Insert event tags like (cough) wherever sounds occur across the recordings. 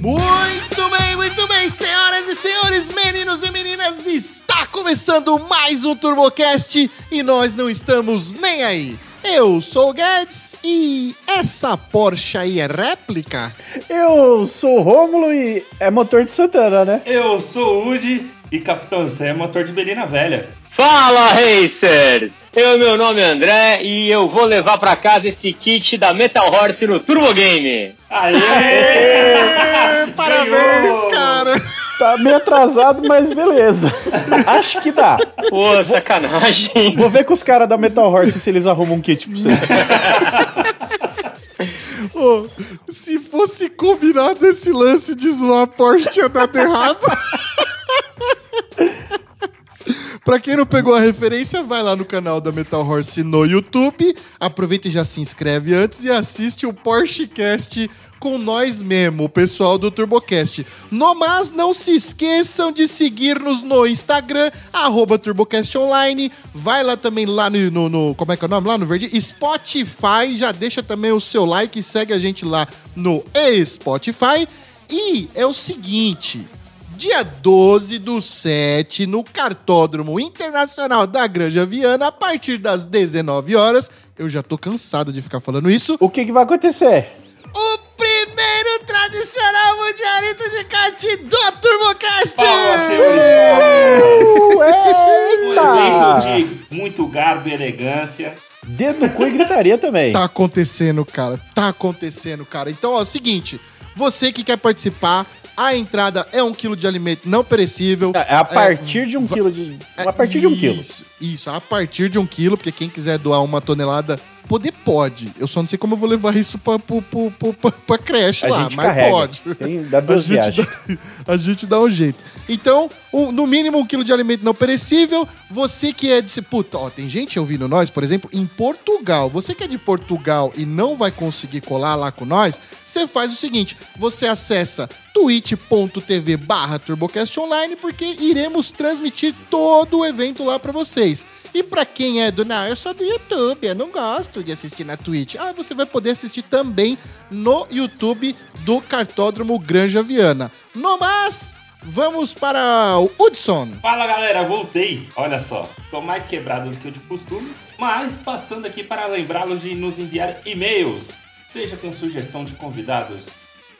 Muito bem, muito bem, senhoras e senhores, meninos e meninas, está começando mais um TurboCast e nós não estamos nem aí. Eu sou o Guedes e essa Porsche aí é réplica? Eu sou o Rômulo e é motor de Santana, né? Eu sou o Udi e Capitão, aí é motor de Belina Velha. Fala, Racers! Eu, meu nome é André e eu vou levar pra casa esse kit da Metal Horse no Turbo Game. Aê! É, (laughs) parabéns, cara! Tá meio atrasado, mas beleza. Acho que dá. Pô, sacanagem. Vou ver com os caras da Metal Horse se eles arrumam um kit pra você. (laughs) Ô, se fosse combinado esse lance de zoar a Porsche, tinha dado errado. (laughs) Pra quem não pegou a referência, vai lá no canal da Metal Horse no YouTube. Aproveita e já se inscreve antes e assiste o Porsche Cast com nós mesmo, o pessoal do TurboCast. No mas, não se esqueçam de seguir-nos no Instagram, arroba. Vai lá também lá no, no- no- Como é que é o nome? Lá no Verde? Spotify. Já deixa também o seu like e segue a gente lá no Spotify. E é o seguinte. Dia 12 do 7, no Cartódromo Internacional da Granja Viana, a partir das 19 horas. Eu já tô cansado de ficar falando isso. O que, que vai acontecer? O primeiro tradicional mundialito de kart do TurboCast! Um Eita! evento de muito garbo e elegância. Dedo no cu e gritaria também. Tá acontecendo, cara. Tá acontecendo, cara. Então, ó, é o seguinte. Você que quer participar, a entrada é um quilo de alimento não perecível. É a partir de um quilo de. A partir de um quilo. Isso, isso, a partir de um quilo, porque quem quiser doar uma tonelada, poder pode. Eu só não sei como eu vou levar isso pra, pra, pra, pra, pra creche A lá, mas carrega. pode. Tem, dá A gente, viagens. dá, (laughs) a gente dá um jeito. Então, um- no mínimo um quilo de alimento não perecível. Você que é de. Puta, ó, tem gente ouvindo nós, por exemplo, em Portugal. Você que é de Portugal e não vai conseguir colar lá com nós, você faz o seguinte: você acessa twitch.tv barra TurboCast Online, porque iremos transmitir todo o evento lá pra vocês. E pra quem é do. Não, eu sou do YouTube, eu não gosto de assistir na Twitch. Ah, você vai poder assistir também no YouTube do Cartódromo Granja Viana. No mais, vamos para o Hudson. Fala galera, voltei. Olha só, tô mais quebrado do que eu de costume, mas passando aqui para lembrá-los de nos enviar e-mails, seja com sugestão de convidados,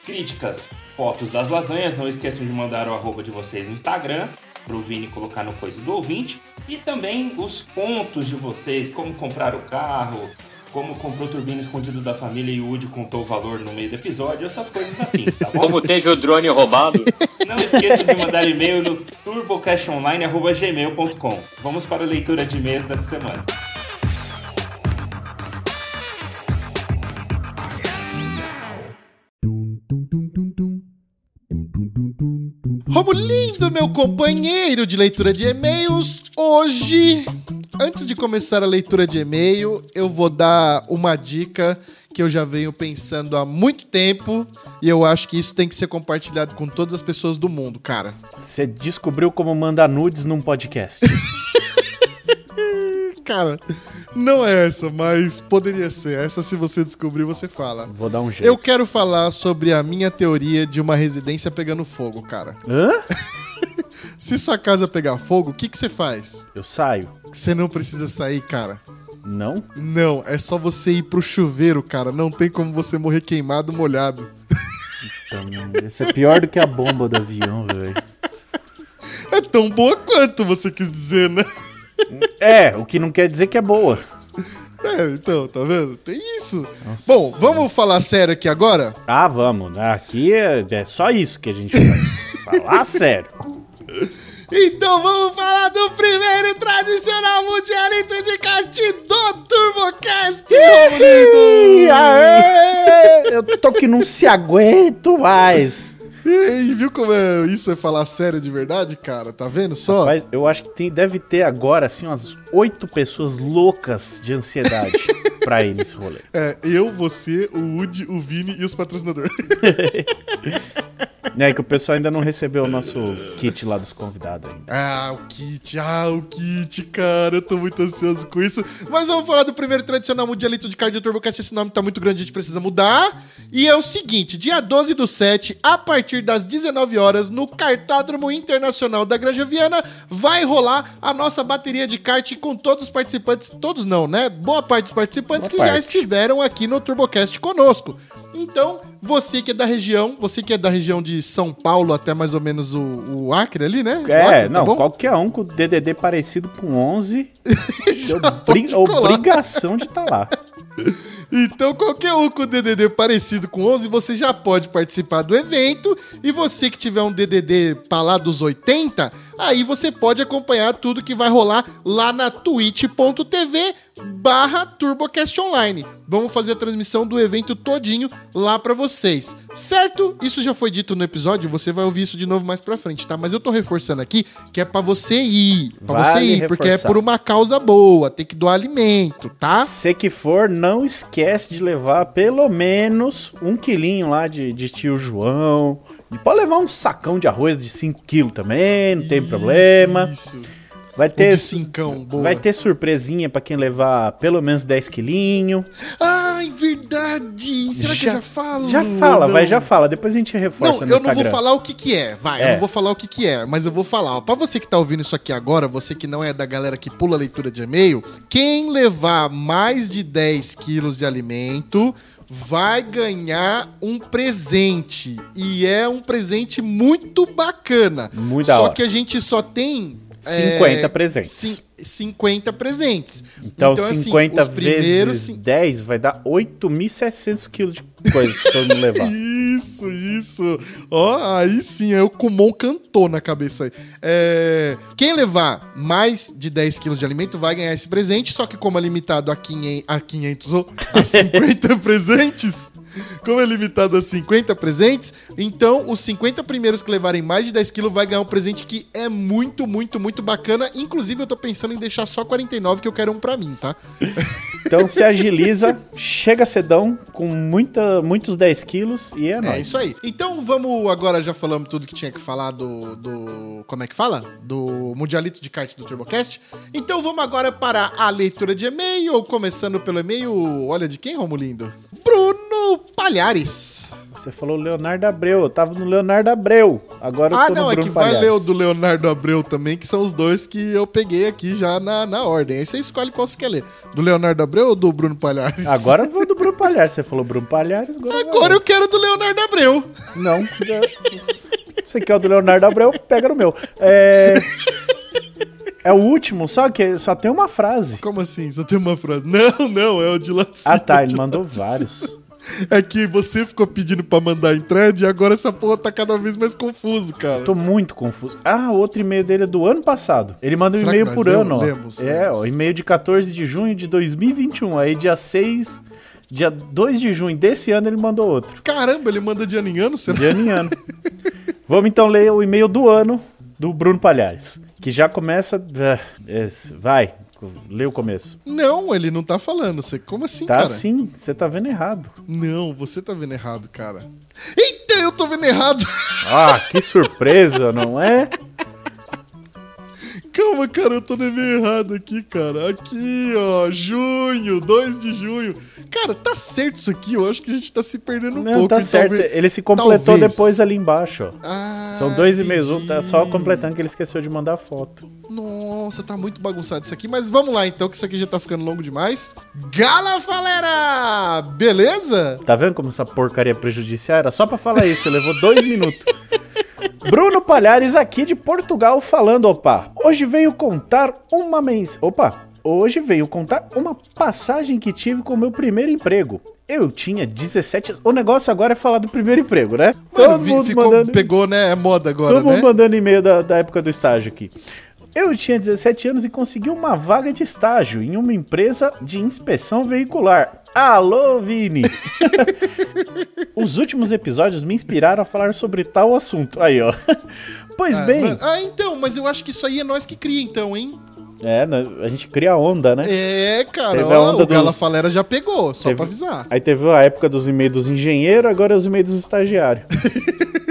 críticas, fotos das lasanhas. Não esqueçam de mandar o arroba de vocês no Instagram. Pro Vini colocar no coisa do ouvinte. E também os pontos de vocês, como comprar o carro, como comprou o turbina escondido da família e o Woody contou o valor no meio do episódio, essas coisas assim, tá bom? Como teve o drone roubado. Não esqueça de mandar e-mail no turbocastonline.gmail.com. Vamos para a leitura de e-mails dessa semana. Romulindo, meu companheiro de leitura de e-mails, hoje, antes de começar a leitura de e-mail, eu vou dar uma dica que eu já venho pensando há muito tempo e eu acho que isso tem que ser compartilhado com todas as pessoas do mundo, cara. Você descobriu como mandar nudes num podcast. (laughs) Cara, não é essa, mas poderia ser. Essa, se você descobrir, você fala. Vou dar um jeito. Eu quero falar sobre a minha teoria de uma residência pegando fogo, cara. Hã? (laughs) Se sua casa pegar fogo, o que, que você faz? Eu saio. Você não precisa sair, cara. Não? Não, é só você ir pro chuveiro, cara. Não tem como você morrer queimado, molhado. Então, Esse é pior do que a bomba do avião, velho. É tão boa quanto você quis dizer, né? É, o que não quer dizer que é boa. É, então, tá vendo? Tem isso. Bom, vamos falar sério aqui agora? Ah, vamos. Aqui é, é só isso que a gente vai (laughs) falar sério. Então vamos falar do primeiro tradicional mundialito de kart do TurboCast, aê! Eu tô que não se aguento mais. E viu como é, isso é falar sério de verdade, cara? Tá vendo só? Mas eu acho que tem, deve ter agora, assim, umas oito pessoas loucas de ansiedade (laughs) pra ir nesse rolê. É, eu, você, o Woody, o Vini e os patrocinadores. (laughs) É que o pessoal ainda não recebeu o nosso kit lá dos convidados ainda. Ah, o kit, ah, o kit, cara, eu tô muito ansioso com isso. Mas vamos falar do primeiro tradicional mundialito de cardio TurboCast, esse nome tá muito grande, a gente precisa mudar. E é o seguinte, dia 12 do 7, a partir das 19 horas, no Cartódromo Internacional da Granja Viana, vai rolar a nossa bateria de kart com todos os participantes, todos não, né? Boa parte dos participantes Boa que já parte. estiveram aqui no TurboCast conosco. Então, você que é da região, você que é da região de São Paulo até mais ou menos o, o Acre ali, né? É, Acre, tá não, qualquer um com DDD parecido com 11, (laughs) Já obri- colar. obrigação de estar lá. (laughs) Então, qualquer um com DDD parecido com 11, você já pode participar do evento. E você que tiver um DDD pra lá dos 80, aí você pode acompanhar tudo que vai rolar lá na twitch.tv barra TurboCast Online. Vamos fazer a transmissão do evento todinho lá pra vocês. Certo? Isso já foi dito no episódio, você vai ouvir isso de novo mais pra frente, tá? Mas eu tô reforçando aqui que é pra você ir. Pra você Vale ir, porque é reforçar. por uma causa boa. Tem que doar alimento, tá? Se que for, não esquece de levar pelo menos um quilinho lá de, de tio João. E pode levar um sacão de arroz de 5 quilos também, não tem Isso, problema. Isso. Vai ter, cincão, boa. vai ter surpresinha pra quem levar pelo menos 10 quilinhos. Ai, verdade! Será que eu já falo? Já fala, vai, já fala. Depois a gente reforça Não, eu não vou Instagram. falar o que que é, vai, eu É. não vou falar o que que é, mas eu vou falar, ó, pra você que tá ouvindo isso aqui agora, você que não é da galera que pula a leitura de e-mail, quem levar mais de 10 quilos de alimento vai ganhar um presente, e é um presente muito bacana. Muito Só que a gente só tem... 50 é, presentes. cin- 50 presentes. Então, assim, 50 os primeiros vezes cin- 10 vai dar 8.700 quilos de coisa pra todo mundo levar. (laughs) Isso, isso. Ó, aí sim, aí o Kumon cantou na cabeça aí. É, quem levar mais de 10 quilos de alimento vai ganhar esse presente, só que como é limitado a 500, a 500 ou a (laughs) 50 presentes, como é limitado a 50 presentes, então os 50 primeiros que levarem mais de 10 quilos vai ganhar um presente que é muito, muito, muito bacana. Inclusive, eu tô pensando em deixar só 49, que eu quero um pra mim, tá? Então se agiliza, chega cedão com muita, muitos 10 quilos e é, É nóis. isso aí. Então vamos agora, já falamos tudo que tinha que falar do. do como é que fala? Do Mundialito de Kart do TurboCast. Então vamos agora para a leitura de e-mail, começando pelo e-mail. Olha de quem, Romulindo? Bruno Palhares. Você falou Leonardo Abreu, eu tava no Leonardo Abreu. Agora eu Ah, tô no não, é Bruno que vai Palhares. ler o do Leonardo Abreu também, que são os dois que eu peguei aqui já na, na ordem. Aí você escolhe qual você quer ler. Do Leonardo Abreu ou do Bruno Palhares? Agora eu vou do Bruno Palhares. Você falou Bruno Palhares, agora, eu Agora ler. eu quero do Leonardo Abreu. Não, você quer o do Leonardo Abreu, pega no meu. É... é o último, só que só tem uma frase. Como assim? Só tem uma frase. Não, não, é o de lá de cima. Ah tá, ele mandou vários. É que você ficou pedindo pra mandar em thread e agora essa porra tá cada vez mais confuso, cara. Tô muito confuso. Ah, outro e-mail dele é do ano passado. Ele manda um e-mail por lemos? ano, ó. Lemos, é, lemos. ó, e-mail de 14 de junho de 2021. Aí dia 6, dia 2 de junho desse ano ele mandou outro. Caramba, ele manda de ano em ano, será? De ano em ano. Vamos então ler o e-mail do ano do Bruno Palhares, que já começa, ah, vai, lê o começo. Não, ele não tá falando. Você, como assim, Tá cara? assim, você tá vendo errado. Não, você tá vendo errado, cara. Eita, eu tô vendo errado. Ah, que surpresa, não é? (laughs) Calma, cara, eu tô no e-mail errado aqui, cara. Aqui, ó, junho, 2 de junho. Cara, tá certo isso aqui? Eu acho que a gente tá se perdendo um Não, pouco. tá e certo. talvez- Ele se completou talvez. depois ali embaixo, ó. Ah, São dois e-mails, um tá só entendi. completando que ele esqueceu de mandar foto. Nossa, tá muito bagunçado isso aqui, mas vamos lá então, que isso aqui já tá ficando longo demais. Gala Falera! Beleza? Tá vendo como essa porcaria é prejudicial? Era só pra falar isso, levou dois (laughs) minutos. Bruno Palhares aqui de Portugal falando, opa. Hoje veio contar uma mens... Opa, hoje veio contar uma passagem que tive com o meu primeiro emprego. Eu tinha 17 anos. O negócio agora é falar do primeiro emprego, né? Mano, vi- ficou, pegou, né? É moda agora, Todo né? mundo mandando e-mail da, da época do estágio aqui. Eu tinha 17 anos e consegui uma vaga de estágio em uma empresa de inspeção veicular. Alô, Vini! (laughs) Os últimos episódios me inspiraram a falar sobre tal assunto. Aí, ó. (laughs) Pois Ah, bem, mano- ah, então, mas eu acho que isso aí é nós que cria, então, hein? é, né, a gente cria onda, né? É, cara, Teve a ó, onda o dos- Falera já pegou, só Teve- pra avisar. Aí teve a época dos e-mails dos engenheiros, agora os e-mails dos estagiários. (laughs)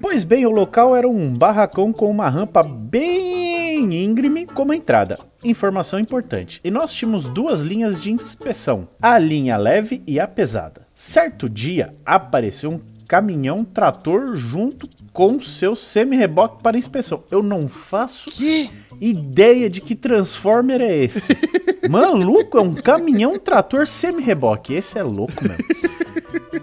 Pois bem, o local era um barracão com uma rampa bem íngreme como entrada. Informação importante. E nós tínhamos duas linhas de inspeção: a linha leve e a pesada. Certo dia apareceu um caminhão trator junto com seu semi-reboque para inspeção. Eu não faço Que? ideia de que Transformer é esse. (laughs) Maluco, é um caminhão trator semi-reboque. Esse é louco mesmo.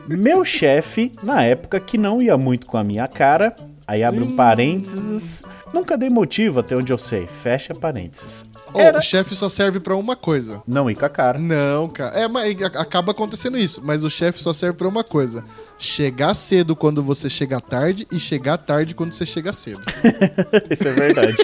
Meu chefe, na época que não ia muito com a minha cara, aí abre um parênteses. Nunca dei motivo até onde eu sei. Fecha parênteses. Ó, Era o chefe só serve pra uma coisa. não ir com a cara. Não, cara. É, mas acaba acontecendo isso. Mas o chefe só serve pra uma coisa: chegar cedo quando você chega tarde e chegar tarde quando você chega cedo. (laughs) Isso é verdade.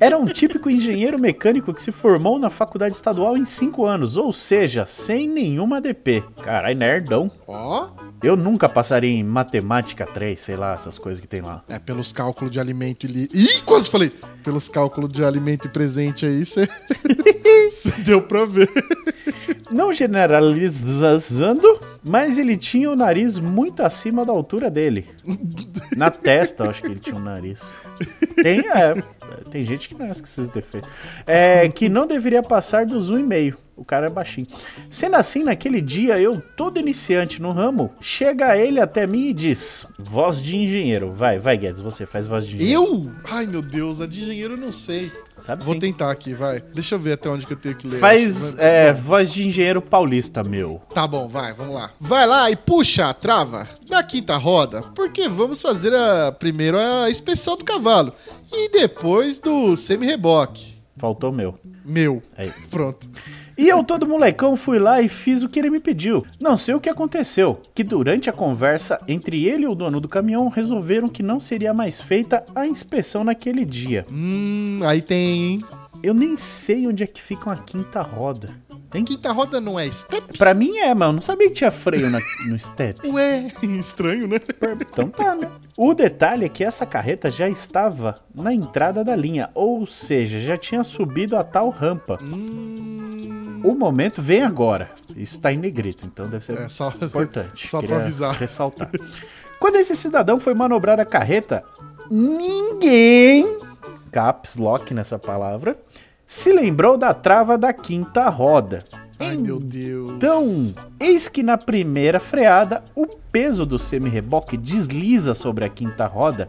Era um típico engenheiro mecânico que se formou na faculdade estadual em 5 anos, ou seja, sem nenhuma DP. Carai, nerdão. Ó, Eu nunca passaria em matemática 3, sei lá, essas coisas que tem lá. é pelos cálculos de alimento e. Li... Ih, quase falei! Pelos cálculos de alimento e presente aí, (laughs) (laughs) você. Deu pra ver. Não generalizando, mas ele tinha o nariz muito acima da altura dele. Na testa, eu acho que ele tinha um nariz. Tem, é, tem gente que nasce com esses defeitos. É, que não deveria passar dos 1,5. O cara é baixinho. Sendo assim, naquele dia, eu, todo iniciante no ramo, chega ele até mim e diz: Voz de engenheiro. Vai, vai, Guedes, você faz voz de engenheiro. Eu? Ai, meu Deus, a de engenheiro eu não sei. Sabe Vou sim. tentar aqui, vai. Deixa eu ver até onde que eu tenho que ler. Faz vai- é, voz de engenheiro paulista, meu. Tá bom, vai, vamos lá. Vai lá e puxa a trava da quinta roda, porque vamos fazer a, primeiro a inspeção do cavalo e depois do semi-reboque. Faltou o meu. Meu. Aí. (laughs) Pronto. E eu, todo molecão, fui lá e fiz o que ele me pediu. Não sei o que aconteceu, que durante a conversa entre ele e o dono do caminhão resolveram que não seria mais feita a inspeção naquele dia. Hum, aí tem, hein? Eu nem sei onde é que fica uma quinta roda. Tem. Quinta roda não é step? Pra mim é, mas eu não sabia que tinha freio na- no step. (laughs) Ué, estranho, né? Então tá, né? O detalhe é que essa carreta já estava na entrada da linha, ou seja, já tinha subido a tal rampa. Hum, O momento vem agora. Isso tá em negrito, então deve ser é só, importante. (laughs) só pra avisar. Ressaltar. Quando esse cidadão foi manobrar a carreta, ninguém, caps lock nessa palavra, se lembrou da trava da quinta roda. Ai, meu Deus. Então, eis que na primeira freada, o peso do semi-reboque desliza sobre a quinta roda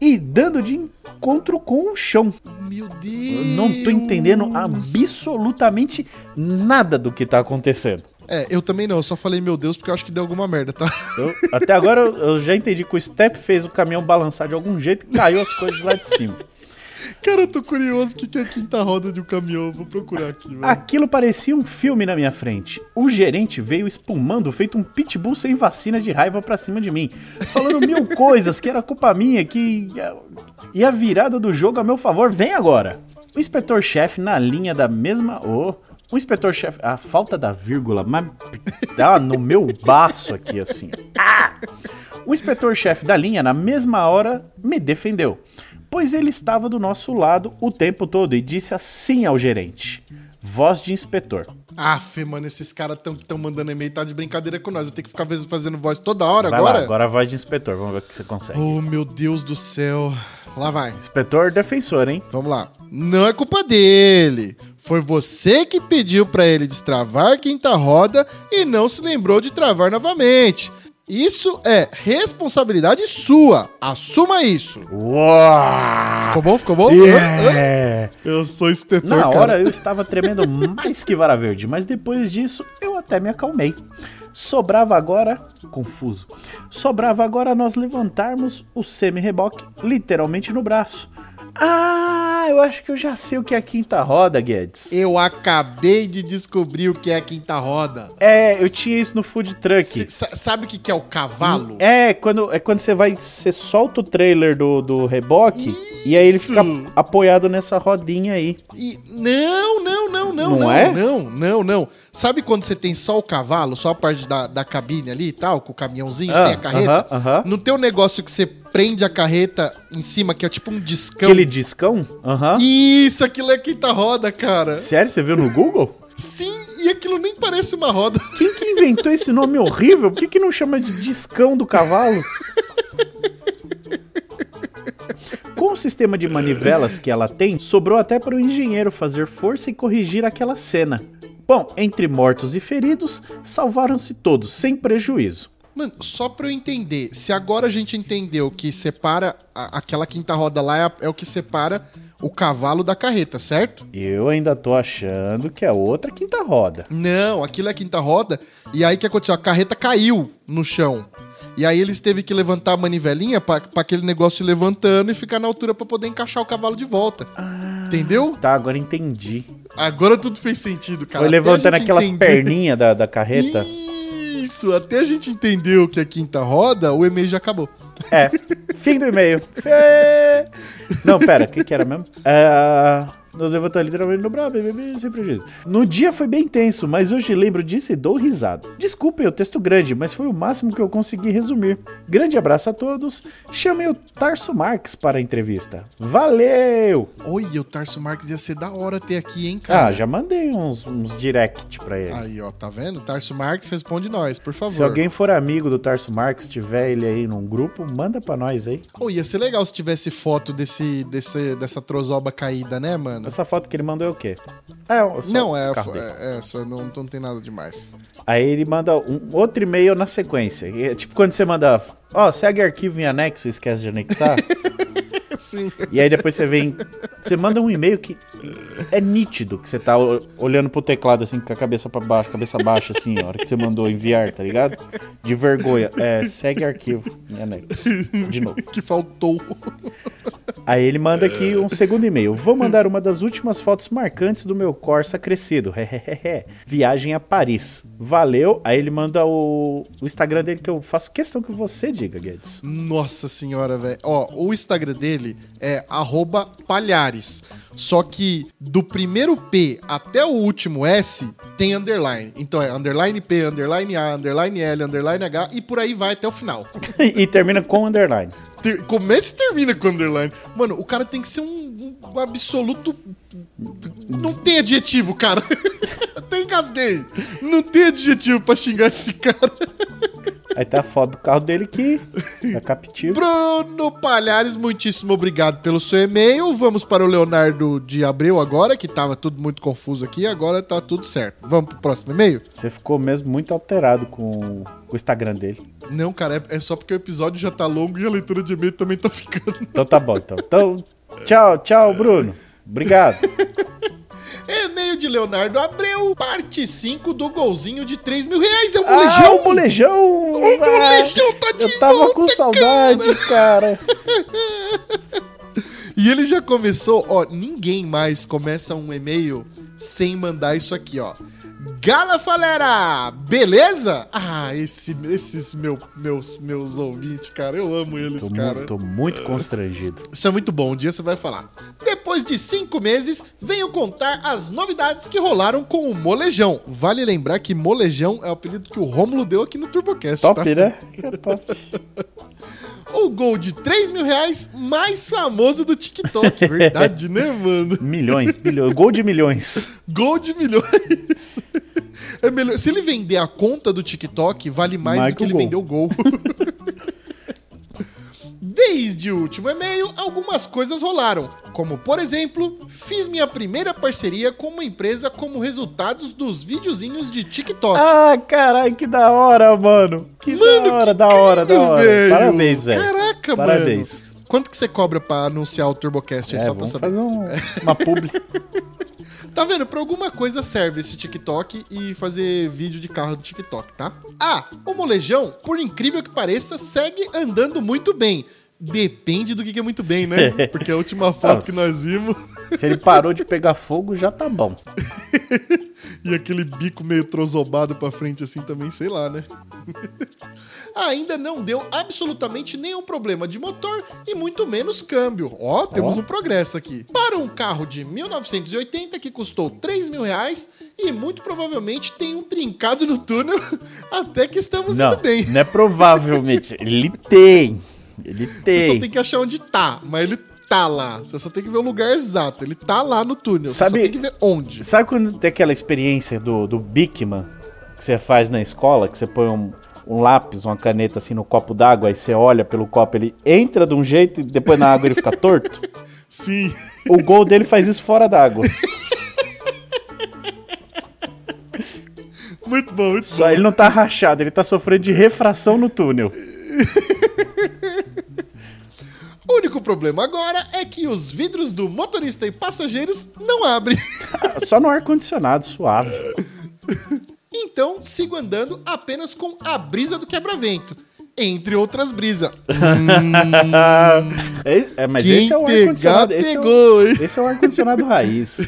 e dando de encontro com o chão. Meu Deus. Eu não tô entendendo absolutamente nada do que tá acontecendo. É, eu também não, eu só falei meu Deus porque eu acho que deu alguma merda, tá? Eu- até agora eu, eu já entendi que o Step fez o caminhão balançar de algum jeito e caiu as coisas lá de cima. Cara, eu tô curioso o que que é a quinta roda de um caminhão. Vou procurar aqui, velho. Aquilo parecia um filme na minha frente. O gerente veio espumando, feito um pitbull sem vacina de raiva pra cima de mim, falando mil (laughs) coisas que era culpa minha, que. E a virada do jogo a meu favor vem agora. O inspetor-chefe na linha da mesma. Ô, o inspetor-chefe. A falta da vírgula, mas. Dá no meu baço aqui, assim. Ah! O inspetor-chefe da linha, na mesma hora, me defendeu, pois ele estava do nosso lado o tempo todo e disse assim ao gerente: Voz de inspetor. Aff, mano, esses caras tão, tão mandando e-mail, tá de brincadeira com nós. Eu tenho que ficar vez- fazendo voz toda hora Vai agora? lá, agora a voz de inspetor, vamos ver o que você consegue. Oh, meu Deus do céu. Lá vai. Inspetor defensor, hein? Vamos lá. Não é culpa dele. Foi você que pediu pra ele destravar a quinta roda e não se lembrou de travar novamente. Isso é responsabilidade sua. Assuma isso. Uau! Ficou bom? Ficou bom? Yeah! Eu sou inspetor, Na cara. hora eu estava tremendo mais que vara verde, mas depois disso eu até me acalmei. Sobrava agora, confuso, sobrava agora nós levantarmos o semi-reboque literalmente no braço. Ah, eu acho que eu já sei o que é a quinta roda, Guedes. Eu acabei de descobrir o que é a quinta roda. É, eu tinha isso no food truck. Sabe o que que é o cavalo? É, quando, é quando você vai. Você solta o trailer do, do reboque e aí ele Isso. fica apoiado nessa rodinha aí. E- não, não, não, não, Não não, é? não, não, não. Sabe quando você tem só o cavalo, só a parte da, da cabine ali e tal, com o caminhãozinho, Ah, sem a carreta? aham, aham. Não tem um negócio que você prende a carreta em cima, que é tipo um discão? Aquele discão? Aham. Isso, aquilo é quinta roda, cara. Sério, você viu no Google? Sim, e aquilo nem parece uma roda. Quem que inventou esse nome horrível? Por que, que não chama de discão do cavalo? Com o sistema de manivelas que ela tem, sobrou até para o engenheiro fazer força e corrigir aquela cena. Bom, entre mortos e feridos, salvaram-se todos, sem prejuízo. Mano, só pra eu entender, se agora a gente entendeu que separa a- aquela quinta roda lá é, a- é o que separa o cavalo da carreta, certo? Eu ainda tô achando que é outra quinta roda. Não, aquilo é a quinta roda. E aí o que aconteceu? A carreta caiu no chão. E aí eles teve que levantar a manivelinha pra, pra aquele negócio ir levantando e ficar na altura pra poder encaixar o cavalo de volta. Entendeu? Tá, agora entendi. Agora tudo fez sentido, cara. Foi levantando aquelas perninhas da, da carreta. Isso, até a gente entender o que é quinta roda, o e-mail já acabou. É, fim do e-mail. Não, pera, o que, que era mesmo? É, nos levantando literalmente no brabo, bebê, sem prejuízo. No dia foi bem tenso, mas hoje lembro disso e dou risada. Desculpem o texto grande, mas foi o máximo que eu consegui resumir. Grande abraço a todos. Chamem o Tarso Marques para a entrevista. Valeu! Olha, o Tarso Marques ia ser da hora ter aqui, hein, cara? Ah, já mandei uns, uns direct pra ele. Aí, ó, tá vendo? Tarso Marques responde nós, por favor. Se alguém for amigo do Tarso Marques, tiver ele aí num grupo, manda pra nós aí. Pô, ia ser legal se tivesse foto desse, desse, dessa trozoba caída, né, mano? Essa foto que ele mandou é o quê? É, Não, é, o carro dele. é, é só não, não tem nada demais. Aí ele manda um outro e-mail na sequência. E É tipo quando você manda, ó, segue arquivo em anexo e esquece de anexar. (laughs) Sim. e aí depois você vem, você manda um e-mail que é nítido que você tá olhando pro teclado assim com a cabeça pra baixo, cabeça baixa assim, a hora que você mandou enviar, tá ligado? De vergonha. É, segue arquivo anexo. De novo. Que faltou. Aí ele manda aqui um segundo e-mail. Vou mandar uma das últimas fotos marcantes do meu Corsa crescido. (laughs) Viagem a Paris. Valeu. Aí ele manda o, o Instagram dele que eu faço questão que você diga, Guedes. Nossa senhora, velho. Ó, o Instagram dele é arroba palhares. Só que do primeiro P até o último S tem underline. Então é underline P, underline A, underline L, underline H e por aí vai até o final. (laughs) e termina com underline. Ter- começa e termina com underline. Mano, o cara tem que ser um, um absoluto. Não tem adjetivo, cara. (laughs) Até engasguei. Não tem adjetivo pra xingar esse cara. (laughs) Aí tá a foto do carro dele que é captivo. Bruno Palhares, muitíssimo obrigado pelo seu e-mail. Vamos para o Leonardo de Abreu agora, que tava tudo muito confuso aqui. Agora tá tudo certo. Vamos pro próximo e-mail? Você ficou mesmo muito alterado com, o Instagram dele. Não, cara, é, é só porque o episódio já tá longo e a leitura de e-mail também tá ficando. Então tá bom, então. Então, tchau, tchau, Bruno. Obrigado. (laughs) E-mail de Leonardo Abreu, parte 5 do golzinho de 3 mil reais. É o Ah, molejão! o molejão! O molejão tá de Eu tava volta, com saudade, cara. (laughs) E ele já começou, ó, ninguém mais começa um e-mail sem mandar isso aqui, ó. Gala Falera, beleza? Ah, esse, esses meu, meus, meus ouvintes, cara, eu amo eles, Tô, cara. mu- tô muito constrangido. Isso é muito bom, um dia você vai falar. Depois de cinco meses, venho contar as novidades que rolaram com o Molejão. Vale lembrar que Molejão é o apelido que o Rômulo deu aqui no TurboCast, Top, tá? né? (laughs) É top. O gol de 3 mil reais mais famoso do TikTok. (laughs) Verdade, né, mano? Milhões, bilhões. Gol de milhões. Gol de milhões. (laughs) É melhor. Se ele vender a conta do TikTok, vale mais Mais do que ele gol. vender o gol. (laughs) Desde o último e-mail, algumas coisas rolaram. Como, por exemplo, fiz minha primeira parceria com uma empresa como resultados dos videozinhos de TikTok. Ah, caralho, que da hora, mano. Que Mano, da hora, que da hora, da hora. velho. Parabéns, velho. Caraca, Parabéns. mano. Quanto que você cobra pra anunciar o TurboCast aí, É, só pra saber? fazer um- (laughs) uma publi. Tá vendo? Pra alguma coisa serve esse TikTok e fazer vídeo de carro do TikTok, tá? Ah, o molejão, por incrível que pareça, segue andando muito bem. Depende do que que é muito bem, né? (laughs) Porque a última foto que nós vimos Se ele parou de pegar fogo, já tá bom. (laughs) e aquele bico meio trozobado pra frente assim também, sei lá, né? (laughs) Ainda não deu absolutamente nenhum problema de motor e muito menos câmbio. Ó, temos Ó. um progresso aqui. Para um carro de 1980 que custou 3 mil reais e muito provavelmente tem um trincado no túnel, (laughs) até que estamos Não, indo bem. não é provavelmente. Ele tem. (laughs) Ele Você tem. só tem que achar onde tá, mas ele tá lá. Você só tem que ver o lugar exato. Ele tá lá no túnel. Você Sabe- só tem que ver onde. Sabe quando tem aquela experiência do, do Bikman que você faz na escola, que você põe um, um lápis, uma caneta assim no copo d'água, aí você olha pelo copo, ele entra de um jeito e depois na água ele fica torto? (laughs) Sim. O gol dele faz isso fora d'água. Muito bom, muito Só bom. ele não tá rachado, ele tá sofrendo de refração no túnel. (laughs) O único problema agora é que os vidros do motorista e passageiros não abrem. (laughs) Só no ar-condicionado, suave. Então, sigo andando apenas com a brisa do quebra-vento. Entre outras brisas. (laughs) É, é, mas Quem esse é o ar-condicionado. Esse, é o- esse é o ar-condicionado raiz.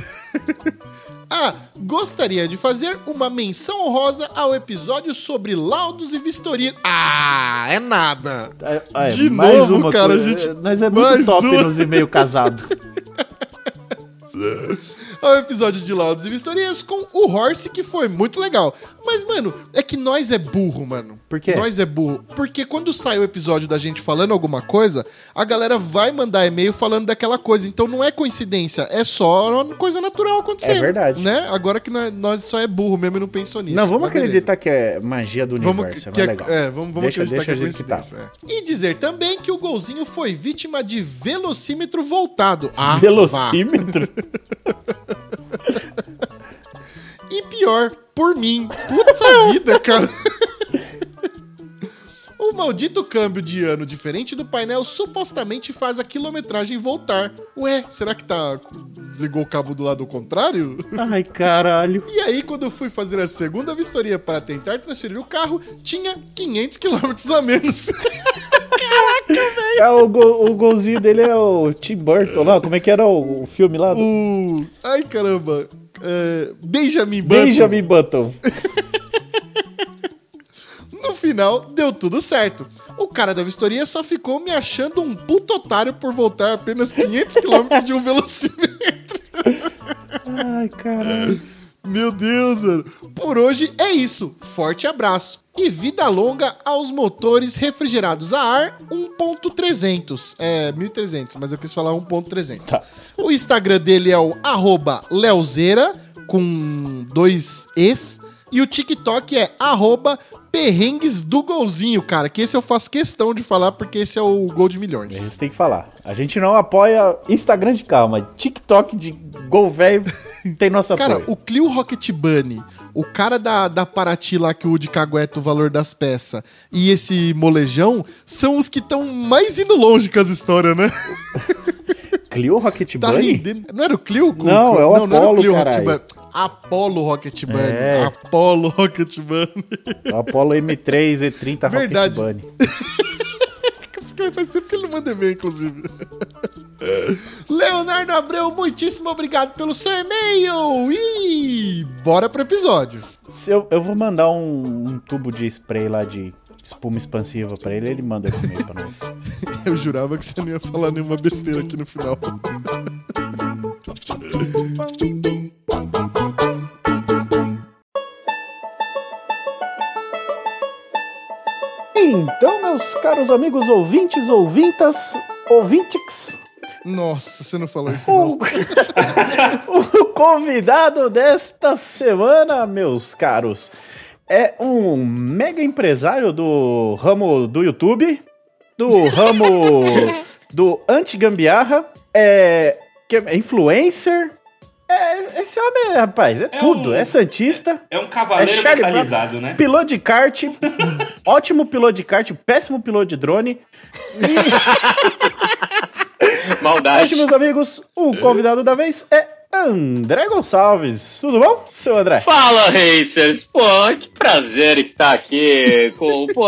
(laughs) Ah, gostaria de fazer uma menção honrosa ao episódio sobre laudos e vistorias. Ah, é nada. É, é, De mais novo, uma cara, coisa. gente- Nós é muito mais top uma. nos e-mail casado. (laughs) Ao episódio de laudos e vistorias com o Horse, que foi muito legal. Mas, mano, é que nós é burro, mano. Por quê? Nós é burro. Porque quando sai o episódio da gente falando alguma coisa, a galera vai mandar e-mail falando daquela coisa. Então não é coincidência, é só uma coisa natural acontecendo. É verdade. Né? Agora que nós, só é burro mesmo e não pensou nisso. Não, vamos Mas beleza. acreditar que é magia do Vamos, universo. que é é, mais legal. é, vamos, vamos Deixa- acreditar deixa que é a gente que tá. coincidência. é. E dizer também que o golzinho foi vítima de velocímetro voltado. Ah. Velocímetro? (laughs) E pior, por mim. Puta vida, cara. O maldito câmbio de ano diferente do painel supostamente faz a quilometragem voltar. Ué, será que tá. ligou o cabo do lado contrário? Ai, caralho. E aí, quando eu fui fazer a segunda vistoria para tentar transferir o carro, tinha 500 quilômetros a menos. É, o, gol- o golzinho dele é o Tim Burton lá. Como é que era o, o filme lá? do- o. Ai, caramba. É, Benjamin Button. Benjamin Button. (laughs) No final, deu tudo certo. O cara da vistoria só ficou me achando um puto otário por voltar apenas 500 km de um (laughs) velocímetro. Ai, caralho. Meu Deus, mano. Por hoje é isso. Forte abraço. E vida longa aos motores refrigerados a ar 1.300. É, 1300, mas eu quis falar 1.300. O Instagram dele é o arroba leozeira, com dois Es. E o TikTok é arroba perrengues do golzinho, cara. Que esse eu faço questão de falar porque esse é o gol de milhões. Isso tem que falar. A gente não apoia Instagram de calma. TikTok de gol velho (laughs) tem nosso Cara, apoio. o Clio Rocket Bunny, o cara da, da Paraty lá que o de cagueta o valor das peças e esse molejão são os que estão mais indo longe com as histórias, né? Clio Rocket Tá Bunny? rendendo. Não era o Clio? Não, é o não, não era o Apollo, Clio Rocket caralho. Bunny. Apollo Rocket Bunny. É. Apollo Rocket Bunny. Apollo M3 E30 Verdade. Rocket Bunny. (laughs) Faz tempo que ele não manda e-mail, inclusive. Leonardo Abreu, muitíssimo obrigado pelo seu e-mail. E bora pro episódio. Se eu, eu vou mandar um, um tubo de spray lá de espuma expansiva pra ele, ele manda esse e-mail pra nós. (laughs) Eu jurava que você não ia falar nenhuma besteira aqui no final. (laughs) Então, meus caros amigos ouvintes, ouvintas, ouvintes, Nossa, você não falou isso, não. (laughs) o, convidado desta semana, meus caros, é um mega empresário do ramo do YouTube, do ramo (laughs) do anti-gambiarra, é, é influencer. É, esse homem, rapaz, é, É tudo. um- É santista, É um cavaleiro É metalizado, né? piloto de kart, (laughs) ótimo piloto de kart, péssimo piloto de drone. (laughs) Maldade. Hoje, meus amigos, o convidado da vez é André Gonçalves. Tudo bom, seu André? Fala, Racers! Pô, que prazer tá aqui com. Pô,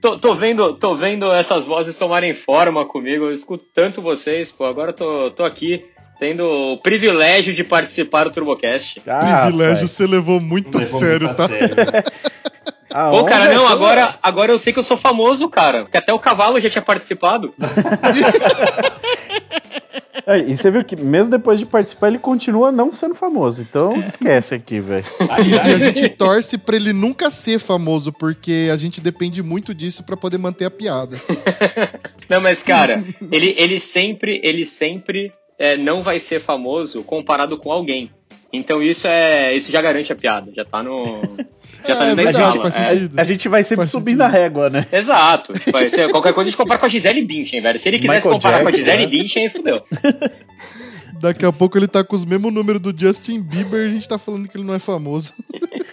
tô, tô vendo, tô vendo essas vozes tomarem forma comigo. Eu escuto tanto vocês, pô. Agora tô, tô aqui tendo o privilégio de participar do TurboCast. Ah, Privilégio você levou muito a Levou sério, muito a tá? sério. A Pô, cara, é não, toda- agora, agora eu sei que eu sou famoso, cara. Porque até o cavalo já tinha participado. (laughs) É, e você viu que mesmo depois de participar, ele continua não sendo famoso. Então esquece aqui, velho. E a gente torce pra ele nunca ser famoso, porque a gente depende muito disso pra poder manter a piada. (laughs) Não, mas, cara, ele, ele sempre, ele sempre é, não vai ser famoso comparado com alguém. Então isso é. Isso já garante a piada. Já tá no. Já tá É, dentro da verdade, escala. faz É. sentido. A gente vai sempre Faz subindo sentido. a régua, né? Exato. Vai ser- qualquer coisa a gente compara com a Gisele Bündchen, velho. Se ele quisesse Michael comparar com a Gisele né? Bündchen, aí fudeu. Daqui a pouco ele tá com os mesmos números do Justin Bieber e a gente tá falando que ele não é famoso. (laughs)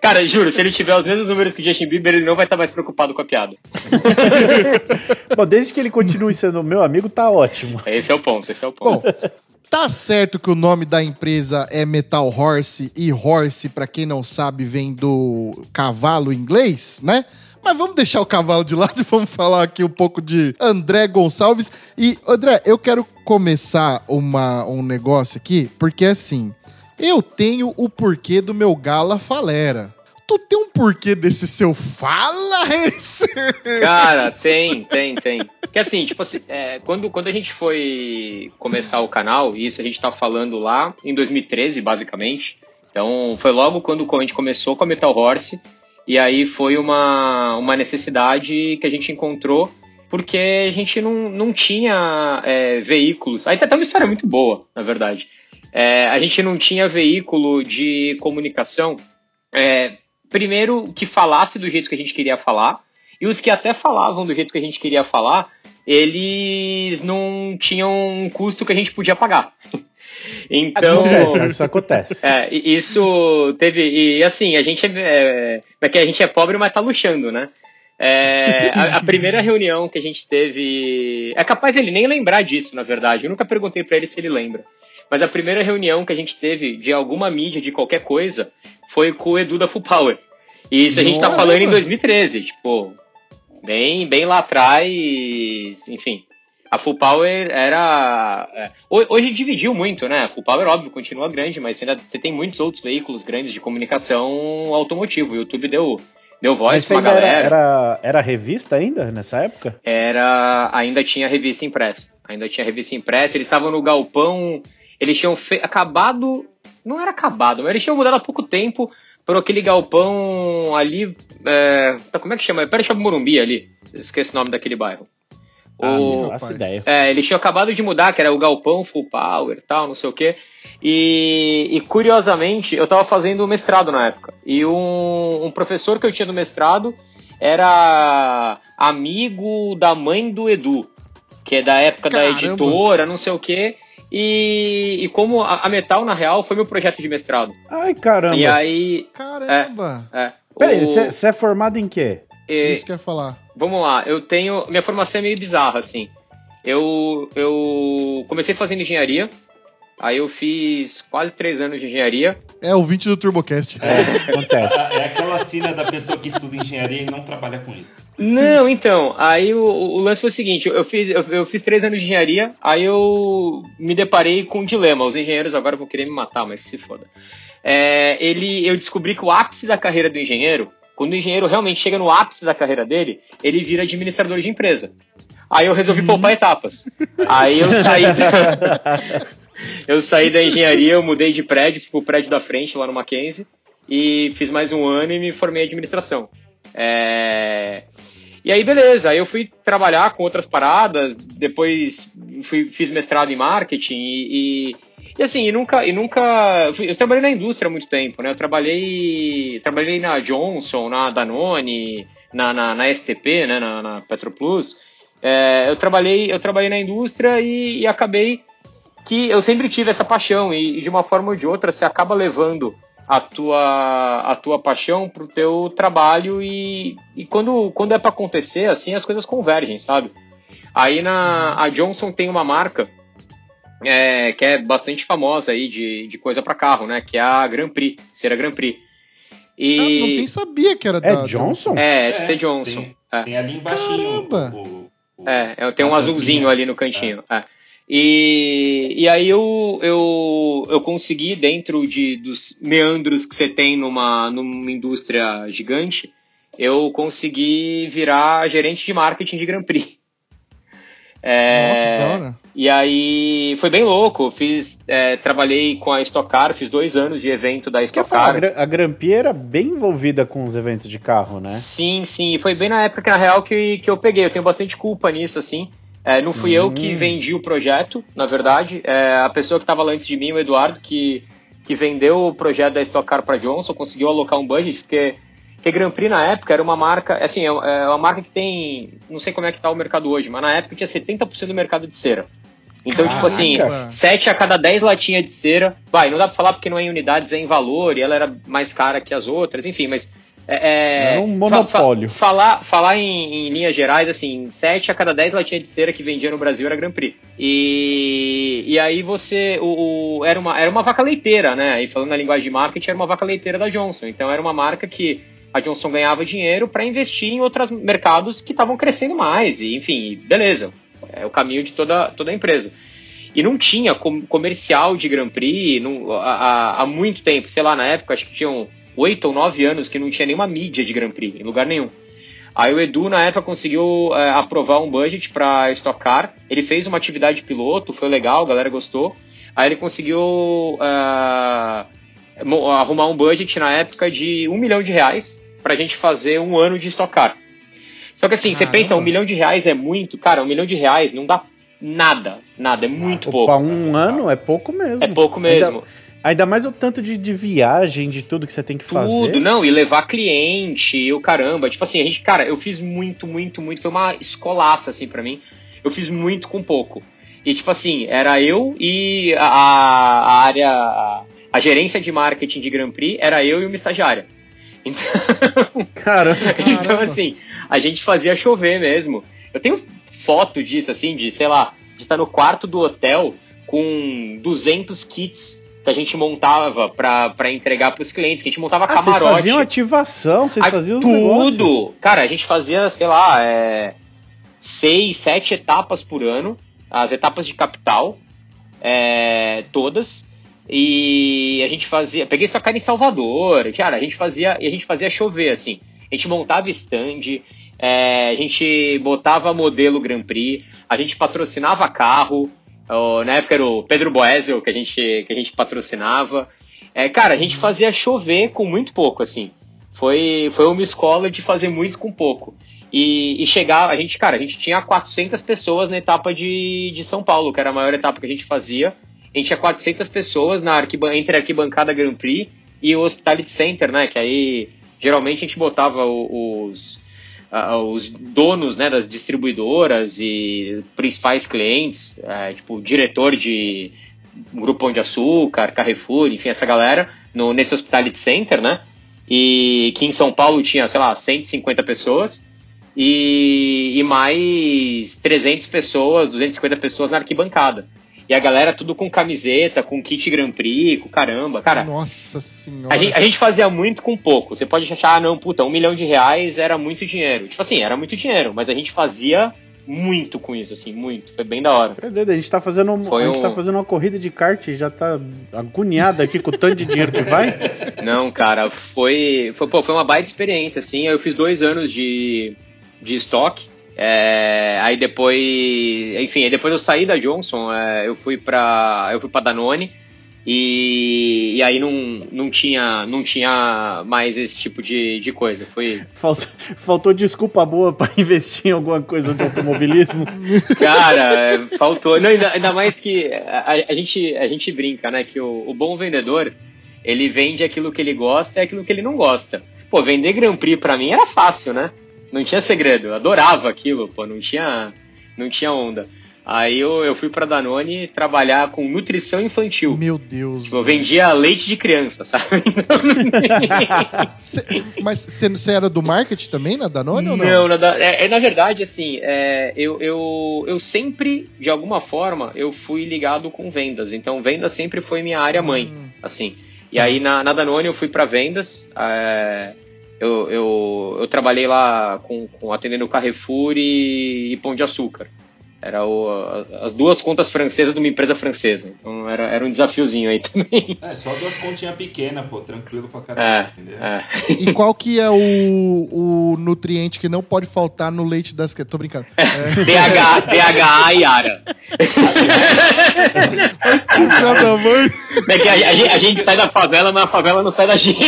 Cara, juro, se ele tiver os mesmos números que o Justin Bieber, ele não vai estar mais preocupado com a piada. (laughs) Bom, desde que ele continue sendo meu amigo, tá ótimo. Esse é o ponto, esse é o ponto. Bom, tá certo que o nome da empresa é Metal Horse e horse, pra quem não sabe, vem do cavalo em inglês, né? Mas vamos deixar o cavalo de lado e vamos falar aqui um pouco de André Gonçalves. E, André, eu quero começar uma, um negócio aqui, porque assim, eu tenho o porquê do meu Gala Falera. Tu tem um porquê desse seu Fala (laughs) Racer? Cara, tem, tem, tem. Que assim, tipo assim, é, quando, quando a gente foi começar o canal, e isso a gente tá falando lá em 2013, basicamente. Então, foi logo quando a gente começou com a Metal Horse. E aí foi uma, uma necessidade que a gente encontrou, porque a gente não, não tinha é, veículos. Aí tá até uma história muito boa, na verdade. É, a gente não tinha veículo de comunicação, é, primeiro, que falasse do jeito que a gente queria falar, e os que até falavam do jeito que a gente queria falar, eles não tinham um custo que a gente podia pagar. (laughs) Então. Acontece, isso acontece. É, isso teve. E assim, a gente é. É que a gente é pobre, mas tá luxando, né? É, a, a primeira reunião que a gente teve. É capaz ele nem lembrar disso, na verdade. Eu nunca perguntei pra ele se ele lembra. Mas a primeira reunião que a gente teve de alguma mídia, de qualquer coisa, foi com o Edu da Full Power. E isso a gente tá Nossa! falando em 2013, tipo, bem, bem lá atrás, enfim. A Full Power era. é, ho- Hoje dividiu muito, né? A Full Power, óbvio, continua grande, mas ainda tem muitos outros veículos grandes de comunicação automotivo. O YouTube deu, deu voz Mas pra ainda era, galera. era, era revista ainda nessa época? Era. Ainda tinha revista impressa. Ainda tinha revista impressa. Eles estavam no galpão. Eles tinham acabado. Não era acabado, mas eles tinham mudado há pouco tempo por aquele galpão ali. É... tá, Como é que chama? Perto do Morumbi ali. Esqueci o nome daquele bairro. Ah, O- é, eles tinham acabado de mudar, que era o galpão full power tal, não sei o quê. E, e, curiosamente, eu tava fazendo mestrado na época. E um, um professor que eu tinha no mestrado era amigo da mãe do Edu, que é da época Caramba. da editora, não sei o quê. E, e como a, a Metal, na real, foi meu projeto de mestrado. Ai, caramba. E aí. Caramba! É, Peraí, o- você é formado em quê? é, Isso que eu ia falar. Vamos lá, eu tenho. Minha formação é meio bizarra, assim. Eu, eu comecei fazendo engenharia, aí eu fiz quase três anos de engenharia. É o 20 do TurboCast. É, (laughs) acontece. É aquela cena da pessoa que estuda engenharia e não trabalha com isso. Não, então, aí o, o lance foi o seguinte: eu fiz, eu, eu fiz três anos de engenharia, aí eu me deparei com um dilema. Os engenheiros agora vão querer me matar, mas se foda. É, ele, eu descobri que o ápice da carreira do engenheiro, quando o engenheiro realmente chega no ápice da carreira dele, ele vira administrador de empresa. Aí eu resolvi poupar etapas. Aí eu saí da, (laughs) eu saí da engenharia, eu mudei de prédio, fui pro prédio da frente lá no Mackenzie e fiz mais um ano e me formei em administração. É, E aí, beleza, aí eu fui trabalhar com outras paradas, depois fui, fiz mestrado em marketing e, e, e assim, e nunca, e nunca. Eu trabalhei na indústria há muito tempo, né? Eu trabalhei. Trabalhei na Johnson, na Danone, na, na, na STP, né? Na, na Petroplus. É, eu trabalhei, eu trabalhei na indústria e, e acabei que eu sempre tive essa paixão e, e de uma forma ou de outra você acaba levando a tua a tua paixão pro teu trabalho e, e quando quando é para acontecer assim as coisas convergem sabe aí na a Johnson tem uma marca é, que é bastante famosa aí de, de coisa para carro né que é a Grand Prix Cera Grand Prix Ah, não e nem sabia que era É da Johnson? é SC Johnson Tem, é. tem ali embaixo. Caramba! O, o, É, eu tenho um azulzinho tampinha. ali no cantinho. é. E, e aí eu, eu, eu consegui, dentro de, dos meandros que você tem numa, numa indústria gigante, eu consegui virar gerente de marketing de Grand Prix. (laughs) É, Nossa, que da hora. e aí foi bem louco. Fiz, é, trabalhei com a Stock Car, fiz dois anos de evento da Isso Stock falar, a Car. Gra- a Grampi era bem envolvida com os eventos de carro, né? Sim, sim. E foi bem na época, na real, que, que eu peguei. Eu tenho bastante culpa nisso, assim. É, não fui eu que Hum. vendi o projeto, na verdade. É, a pessoa que estava lá antes de mim, o Eduardo, que, que vendeu o projeto da Stock Car para Johnson, conseguiu alocar um budget, porque, porque Grand Prix na época era uma marca, assim, é, é uma marca que tem, não sei como é que tá o mercado hoje, mas na época tinha 70% do mercado de cera. Então, tipo assim, Caraca. 7 a cada 10 latinhas de cera. Vai, não dá pra falar porque não é em unidades, é em valor, e ela era mais cara que as outras, enfim, mas. É, Era um fa- fa- monopólio. falar falar em, em linhas gerais, assim, 7 a cada 10 latinhas de cera que vendia no Brasil era Grand Prix. E, e aí você. O, o- era, uma, era uma vaca leiteira, né? E falando na linguagem de marketing, era uma vaca leiteira da Johnson. Então era uma marca que a Johnson ganhava dinheiro para investir em outros mercados que estavam crescendo mais. E, enfim, beleza. É o caminho de toda, toda a empresa. E não tinha com- comercial de Grand Prix não- há, há- há muito tempo, sei lá, na época, acho que tinham oito ou nove anos que não tinha nenhuma mídia de Grand Prix, em lugar nenhum. Aí o Edu, na época, conseguiu é, aprovar um budget para Stock Car. Ele fez uma atividade piloto, foi legal, a galera gostou. Aí ele conseguiu mo- arrumar um budget na época de um milhão de reais pra gente fazer um ano de Stock Car. Só que assim, você Caramba. pensa, um milhão de reais é muito, cara, um milhão de reais não dá nada, nada, é muito pouco. Pra um ano é pouco mesmo. É pouco mesmo. Ainda, ainda mais o tanto de, de viagem, de tudo que você tem que fazer. Tudo, não, e levar cliente, e o caramba. Tipo assim, a gente, cara, eu fiz muito, muito, muito. Foi uma escolaça, assim, pra mim. Eu fiz muito com pouco. E, tipo assim, era eu e a, a área. A, a gerência de marketing de Grand Prix era eu e uma estagiária. (laughs) Então, Caramba. então, Caramba. assim, a gente fazia chover mesmo. Eu tenho foto disso, assim, de, sei lá, de estar no quarto do hotel com 200 kits que a gente montava pra entregar pros clientes, que a gente montava Ah, vocês camarote. faziam ativação, vocês Ah, faziam os negócios. tudo! Cara, a gente fazia, sei lá, é, seis, sete etapas por ano, as etapas de capital, é, todas. E a gente fazia. Peguei isso cara em Salvador, cara, a gente fazia. E a gente fazia chover, assim. A gente montava stand, é, a gente botava modelo Grand Prix, a gente patrocinava carro. Na época era o Pedro Boesel que a gente, que a gente patrocinava. É, cara, a gente fazia chover com muito pouco, assim. Foi, foi uma escola de fazer muito com pouco. E, e chegar, a gente, cara, a gente tinha 400 pessoas na etapa de, de São Paulo, que era a maior etapa que a gente fazia. A gente tinha 400 pessoas na arquiban entre a arquibancada Grand Prix e o Hospitality Center, né? Que aí geralmente a gente botava os, ah, os donos né, das distribuidoras e principais clientes, eh, tipo diretor de Grupo Pão de Açúcar, Carrefour, enfim, essa galera, no, nesse Hospitality Center, né? E que em São Paulo tinha, sei lá, 150 pessoas e, e mais 300 pessoas, 250 pessoas na arquibancada. E a galera tudo com camiseta, com kit Grand Prix, com caramba. Cara, Nossa senhora. a gente, a gente fazia muito com pouco. Você pode achar, ah, não, puta, um milhão de reais era muito dinheiro. Tipo assim, era muito dinheiro, mas a gente fazia muito com isso, assim, muito. Foi bem da hora. É A gente tá fazendo, um- Foi a gente um- tá fazendo uma corrida de kart e já tá agoniado aqui com o tanto de dinheiro que vai. (laughs) Não, cara, foi, foi, pô, foi uma baita experiência, assim. Eu fiz dois anos de, de estoque. É, aí depois, enfim, aí depois eu saí da Johnson, é, eu fui pra, eu fui pra Danone e, e aí não, não, tinha, não tinha mais esse tipo de, de coisa. Foi, Faltou, faltou desculpa boa pra (laughs) investir em alguma coisa de automobilismo. (laughs) Cara, é, faltou. Não, ainda, ainda mais que a, a gente, a gente brinca, né? Que o, o bom vendedor, ele vende aquilo que ele gosta e aquilo que ele não gosta. Pô, vender Grand Prix pra mim era fácil, né? Não tinha segredo. Eu adorava aquilo, pô, não tinha, não tinha onda. Aí eu, eu fui pra Danone trabalhar com nutrição infantil. Meu Deus. Tipo, eu vendia leite de criança, sabe? (laughs) Cê- mas você era do marketing também na Danone ou não? Não, na, é, é, na verdade, assim, é, eu, eu, eu sempre, de alguma forma, eu fui ligado com vendas. Então, vendas sempre foi minha área mãe, Hum. assim. E aí, na, na Danone, eu fui para vendas. é, eu, eu, eu trabalhei lá com, com atendendo Carrefour e, e Pão de Açúcar. Era o, as duas contas francesas de uma empresa francesa. Então, era, era um desafiozinho aí (laughs) também. É, só duas continhas pequenas, pô, tranquilo pra caramba, É, entendeu? é. E qual que é o, o nutriente que não pode faltar no leite das crianças? Tô brincando. É, DH, DHA e ARA. que filha da mãe. É que a, a gente, a gente sai da favela, mas a favela não sai da gente.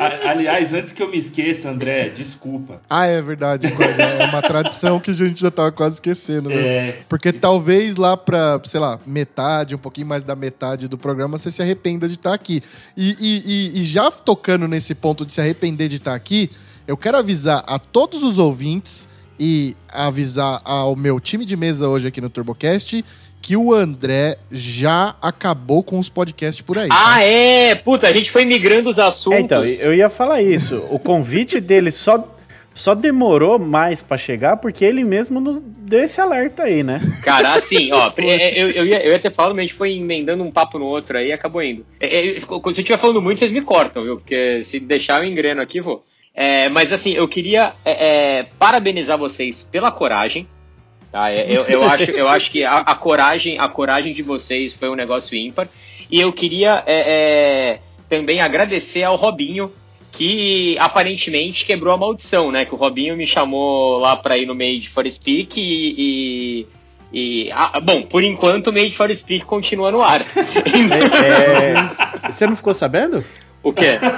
A- aliás, antes que eu me esqueça, André, desculpa. Ah, é verdade. É uma tradição que a gente já tava quase esquecendo, né? É, Porque talvez lá pra, sei lá, metade, um pouquinho mais da metade do programa, você se arrependa de estar aqui. E, e- e- e já tocando nesse ponto de se arrepender de estar aqui, eu quero avisar a todos os ouvintes e avisar ao meu time de mesa hoje aqui no TurboCast que o André já acabou com os podcasts por aí. tá? Ah, é! Puta, a gente foi migrando os assuntos. É, então, eu ia falar isso. O convite dele só, só demorou mais pra chegar porque ele mesmo nos deu esse alerta aí, né? Cara, assim, ó, (laughs) é, eu, eu, ia, eu ia ter falado, mas a gente foi emendando um papo no outro aí e acabou indo. É, é, quando você estiver falando muito, vocês me cortam, viu? Porque se deixar eu engreno aqui, vou. É, mas assim, eu queria é, é, parabenizar vocês pela coragem. Tá? É, Eu, eu, acho, eu acho que a, a coragem, a coragem de vocês foi um negócio ímpar. E eu queria é, é, também agradecer ao Robinho, que aparentemente quebrou a maldição, né? Que o Robinho me chamou lá pra ir no Made for Speak e. e- e- ah, bom, por enquanto o Made for Speak continua no ar. (laughs) É, (laughs) você não ficou sabendo? o quê? (laughs)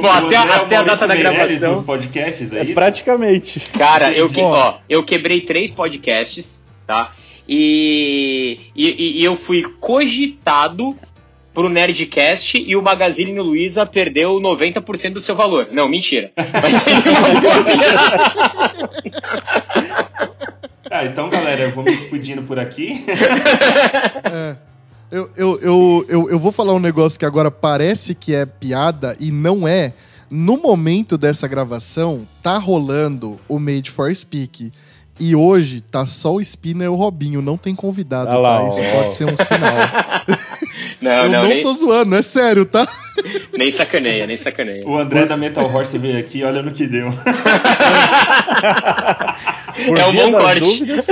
Bom, o até, a- é até a data da gravação. dos podcasts, é, É, isso? praticamente. Cara, eu, que, Ó. ó, eu quebrei três podcasts, tá? E, e, e eu fui cogitado pro Nerdcast e o Magazine Luiza perdeu 90% do seu valor. Não, mentira. Mas (laughs) Ah, então, galera, eu vou me despedindo por aqui. (laughs) É. Eu, eu, eu, eu, eu vou falar um negócio que agora parece que é piada e não é. No momento dessa gravação, tá rolando o Made for Speak. E hoje tá só o Spina e o Robinho, não tem convidado, Ah lá, tá? Isso ó. pode ser um sinal. (laughs) não, eu não, não nem, tô zoando, é sério, tá? (laughs) nem sacaneia, nem sacaneia. O André da Metal Horse veio aqui, olha no que deu. (laughs) Por É um via bom das corte. dúvidas.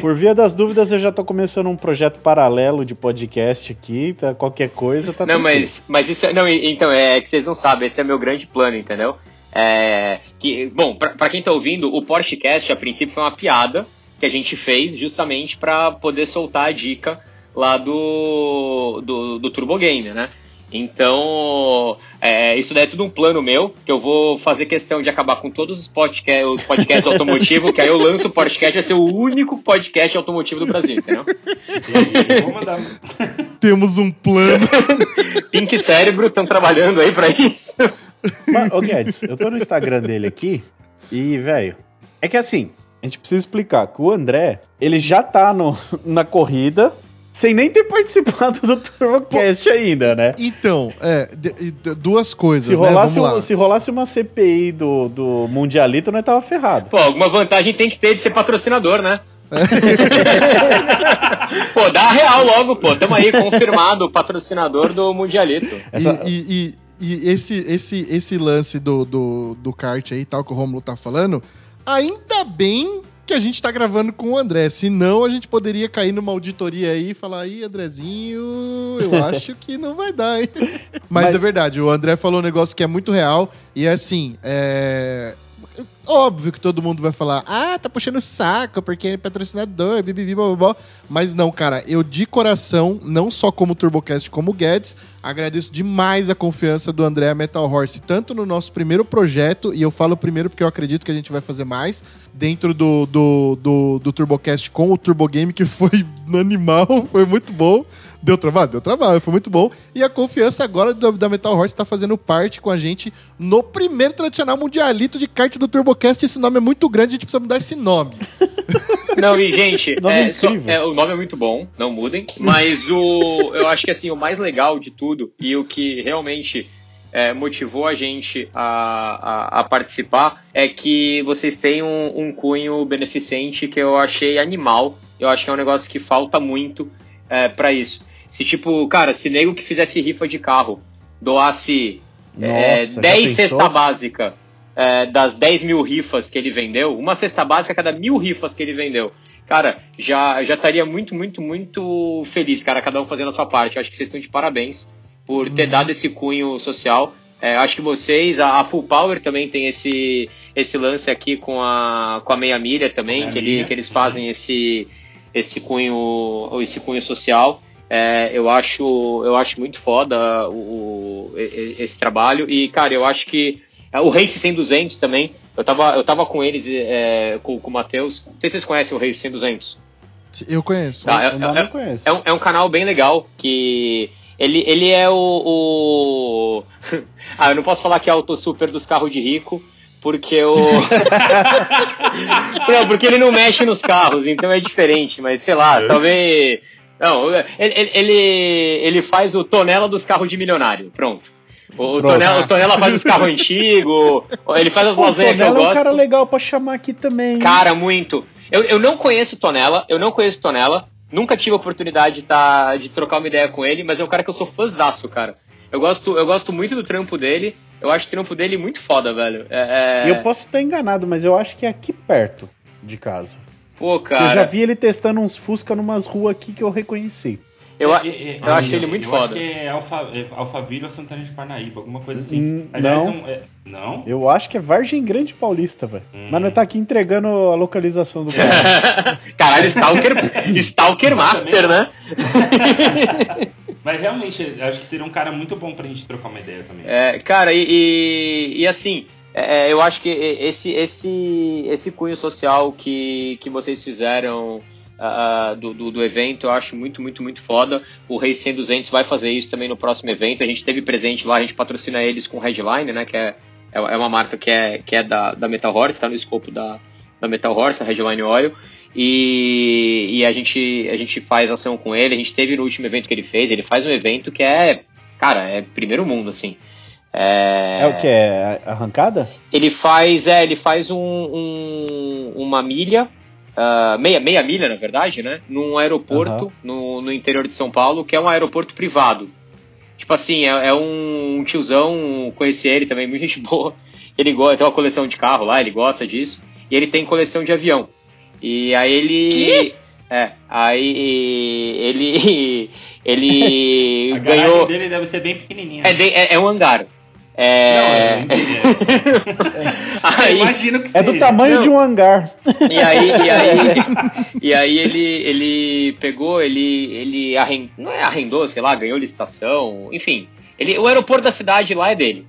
Por via das dúvidas, eu já tô começando um projeto paralelo de podcast aqui. Tá, qualquer coisa, tá Não, tranquilo. mas, mas isso é. Não, então, é que vocês não sabem, esse é meu grande plano, entendeu? É, que, bom, pra, pra quem tá ouvindo, o Porschecast a princípio foi uma piada que a gente fez justamente pra poder soltar a dica lá do, do, do Turbo Game, né? Então, é, isso daí é tudo um plano meu, que eu vou fazer questão de acabar com todos os, podca os podcasts (laughs) automotivos, que aí eu lanço o podcast, vai ser o único podcast automotivo do Brasil, entendeu? Vou mandar. (laughs) Temos um plano. (laughs) Pink Cérebro estão trabalhando aí pra isso. Mas, ô Guedes, eu tô no Instagram dele aqui e, velho, é que assim, a gente precisa explicar que o André, ele já tá no, na corrida sem nem ter participado do TurboCast ainda, né? Então, é, de- de- duas coisas, Se né? rolasse, Vamos lá. um- se rolasse uma CPI do, do Mundialito, nós tava ferrado. Pô, alguma vantagem tem que ter de ser patrocinador, né? (laughs) pô, dá a real logo, pô. Tamo aí, confirmado, o patrocinador do Mundialito. Essa- E, e- e- e esse, esse, esse lance do, do, do kart aí, tal, que o Romulo tá falando, ainda bem que a gente tá gravando com o André. Senão a gente poderia cair numa auditoria aí e falar, aí, Andrezinho, eu (laughs) acho que não vai dar, hein? Mas, Mas- é verdade, o André falou um negócio que é muito real. E é assim, é. Óbvio que todo mundo vai falar, ah, tá puxando saco porque é patrocinador, bibibi, blá. Mas não, cara, eu de coração, não só como Turbocast, como Guedes, agradeço demais a confiança do André Metal Horse, tanto no nosso primeiro projeto, e eu falo primeiro porque eu acredito que a gente vai fazer mais, dentro do, do, do, do Turbocast com o Turbo Game, que foi (laughs) animal, foi muito bom. Deu trabalho? Deu trabalho, foi muito bom. E a confiança agora da Metal Horse tá fazendo parte com a gente no primeiro tradicional mundialito de kart do Turbocast. Esse nome é muito grande, a gente precisa mudar esse nome. (laughs) Não, e gente, Nome é, só- incrível. é, o nome é muito bom, não mudem. Mas o, eu acho que assim, o mais legal de tudo e o que realmente é, motivou a gente a, a, a participar é que vocês têm um, um cunho beneficente que eu achei animal. Eu acho que é um negócio que falta muito é, para isso. Se tipo, cara, se nego que fizesse rifa de carro doasse é, Nossa, já 10 pensou? cesta básica é, das 10 mil rifas que ele vendeu, uma cesta básica a cada mil rifas que ele vendeu. Cara, já, já estaria muito, muito, muito feliz, cara, cada um fazendo a sua parte. Eu acho que vocês estão de parabéns por ter dado esse cunho social. É, acho que vocês, a, a Full Power também tem esse, esse lance aqui com a, com a Meia Milha também, Meia que, ele, Milha. que eles fazem esse, esse, cunho, esse cunho social. É, eu, acho, eu acho muito foda o, o- esse trabalho. E, cara, eu acho que o Race 100 200 também. Eu tava, eu tava com eles, é, com, com o Matheus. Não sei se vocês conhecem o Race 100 200. Eu conheço. Tá, é, Eu não é- conheço. é um, é um canal bem legal que. Ele, ele é o. o- (laughs) ah, eu não posso falar que é o super dos carros de rico, porque o. (laughs) não, porque ele não mexe nos carros, então é diferente, mas sei lá, talvez. Não, ele, ele- ele, ele faz o tonela dos carros de milionário, pronto. O, o tonela, o Tonela faz os carros antigos, ele faz as o lasanhas que eu Tonela é um gosto. cara legal pra chamar aqui também. Cara, muito. Eu, eu não conheço Tonela, eu não conheço Tonela. Nunca tive a oportunidade de, tá, de trocar uma ideia com ele, mas é um cara que eu sou fãzaço, cara. Eu gosto, eu gosto muito do trampo dele. Eu acho o trampo dele muito foda, velho. É, é- E eu posso estar enganado, mas eu acho que é aqui perto de casa. Pô, cara. eu já vi ele testando uns Fusca numas ruas aqui que eu reconheci. Eu, É, é, é, eu acho ele muito eu foda. acho que é, Alfa, é Alphaville ou Santana de Parnaíba, alguma coisa assim. Hum, Aliás, não. é é- não? Eu acho que é Vargem Grande Paulista, velho. Hum. Mas nós tá aqui entregando a localização do (laughs) cara. Caralho, Stalker, Stalker Master, né? (laughs) Mas realmente, acho que seria um cara muito bom pra gente trocar uma ideia também. É, cara, e, e, e assim, é, eu acho que esse, esse, esse cunho social que, que vocês fizeram ah, do, do, do evento, eu acho muito, muito, muito foda. O Race 100 200 vai fazer isso também no próximo evento. A gente teve presente lá, a gente patrocina eles com Headline, né? Que é, é é uma marca que é, que é da, da Metal Horse, tá no escopo da, da Metal Horse, a Headline Oil. E, e a, gente, a gente faz ação com ele. A gente teve no último evento que ele fez. Ele faz um evento que é, cara, é primeiro mundo, assim. É, o que? É arrancada? Ele faz, é, ele faz um, um- uma milha, ah, meia, meia milha, na verdade, né? Num aeroporto Aham. no, no interior de São Paulo, que é um aeroporto privado. Tipo assim, é, é um tiozão, conheci ele também, muita gente (laughs) boa. Ele gosta, tem uma coleção de carro lá, ele gosta disso. E ele tem coleção de avião. E aí ele. É, aí ele. (laughs) Ele (laughs) A garagem ganhou. dele deve ser bem pequenininha. É, é, é um hangar. Não, É. (laughs) Eu aí, imagino que É do seja. tamanho Não. de um hangar. E aí, e aí, (laughs) e aí ele, ele pegou, ele, ele arrendou, não é arrendou, sei lá, ganhou licitação, enfim. Ele, o aeroporto da cidade lá é dele.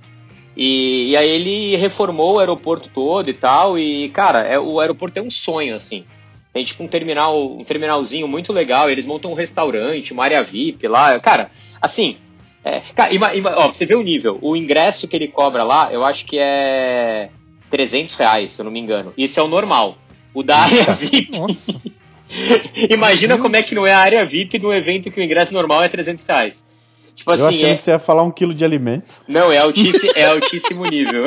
E, e aí ele reformou o aeroporto todo e tal, e cara, é, o aeroporto é um sonho, assim. Tem tipo um terminal, um terminalzinho muito legal, eles montam um restaurante, uma área VIP lá, cara, assim, é, cara, ima, ima- ó, pra você ver o nível, o ingresso que ele cobra lá, eu acho que é 300 reais, se eu não me engano. Isso é o normal. O da área VIP, Nossa. (laughs) imagina como é que não é a área VIP de um evento que o ingresso normal é 300 reais. Tipo eu assim, achando é, que você ia falar um quilo de alimento. não, é altíssimo, (laughs) é altíssimo nível.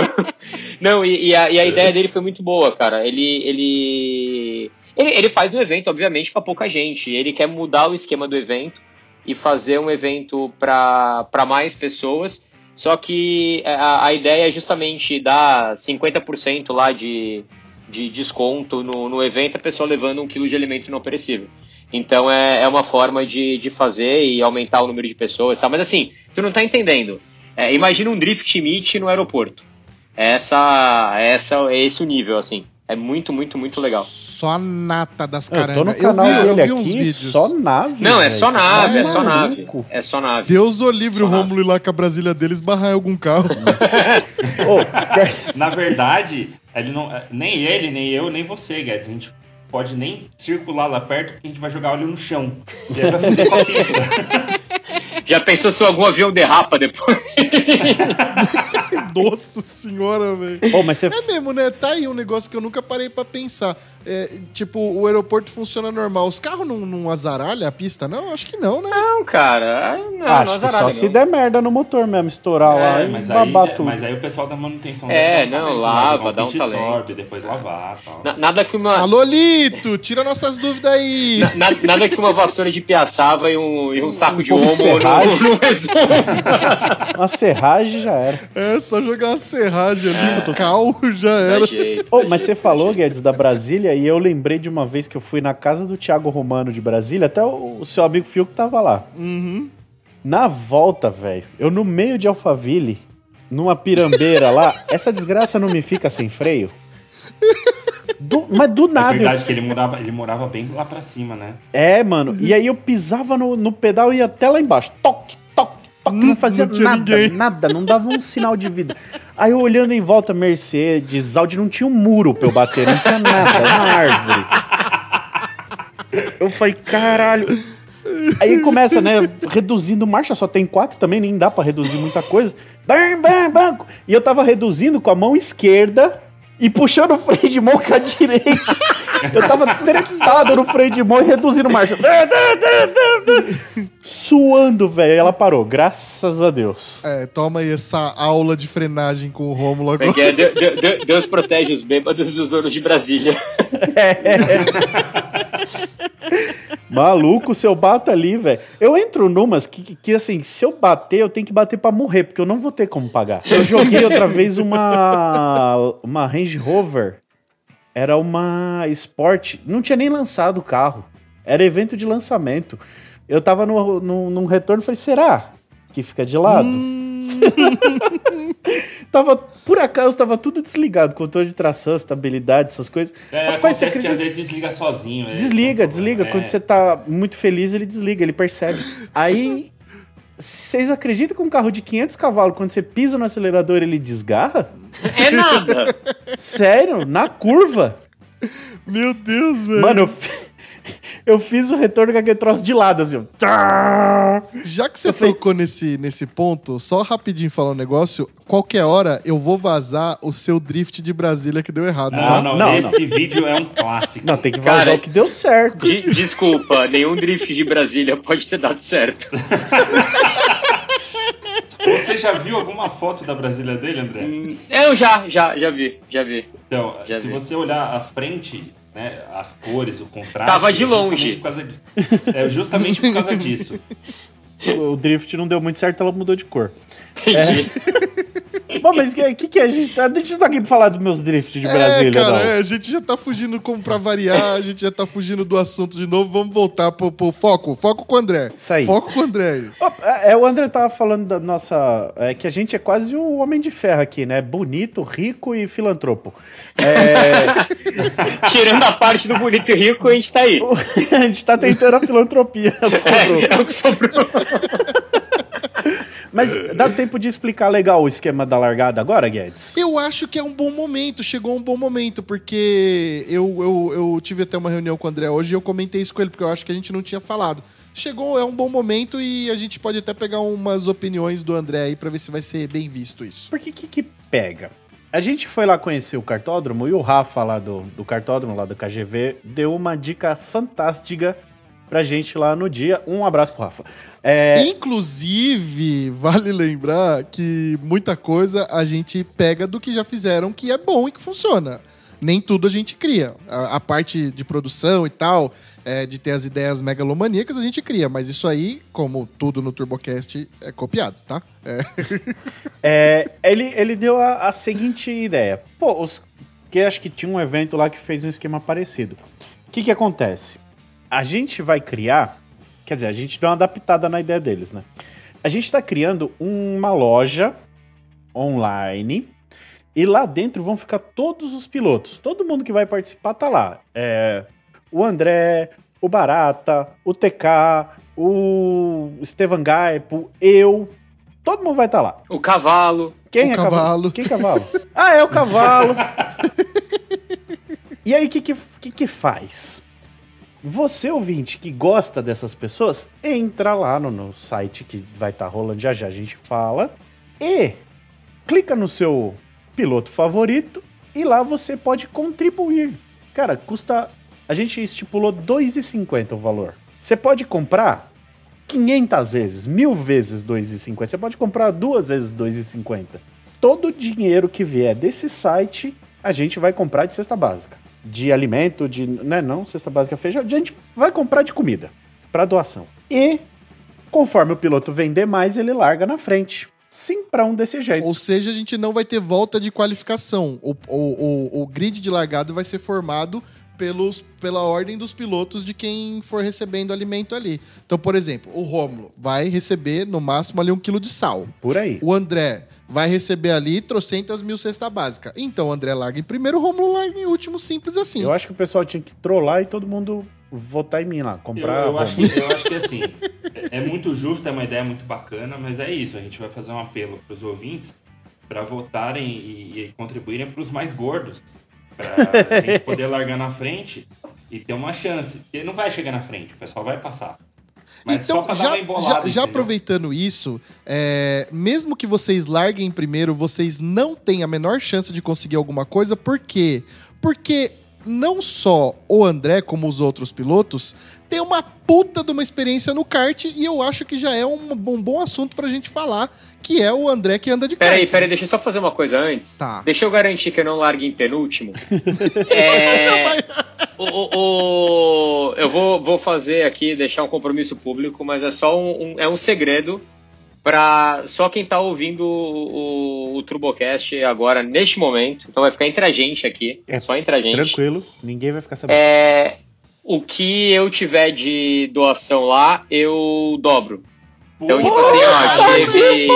Não, e, e a, e a ideia dele foi muito boa, cara. Ele, ele, ele, ele faz o evento, obviamente, para pouca gente. Ele quer mudar o esquema do evento e fazer um evento para mais pessoas. Só que a, a ideia é justamente dar 50% lá de, de desconto no, no evento, a pessoa levando um quilo de alimento não perecível. Então é, é uma forma de, de fazer e aumentar o número de pessoas. Tá? Mas assim, tu não tá entendendo. É, imagina um drift meet no aeroporto. Essa, essa, é esse o nível, assim. É muito, muito, muito legal. Só a nata das Eu tô no Eu canal vi, eu dele vi uns aqui, vídeos. só nave. Não, é só nave, tá é só nave. É só nave. Deus o livre o Só nada. Rômulo ir lá com a Brasília deles barrar em algum carro. (laughs) Ô, Na verdade, ele não, nem ele, nem eu, nem você, Guedes. A gente pode nem circular lá perto porque a gente vai jogar óleo no chão. E aí vai fazer com a pista. Já pensou se algum avião derrapa depois? (laughs) Nossa senhora, velho. mas você É mesmo, né? Tá aí um negócio que eu nunca parei pra pensar. É, tipo, o aeroporto funciona normal. Os carros não, não azaralham a pista? Não, acho que não, né? Não, cara. Não, acho não que só se não. der merda no motor mesmo, estourar lá É, e mas, aí, babar tudo. mas aí o pessoal da manutenção É, um não, lava, dá um talento. sorbe, depois lavar tal. Na- Nada que uma. Alô, Lito, tira nossas dúvidas aí. na- nada que uma vassoura de piaçava e um, e um saco homo de serragem. não resolve. Uma serragem já era. É, só jogar uma serragem É. ali, cal, já era. jeito, dá mas jeito, você falou, jeito. Guedes, da Brasília, e eu lembrei de uma vez que eu fui na casa do Thiago Romano de Brasília, até o, o seu amigo Fiuk tava lá. Uhum. Na volta, velho, eu no meio de Alphaville, numa pirambeira lá, (laughs) essa desgraça não me fica sem freio? Do- mas do É nada. eu- verdade que ele morava, ele morava bem lá pra cima, né? É, mano. E aí eu pisava no, no pedal e ia até lá embaixo. Toque, não fazia Não nada, ninguém. nada, não dava um sinal de vida. Aí eu olhando em volta, Mercedes, Audi, não tinha um muro pra eu bater, não tinha nada, uma árvore. Eu falei, caralho. Aí começa, né, reduzindo marcha, só tem quatro também, nem dá pra reduzir muita coisa. Bam, bam, bam. E eu tava reduzindo com a mão esquerda e puxando o freio de mão com a direita. Eu tava trepado no freio de mão e reduzindo marcha. Suando, velho. Ela parou, graças a Deus. É, toma aí essa aula de frenagem com o Rômulo agora. Porque é, De- De- De- Deus protege os bêbados dos donos de Brasília. (laughs) Maluco, se eu bato ali, velho. Eu entro numas que, que, assim, se eu bater, eu tenho que bater pra morrer, porque eu não vou ter como pagar. Eu joguei outra vez uma, uma Range Rover. Era uma Sport. Não tinha nem lançado o carro. Era evento de lançamento. Eu tava no, no, num retorno e falei, será que fica de lado? (laughs) tava, por acaso, tava tudo desligado. Controle de tração, estabilidade, essas coisas. É, Rapaz, você acontece que acredita- às vezes desliga sozinho. é. Desliga, desliga. É. Quando você tá muito feliz, ele desliga, ele percebe. Aí, vocês acreditam que um carro de 500 cavalos, quando você pisa no acelerador, ele desgarra? É nada. Sério? Na curva? Meu Deus, velho. Mano, eu, (laughs) eu fiz o retorno com aquele troço de lado, assim. Já que você tocou nesse, nesse ponto, só rapidinho falar um negócio. Qualquer hora eu vou vazar o seu drift de Brasília que deu errado, Não, tá? não, Não, esse vídeo é um clássico. Não, tem que vazar Cara, o que deu certo. De- desculpa, nenhum drift de Brasília pode ter dado certo. (laughs) Você já viu alguma foto da Brasília dele, André? Hum, Eu já, já, já vi, já vi. Então, Já se vi. você olhar a frente, né, as cores, o contraste... Tava de é justamente longe. por causa disso. É justamente por causa disso. (laughs) O drift não deu muito certo, ela mudou de cor. (laughs) Entendi. (laughs) Bom, mas o que, que, que a gente tá. Deixa eu tá aqui pra falar dos meus drifts de Brasília, é, cara, não. é, a gente já tá fugindo como pra variar, a gente já tá fugindo do assunto de novo. Vamos voltar pro, pro foco. Foco com o André. Isso aí. Foco com o André aí. É, é, o André tava falando da nossa. É que a gente é quase o homem de ferro aqui, né? Bonito, rico e filantropo. É, (laughs) Tirando a parte do bonito e rico, a gente tá aí. (laughs) a gente tá tentando a filantropia. (laughs) é o que sobrou. É, é o que sobrou. Mas dá tempo de explicar legal o esquema da largada agora, Guedes? Eu acho que é um bom momento, chegou um bom momento, porque eu, eu, eu tive até uma reunião com o André hoje e eu comentei isso com ele, porque eu acho que a gente não tinha falado. Chegou, é um bom momento e a gente pode até pegar umas opiniões do André aí pra ver se vai ser bem visto isso. Porque que que pega? A gente foi lá conhecer o cartódromo e o Rafa lá do, do cartódromo, lá do KGV, deu uma dica fantástica pra gente lá no dia. Um abraço pro Rafa. É, Inclusive, vale lembrar que muita coisa a gente pega do que já fizeram que é bom e que funciona. Nem tudo a gente cria. A, a parte de produção e tal, é, de ter as ideias megalomaníacas, a gente cria. Mas isso aí, como tudo no TurboCast, é copiado, tá? É. (laughs) É, ele, ele deu a, a seguinte ideia. Pô, os, que acho que tinha um evento lá que fez um esquema parecido. O que que acontece? A gente vai criar, quer dizer, a gente deu uma adaptada na ideia deles, né? A gente está criando uma loja online e lá dentro vão ficar todos os pilotos. Todo mundo que vai participar tá lá. É, o André, o Barata, o TK, o Estevan Gaipo, eu. Todo mundo vai estar lá. O cavalo. Quem O é cavalo. Quem é cavalo? ah, é o cavalo. (laughs) e aí, o que, que, que que faz? Você, ouvinte, que gosta dessas pessoas, entra lá no, no site que vai estar rolando já já, a gente fala, e clica no seu piloto favorito e lá você pode contribuir. Cara, custa. A gente estipulou R$ 2,50 o valor. Você pode comprar 500 vezes, mil vezes 2,50. Você pode comprar duas vezes 2,50. Todo o dinheiro que vier desse site, a gente vai comprar de cesta básica. De alimento, de. Né, não, cesta básica feijão. A gente vai comprar de comida para doação. E, conforme o piloto vender mais, ele larga na frente. Simprão desse jeito. Ou seja, a gente não vai ter volta de qualificação. O, o, o, o grid de largado vai ser formado pelos, pela ordem dos pilotos de quem for recebendo alimento ali. Então, por exemplo, o Rômulo vai receber no máximo ali um quilo de sal. Por aí. O André vai receber ali trocentas mil cesta básica. Então o André larga em primeiro, o Rômulo larga em último, simples assim. Eu acho que o pessoal tinha que trollar e todo mundo votar em mim lá. Eu, Comprar. eu acho Romulo. que, eu acho que assim, é muito justo, é uma ideia muito bacana, mas é isso. A gente vai fazer um apelo para os ouvintes para votarem e, e contribuírem para os mais gordos. Gente poder largar na frente e ter uma chance. Porque não vai chegar na frente, o pessoal vai passar. Mas então, já, embolada, já, já aproveitando isso, é, mesmo que vocês larguem primeiro, vocês não têm a menor chance de conseguir alguma coisa. Por quê? Porque não só o André, como os outros pilotos, tem uma puta de uma experiência no kart e eu acho que já é um, um bom assunto pra gente falar, que é o André que anda de kart. Peraí, peraí, deixa eu só fazer uma coisa antes. Tá. Deixa eu garantir que eu não largue em penúltimo. (laughs) é, o, o- o- eu vou, vou fazer aqui, deixar um compromisso público, mas é só um, um- é um segredo para só quem tá ouvindo o, o, o Turbocast agora, neste momento. Então vai ficar entre a gente aqui, É, só entre a gente. Tranquilo, ninguém vai ficar sabendo. É, o que eu tiver de doação lá, eu dobro. Então, tipo assim, ó, teve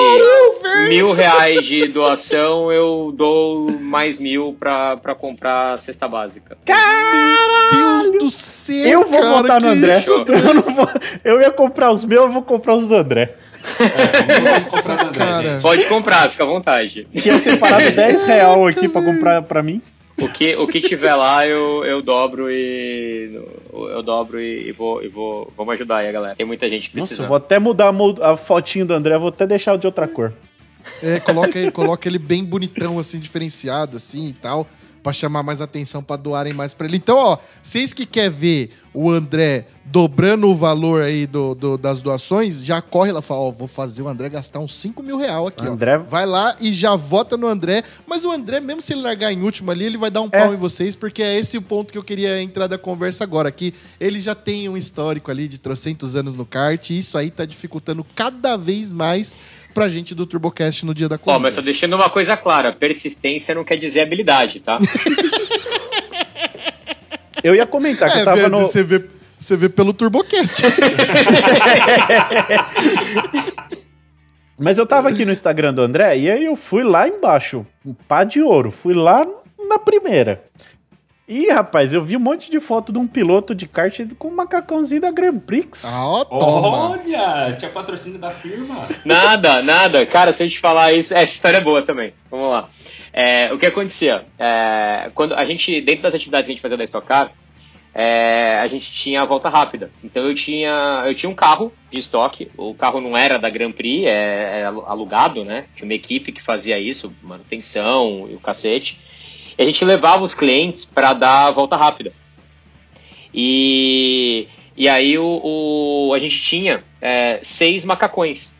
mil reais de doação, eu dou mais mil pra, pra comprar a cesta básica. Deus do céu, Eu vou cara, votar no André. isso? (laughs) Eu, não vou- eu ia comprar os meus, eu vou comprar os do André. Nossa, Vamos comprar do André, cara. Pode comprar, fica à vontade. Tinha separado (laughs) 10 real aqui pra comprar pra mim. O que, o que tiver lá, eu, eu dobro e. Eu dobro e, e vou, e vou. Vamos ajudar aí, galera. Tem muita gente Nossa, eu precisando. vou até mudar a, a fotinho do André, vou até deixar de outra cor. É, coloca, ele- coloca ele bem bonitão, assim, diferenciado, assim e tal, pra chamar mais atenção, pra doarem mais pra ele. Então, ó, vocês que quer ver o André dobrando o valor aí do, do- das doações, já corre lá e fala, ó, vou fazer o André gastar uns 5 mil real aqui, André- ó. Vai lá e já vota no André, mas o André, mesmo se ele largar em último ali, ele vai dar um É. pau em vocês, porque é esse o ponto que eu queria entrar da conversa agora, que ele já tem um histórico ali de trocentos anos no kart, e isso aí tá dificultando cada vez mais pra gente do TurboCast no dia da corrida. Ó, mas só deixando uma coisa clara: persistência não quer dizer habilidade, tá? (laughs) Eu ia comentar que É, eu tava no. você, vê, você vê pelo TurboCast. (laughs) Mas eu tava aqui no Instagram do André e aí eu fui lá embaixo, um pá de ouro. Fui lá na primeira. E, rapaz, eu vi um monte de foto de um piloto de kart com um macacãozinho da Grand Prix. Ah, ó, toma. Olha, tinha patrocínio da firma. Nada, nada. Cara, se eu te falar isso, essa história é boa também. Vamos lá. É, o que acontecia? É, quando a gente, dentro das atividades que a gente fazia da Stock Car, é, a gente tinha a volta rápida. Então eu tinha, eu tinha um carro de estoque. O carro não era da Grand Prix, é, é alugado, né? Tinha uma equipe que fazia isso, manutenção e o cacete. E a gente levava os clientes para dar a volta rápida. E, e aí o, o- a gente tinha é, seis macacões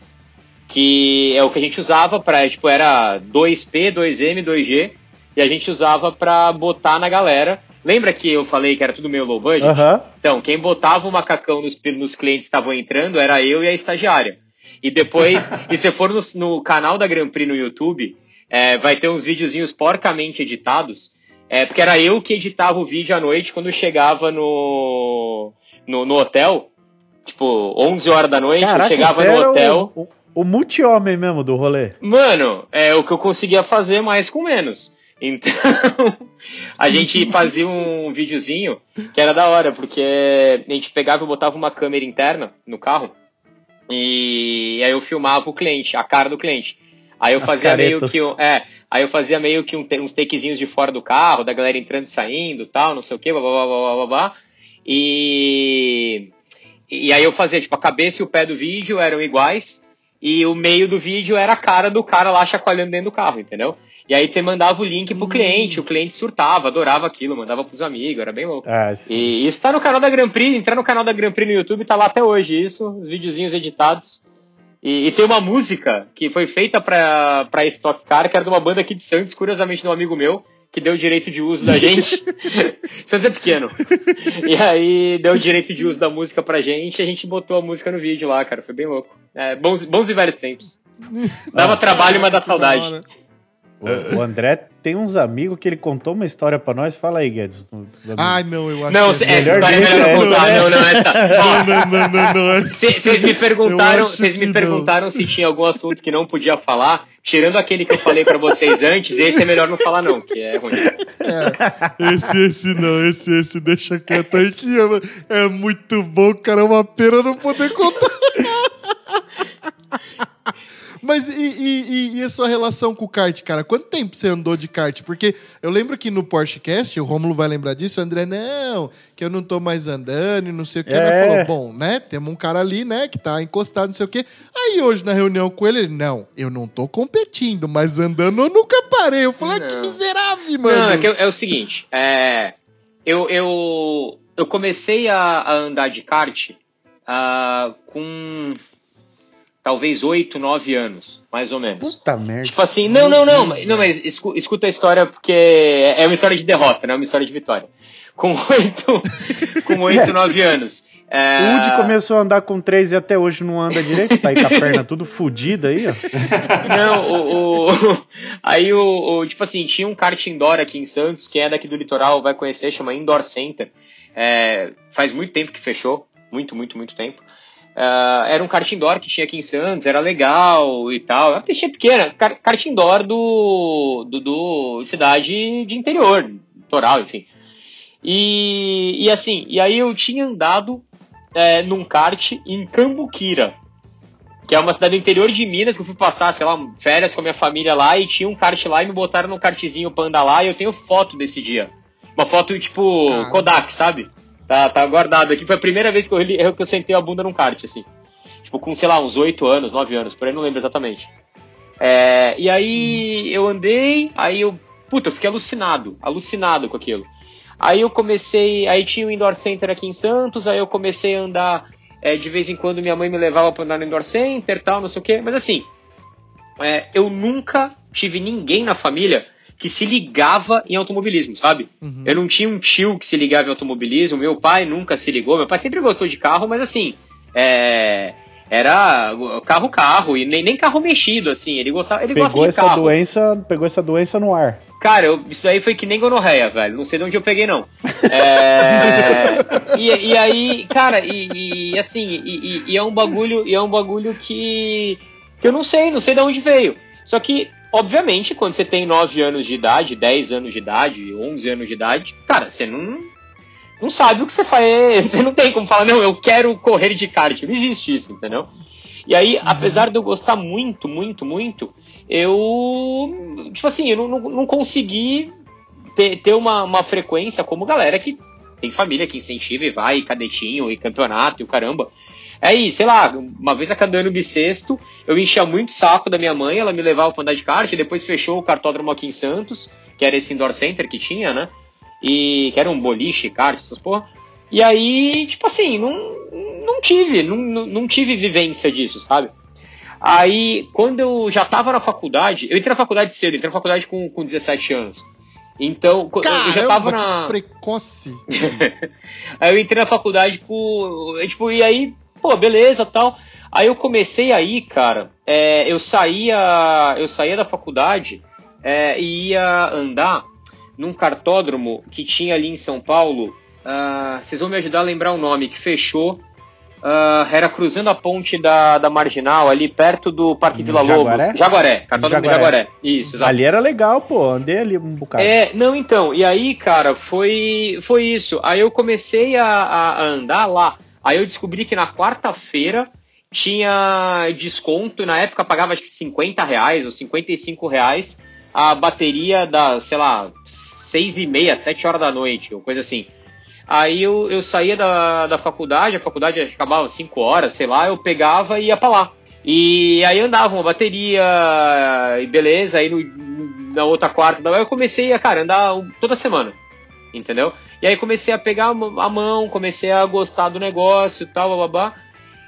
que é o que a gente usava para tipo era 2P, 2M, 2G e a gente usava para botar na galera. Lembra que eu falei que era tudo meio low budget? Aham. Então, quem botava o macacão nos, nos clientes que estavam entrando era eu e a estagiária. E depois, (laughs) e se for no, no canal da Grand Prix no YouTube, é, vai ter uns videozinhos porcamente editados, é, porque era eu que editava o vídeo à noite quando chegava no, no, no hotel, tipo, 11 horas da noite, Caraca, eu chegava no hotel. o, o, o multi-homem mesmo do rolê. Mano, é o que eu conseguia fazer mais com menos. Então, (laughs) a gente fazia um videozinho que era da hora, porque a gente pegava e botava uma câmera interna no carro e aí eu filmava o cliente, a cara do cliente. Aí eu As fazia meio caretas. que um- é, aí eu fazia meio que um, uns takezinhos de fora do carro, da galera entrando e saindo, tal, não sei o que, blá blá blá blá blá blá. E e aí eu fazia tipo a cabeça e o pé do vídeo eram iguais e o meio do vídeo era a cara do cara lá chacoalhando dentro do carro, entendeu? E aí você mandava o link pro cliente, o cliente surtava, adorava aquilo, mandava pros amigos, era bem louco. Ah. E isso tá no canal da Grand Prix, entrar no canal da Grand Prix no YouTube, tá lá até hoje isso, os videozinhos editados. E, e tem uma música que foi feita pra, pra Stock Car, que era de uma banda aqui de Santos, curiosamente de um amigo meu, que deu o direito de uso da (laughs) gente. Santos é pequeno. E aí deu o direito de uso da música pra gente e a gente botou a música no vídeo lá, cara. Foi bem louco. É, bons, bons e velhos tempos. Dava trabalho, mas dá saudade. O, André tem uns amigos que ele contou uma história pra nós. Fala aí, Guedes. Ai, não, eu acho Não, que essa essa- história é melhor essa, contar. né? Não, não, essa. Ó, Não, não, não, não, essa- Vocês me perguntaram, vocês me não. perguntaram se tinha algum assunto que não podia falar. Tirando aquele que eu falei pra vocês antes, esse é melhor não falar não, que é ruim. Esse, esse não, esse, esse deixa quieto aí que é, é muito bom, cara. É uma pena não poder contar. Mas e, e- e- e a sua relação com o kart, cara? Quanto tempo você andou de kart? Porque eu lembro que no Porsche Cast, o Rômulo vai lembrar disso, o André, não, que eu não tô mais andando e não sei o que. É. Ele falou, bom, né, temos um cara ali, né, que tá encostado, não sei o que. Aí hoje, na reunião com ele, ele, não, eu não tô competindo, mas andando eu nunca parei. Eu falei, ah, que miserável, mano. Não, é, que é o seguinte, é, eu, eu, eu comecei a, a andar de kart ah, com talvez 8, 9 anos, mais ou menos. Puta merda. Tipo assim, não, não, não, Deus, mas- não, mas escu- escuta a história porque é uma história de derrota, não é uma história de vitória. Com oito, (laughs) com oito, nove anos. é, O Woody começou a andar com três e até hoje não anda direito, tá aí com a perna tudo fodida aí, ó. (laughs) Não, o, o- (laughs) aí o, o- tipo assim, tinha um kart indoor aqui em Santos, quem é daqui do litoral vai conhecer, chama Indoor Center. É, faz muito tempo que fechou, muito, muito, muito tempo. Ah, era um kart indoor que tinha aqui em Santos, era legal e tal. Uma pistinha pequena, kar- kart indoor do, do, do cidade de interior, litoral, enfim. E, e assim, e aí eu tinha andado é, num kart em Cambuquira, que é uma cidade do interior de Minas, que eu fui passar, sei lá, férias com a minha família lá, e tinha um kart lá e me botaram num kartzinho pra andar lá, e eu tenho foto desse dia. Uma foto tipo. Kodak, sabe? Tá, tá guardado aqui. Foi a primeira vez que eu, que eu sentei a bunda num kart, assim. Tipo, com, sei lá, uns 8 anos, 9 anos, por aí não lembro exatamente. É, e aí eu andei, aí eu. Puta, eu fiquei alucinado, alucinado com aquilo. Aí eu comecei. Aí tinha o Indoor Center aqui em Santos, aí eu comecei a andar. é, de vez em quando minha mãe me levava pra andar no Indoor Center tal, não sei o quê. Mas assim, é, eu nunca tive ninguém na família que se ligava em automobilismo, sabe? Uhum. Eu não tinha um tio que se ligava em automobilismo, meu pai nunca se ligou, meu pai sempre gostou de carro, mas assim, é, era carro carro e nem, nem carro mexido assim, ele gostava, ele gosta Pegou de essa carro. doença, pegou essa doença no ar. Cara, eu- isso aí foi que nem gonorreia, velho. Não sei de onde eu peguei, não. (laughs) É, e, e aí, cara, e, e, assim, e, e- é um bagulho, e é um bagulho que, que eu não sei, não sei de onde veio. Só que, obviamente, quando você tem 9 anos de idade, 10 anos de idade, 11 anos de idade, cara, você não, não sabe o que você faz. (laughs) Você não tem como falar, não, eu quero correr de kart. Não existe isso, entendeu? E aí, apesar de eu gostar muito, muito, muito, eu. Tipo assim, eu não, não, não consegui ter, ter uma, uma frequência como galera que tem família que incentiva e vai, e cadetinho, e campeonato, e o caramba. Aí, sei lá, uma vez a cada ano bissexto, eu enchia muito saco da minha mãe, ela me levava pra andar de kart, e depois fechou o cartódromo aqui em Santos, que era esse indoor center que tinha, né? E que era um boliche, kart, essas porra. E aí, tipo assim, não, não tive, não, não, tive vivência disso, sabe? Aí, quando eu já tava na faculdade, eu entrei na faculdade cedo, entrei na faculdade com, com 17 anos. Então, co- eu já tava Caramba, na. que precoce. (laughs) Aí eu entrei na faculdade com. Tipo, e aí, pô, beleza tal. Aí eu comecei aí, cara. é, eu saía. Eu saía da faculdade é, e ia andar num cartódromo que tinha ali em São Paulo. ah, vocês vão me ajudar a lembrar o nome, que fechou. ah, era cruzando a ponte da, da Marginal, ali perto do Parque Vila Jaguaré? Lobos. Jaguaré, cartódromo Jaguaré. Jaguaré. Isso, exato. Ali era legal, pô. Andei ali um bocado. É, não, então, e aí, cara, foi, foi isso. Aí eu comecei a- a andar lá. Aí eu descobri que na quarta-feira tinha desconto, na época pagava acho que 50 reais ou 55 reais a bateria da, sei lá, 6 e meia, 7 horas da noite, ou coisa assim. Aí eu, eu saía da, da faculdade, a faculdade acabava 5 horas, sei lá, eu pegava e ia pra lá. E aí andava uma bateria, e beleza, aí no, na outra quarta, eu comecei a, cara, andar toda semana, entendeu? E aí comecei a pegar a mão- comecei a gostar do negócio e tal, babá.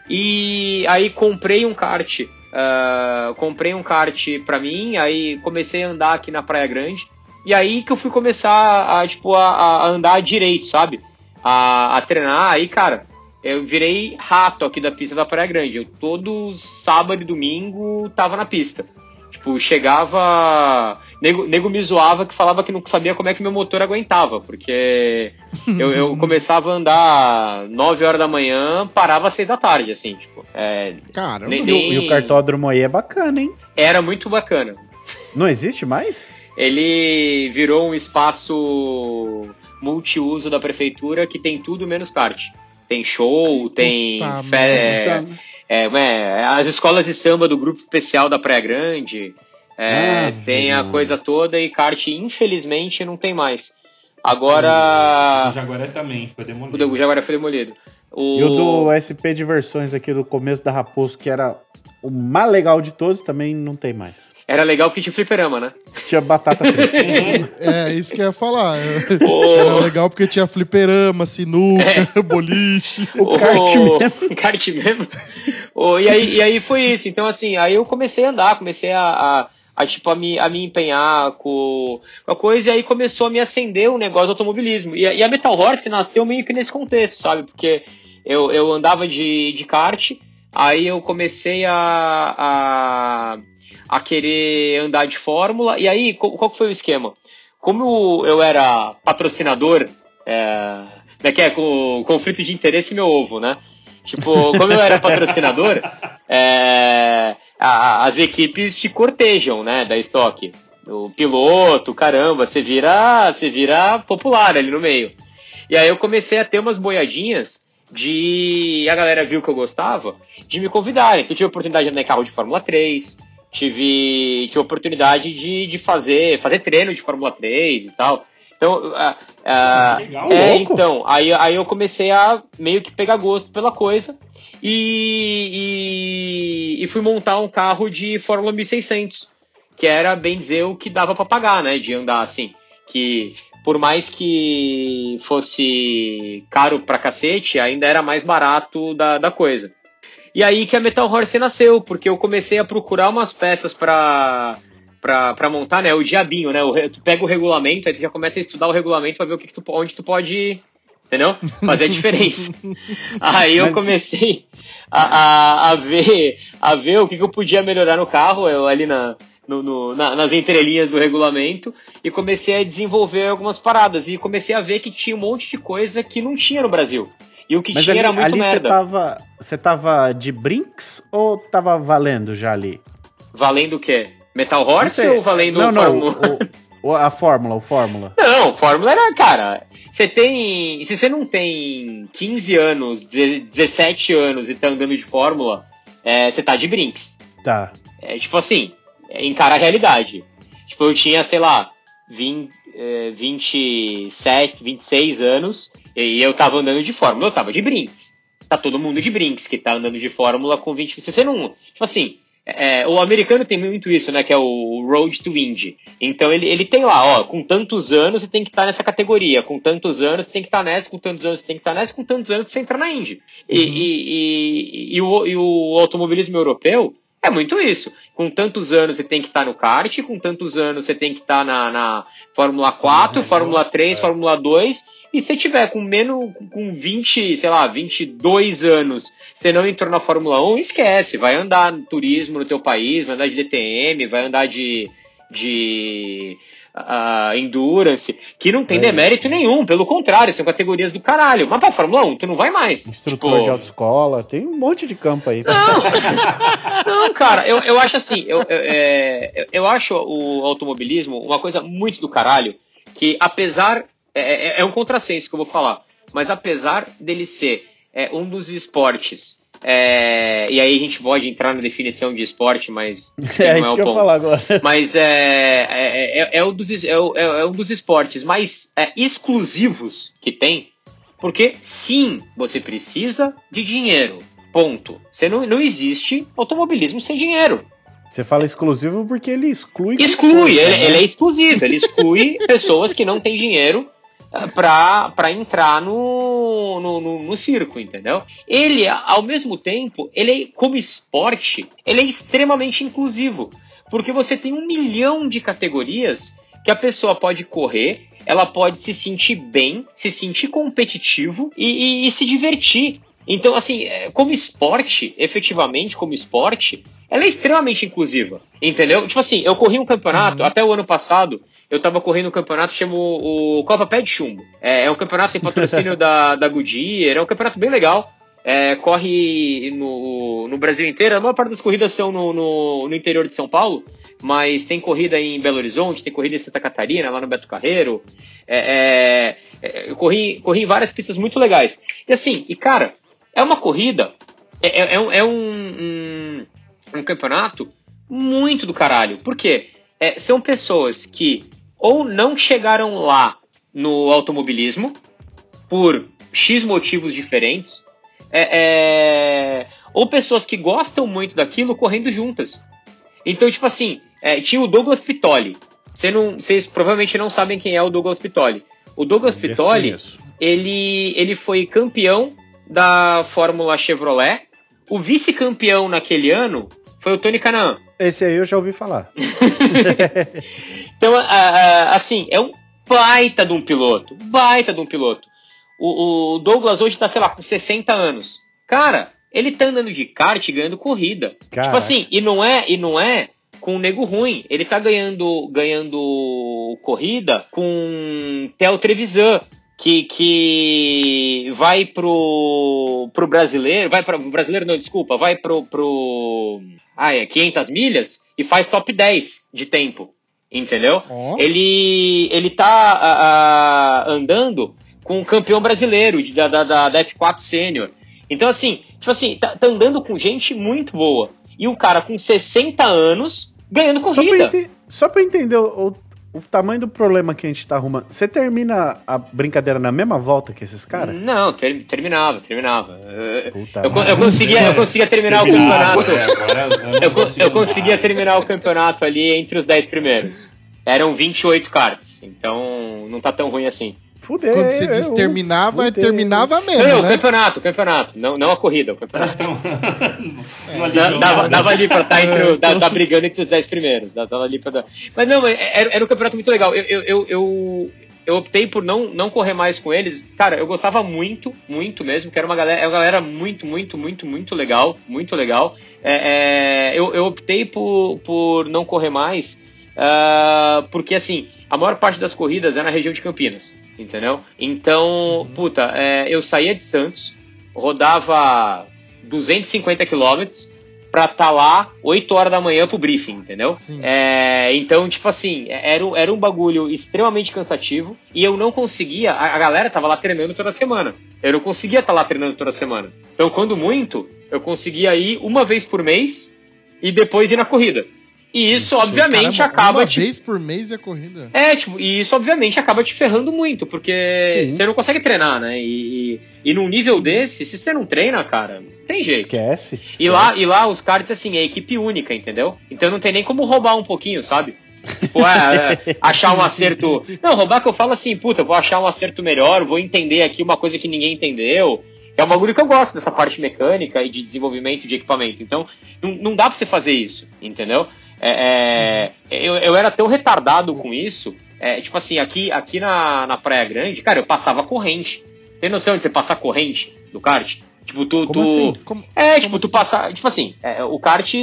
E aí comprei um kart, ah, comprei um kart pra mim, aí comecei a andar aqui na Praia Grande. E aí que eu fui começar a, tipo, a, a andar direito, sabe? A, a treinar, aí, cara, eu virei rato aqui da pista da Praia Grande. Eu todo sábado e domingo tava na pista. Tipo, chegava. Nego, nego me zoava que falava que não sabia como é que meu motor aguentava, porque eu, eu (laughs) começava a andar 9 horas da manhã, parava às 6 da tarde, assim, tipo. É, Caramba. Nem- E o, e o cartódromo aí é bacana, hein? era muito bacana. Não existe mais? Ele virou um espaço multiuso da prefeitura que tem tudo menos kart. Tem show, tem merda. é, é, as escolas de samba do grupo especial da Praia Grande. É, Ah, tem a coisa toda e kart, infelizmente, não tem mais. Agora. O Jaguaré também foi O demolido. do Jaguaré foi demolido. O, E o do SP Diversões aqui do começo da Raposo, que era o mais legal de todos, também não tem mais. Era legal porque tinha fliperama, né? Tinha batata frita. (laughs) É, isso que eu ia falar. O- (laughs) Era legal porque tinha fliperama, sinuca, (laughs) boliche. O kart mesmo. kart mesmo. O- e, aí, e aí foi isso. Então, assim, aí eu comecei a andar, comecei a, a, a, tipo, a me, a me empenhar com, com a coisa, e aí começou a me acender o negócio do automobilismo. E, a- e a Metal Horse nasceu meio que nesse contexto, sabe? Porque eu, eu andava de, de kart, aí eu comecei a, a, a querer andar de Fórmula, e aí, qual, qual foi o esquema? Como eu era patrocinador, é, como é que é, com conflito de interesse meu ovo, né? Tipo, como eu era patrocinador, (laughs) é, a- as equipes te cortejam, né, da estoque. O piloto, caramba, você vira, você vira popular ali no meio. E aí eu comecei a ter umas boiadinhas de. A galera viu que eu gostava, de me convidarem. Então, Eu tive a oportunidade de andar em carro de Fórmula 3, tive, tive oportunidade de, de fazer, fazer treino de Fórmula 3 e tal. Então, Legal. é, louco. então, aí, aí eu comecei a meio que pegar gosto pela coisa e, e, e fui montar um carro de Fórmula 1600, que era, bem dizer, o que dava pra pagar, né, de andar assim. Que por mais que fosse caro pra cacete, ainda era mais barato da, da coisa. E aí que a Metal Horse nasceu, porque eu comecei a procurar umas peças pra, pra, pra montar, né? O diabinho, né? O, tu pega o regulamento, aí tu já começa a estudar o regulamento pra ver o que, que tu, onde tu pode, entendeu? Fazer a diferença. (laughs) aí eu comecei a, a, a ver a ver o que, eu podia melhorar no carro, eu ali na, no, no- na- nas entrelinhas do regulamento, e comecei a desenvolver algumas paradas. E comecei a ver que tinha um monte de coisa que não tinha no Brasil. E o que Mas tinha ali, era muito ali você merda. tava, você tava de brinks ou tava valendo já ali? Valendo o quê? Metal Horse ou valendo não, não, Fórmula? o- a fórmula, o fórmula. Não, Fórmula era, cara. Você tem. Se você não tem 15 anos, 17 anos e tá andando de Fórmula, é, você tá de brinks. Tá. É tipo assim, é, encara a realidade. Tipo, eu tinha, sei lá, 20, é, 27, 26 anos e eu tava andando de Fórmula, eu tava de brinks. Tá todo mundo de brinks que tá andando de Fórmula com 20. Se você não. Tipo assim, é, o americano tem muito isso, né? Que é o Road to Indy. Então ele, ele tem lá, ó, com tantos anos você tem que estar nessa categoria, com tantos anos você tem que estar nessa, com tantos anos você tem que estar nessa, com tantos anos pra você entrar na Indy. E, e, e, e o, e o automobilismo europeu é muito isso. Com tantos anos você tem que estar no kart, com tantos anos você tem que estar na, na Fórmula 4, Uhum. Fórmula 3, É. Fórmula 2. E se tiver com menos, com 20, sei lá, 22 anos, você não entrou na Fórmula 1, esquece. Vai andar no turismo no teu país, vai andar de DTM, vai andar de, de ah, Endurance, que não tem É. demérito nenhum, pelo contrário, são categorias do caralho. Mas pra Fórmula 1, tu não vai mais. Instrutor Tipo, de autoescola, tem um monte de campo aí. (laughs) não, cara, eu, eu acho assim, eu, eu, é, eu- eu acho o automobilismo uma coisa muito do caralho, que apesar, é, é- é um contrassenso que eu vou falar, mas apesar dele ser é, um dos esportes, é, e aí a gente pode entrar na definição de esporte, mas (laughs) É não isso o que eu ponto. falar agora. Mas é, é, é, é um dos, é, é, é um dos esportes mais é, exclusivos que tem, porque sim, você precisa de dinheiro. Ponto. Você não, não existe automobilismo sem dinheiro. Você fala exclusivo porque ele exclui. Exclui, ele, né? ele é exclusivo, ele exclui (laughs) pessoas que não têm dinheiro pra entrar no, no, no, no circo, entendeu? Ele, ao mesmo tempo, ele é, como esporte, ele é extremamente inclusivo. Porque você tem um milhão de categorias que a pessoa pode correr, ela pode se sentir bem, se sentir competitivo e, e- e se divertir. Então, assim, é, como esporte, efetivamente, como esporte, ela é extremamente inclusiva, entendeu? Tipo assim, eu corri um campeonato, Uhum. até o ano passado, eu tava correndo um campeonato chama o, o Copa Pé de Chumbo. É, é um campeonato em patrocínio (laughs) da, da Goodyear, é um campeonato bem legal. É, corre no, no Brasil inteiro, a maior parte das corridas são no, no, no interior de São Paulo, mas tem corrida em Belo Horizonte, tem corrida em Santa Catarina, lá no Beto Carreiro. É, é, é, eu corri, corri em várias pistas muito legais. E assim, e cara, é uma corrida, é, é, é um, é um, um, um campeonato muito do caralho. Por quê? É, são pessoas que ou não chegaram lá no automobilismo por X motivos diferentes, é, é, ou pessoas que gostam muito daquilo correndo juntas. Então, tipo assim, tinha o Douglas Pitoli. Vocês provavelmente não sabem quem é o Douglas Pitoli. O Douglas Pitoli, ele, ele foi campeão da Fórmula Chevrolet. O vice-campeão naquele ano foi o Tony Canaan. Esse aí eu já ouvi falar. (laughs) Então, a- a- assim, é um baita de um piloto. Baita de um piloto. O, o Douglas hoje tá, sei lá, com 60 anos. Cara, ele tá andando de kart ganhando corrida. Caraca. Tipo assim, e não é, e não é com um nego ruim. Ele tá ganhando, ganhando corrida com Theo Trevisan. Que, que vai pro, pro brasileiro, vai para o brasileiro, não, desculpa, vai pro, pro ah, é 500 milhas e faz top 10 de tempo, entendeu? Ó. Ele, ele tá a- a- andando com o campeão brasileiro da, da, da, da F4 Sênior. Então, assim, tipo assim, tá, tá andando com gente muito boa. E um cara com 60 anos ganhando Só pra, corrida. ente- só pra entender o, o- tamanho do problema que a gente tá arrumando. Você termina a brincadeira na mesma volta que esses caras? Não, ter- terminava, terminava. Eu, Puta eu, merda. eu conseguia, eu conseguia terminar o campeonato. é, agora eu não Eu, eu conseguia terminar o campeonato ali entre os 10 primeiros. Eram 28 cards, então não tá tão ruim assim. Fudeu. Quando você diz terminava, fudeu. terminava mesmo, Não, o né? campeonato, o campeonato, não, não a corrida, o campeonato. (laughs) Aliviou dava, dava ali pra estar entre É, o- da- tá brigando entre os 10 primeiros. da- Dava ali pra dar. Mas não, era, era um campeonato muito legal. Eu, eu, eu, eu, eu optei por não, não correr mais com eles. Cara, eu gostava muito, muito mesmo, que era uma galera, é uma galera muito, muito, muito, muito legal. Muito legal. É, é, eu, eu optei por, por não correr mais, ah, porque assim, a maior parte das corridas é na região de Campinas, entendeu? Então, puta, é, eu saía de Santos, rodava 250 quilômetros pra estar lá 8 horas da manhã pro briefing, entendeu? É, então, tipo assim, era, um- era um bagulho extremamente cansativo e eu não conseguia, a, a galera tava lá treinando toda semana. Eu não conseguia estar lá treinando toda semana. Então, quando muito, eu conseguia ir uma vez por mês e depois ir na corrida. E isso, obviamente, Caramba, acaba Uma te vez por mês é corrida. é, tipo, e isso obviamente acaba te ferrando muito, porque Sim. você não consegue treinar, né? E, e, e num nível desse, se você não treina, cara, não tem jeito. Esquece. E lá, e lá os cards, assim, é equipe única, entendeu? Então não tem nem como roubar um pouquinho, sabe? Tipo, é, é, (laughs) achar um acerto. Não, roubar que eu falo assim, puta, vou achar um acerto melhor, vou entender aqui uma coisa que ninguém entendeu. É um bagulho que eu gosto dessa parte mecânica e de desenvolvimento de equipamento. Então, não, não dá pra você fazer isso, entendeu? É, é, eu, eu era tão retardado com isso. é, tipo assim, aqui, aqui na, na Praia Grande, cara, eu passava corrente. Tem noção de você passar corrente do kart? Tipo, tu. Como tu assim? Como- É, tipo, tu assim? passar. Tipo assim, é, o kart. É,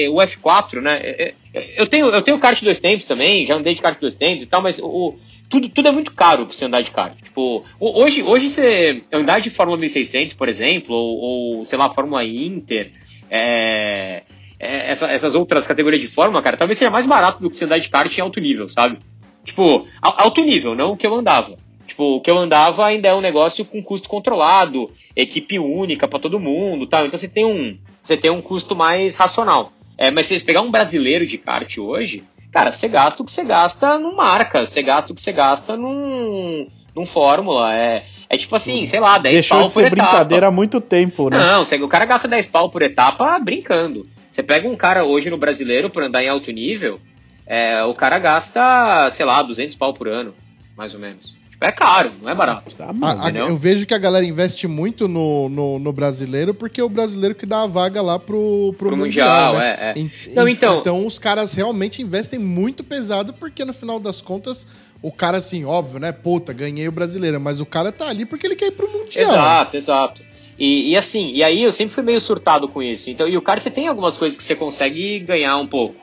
é, é, o F4, né? é, é, eu, tenho, eu tenho kart dois tempos também, já andei de kart dois tempos e tal, mas o, tudo, tudo é muito caro pra você andar de kart. Tipo, hoje, hoje você andar de Fórmula 1600, por exemplo, ou, ou sei lá, Fórmula Inter, é, é, essa- essas outras categorias de Fórmula, cara, talvez seja mais barato do que você andar de kart em alto nível, sabe? Tipo, al- alto nível, não o que eu andava. Tipo, o que eu andava ainda é um negócio com custo controlado, equipe única pra todo mundo, tal. Então você tem um, você tem um custo mais racional. É, mas se você pegar um brasileiro de kart hoje, cara, você gasta o que você gasta num marca, você gasta o que você gasta num, num fórmula. É, é tipo assim, sei lá, 10 Deixou pau de por ser etapa. brincadeira há muito tempo, né? Não, o cara gasta 10 pau por etapa brincando. Você pega um cara hoje no brasileiro por andar em alto nível, é, o cara gasta, sei lá, 200 pau por ano, mais ou menos. Tipo, é caro, não é barato. Tá, A- mano. a- eu vejo que a galera investe muito no, no, no brasileiro, porque é o brasileiro que dá a vaga lá pro, pro, Pro mundial, Mundial, né? é, é. En- Não, en- então- então os caras realmente investem muito pesado, porque no final das contas, o cara, assim, óbvio, né? Puta, ganhei o brasileiro, mas o cara tá ali porque ele quer ir pro mundial. Exato, exato. E, e, assim, e aí eu sempre fui meio surtado com isso. Então, e o kart você tem algumas coisas que você consegue ganhar um pouco.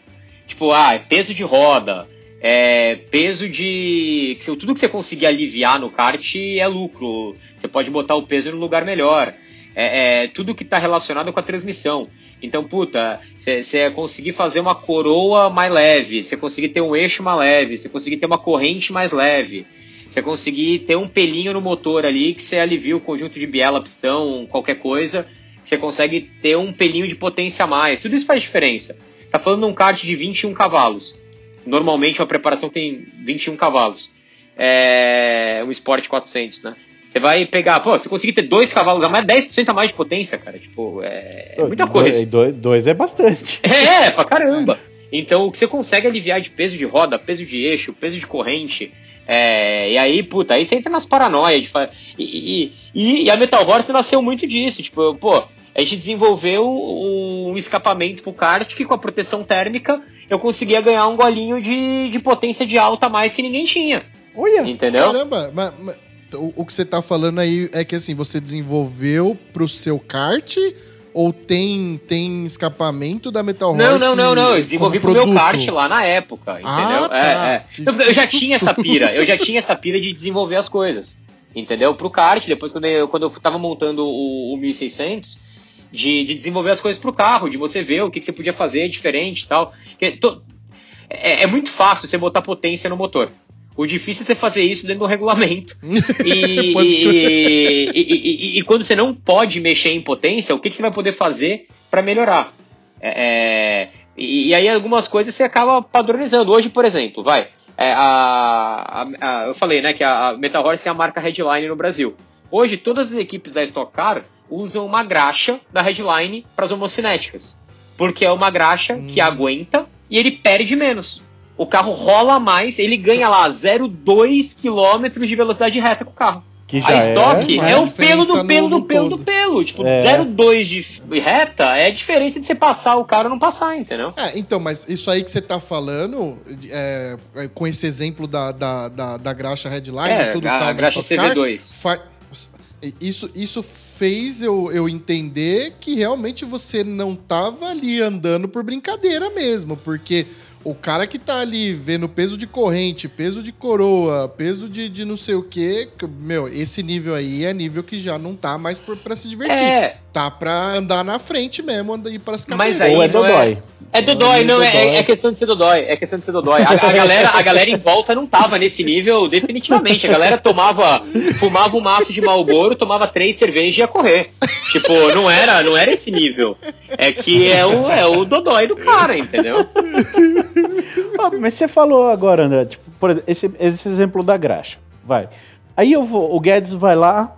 Tipo, ah, peso de roda, é, peso de. Tudo que você conseguir aliviar no kart é lucro. Você pode botar o peso no lugar melhor. É, é tudo que está relacionado com a transmissão. Então, puta, você conseguir fazer uma coroa mais leve, você conseguir ter um eixo mais leve, você conseguir ter uma corrente mais leve, você conseguir ter um pelinho no motor ali que você alivia o conjunto de biela, pistão, qualquer coisa, você consegue ter um pelinho de potência a mais. Tudo isso faz diferença. Tá falando de um kart de 21 cavalos. Normalmente a preparação tem 21 cavalos. É um Sport 400, né? Você vai pegar, pô, você conseguir ter dois cavalos a mais, 10% a mais de potência, cara. Tipo, é, é muita coisa. Dois, dois é bastante. (laughs) É, pra caramba. Então, o que você consegue aliviar de peso de roda, peso de eixo, peso de corrente, é, e aí, puta, aí você entra nas paranoias. E, e, e, a Metal Horse nasceu muito disso. Tipo, pô, a gente desenvolveu um escapamento pro kart que com a proteção térmica eu conseguia ganhar um golinho de, de potência de alta a mais que ninguém tinha. Olha, entendeu? Caramba, mas, mas o, o, que você tá falando aí é que assim, você desenvolveu pro seu kart ou tem, tem escapamento da Metal Horse? Não, não, não, não. Eu desenvolvi pro meu kart lá na época, entendeu? Ah, tá. é, é. Eu, eu já tinha essa pira, eu já tinha essa pira de desenvolver as coisas. Entendeu? Pro kart, depois quando eu, quando eu tava montando o, o 1600, de, de desenvolver as coisas pro carro, de você ver o que, que você podia fazer diferente e tal. É, é, muito fácil você botar potência no motor. O difícil é você fazer isso dentro do regulamento. (laughs) E, e, e, e, quando você não pode mexer em potência, o que, que você vai poder fazer para melhorar? É, é e, aí algumas coisas você acaba padronizando. Hoje, por exemplo, vai. É, a, a, a, eu falei né, que a Metal Horse é a marca Headline no Brasil. Hoje, todas as equipes da Stock Car usam uma graxa da Headline para as homocinéticas. Porque é uma graxa hum. que aguenta e ele perde menos o carro rola mais, ele ganha lá 0,2 km de velocidade reta com o carro. Que já a estoque é, é o pelo do pelo do pelo todo. do pelo. Tipo, é. 0,2 de reta é a diferença de você passar o cara ou não passar, entendeu? É, então, mas isso aí que você tá falando, é, é com esse exemplo da, da, da, da graxa headline, é, tudo a, tal, a graxa CV2. Car, isso, isso fez eu, eu entender que realmente você não tava ali andando por brincadeira mesmo, porque o cara que tá ali vendo peso de corrente, peso de coroa, peso de, de não sei o quê, meu, esse nível aí é nível que já não tá mais pra se divertir. É. Tá pra andar na frente mesmo, ir pras cabeças. Mas aí Ou é Dodói. É, é Dodói, não, é, é, questão de ser Dodói, é questão de ser Dodói. A, a, galera, a galera em volta não tava nesse nível definitivamente. A galera tomava, fumava um maço de Malboro, tomava três cervejas e ia correr. Tipo, não era, não era esse nível. É que é o, é o Dodói do cara, entendeu? mas você falou agora, André, tipo, por exemplo, esse, esse exemplo da graxa. Vai. Aí eu vou, o Guedes vai lá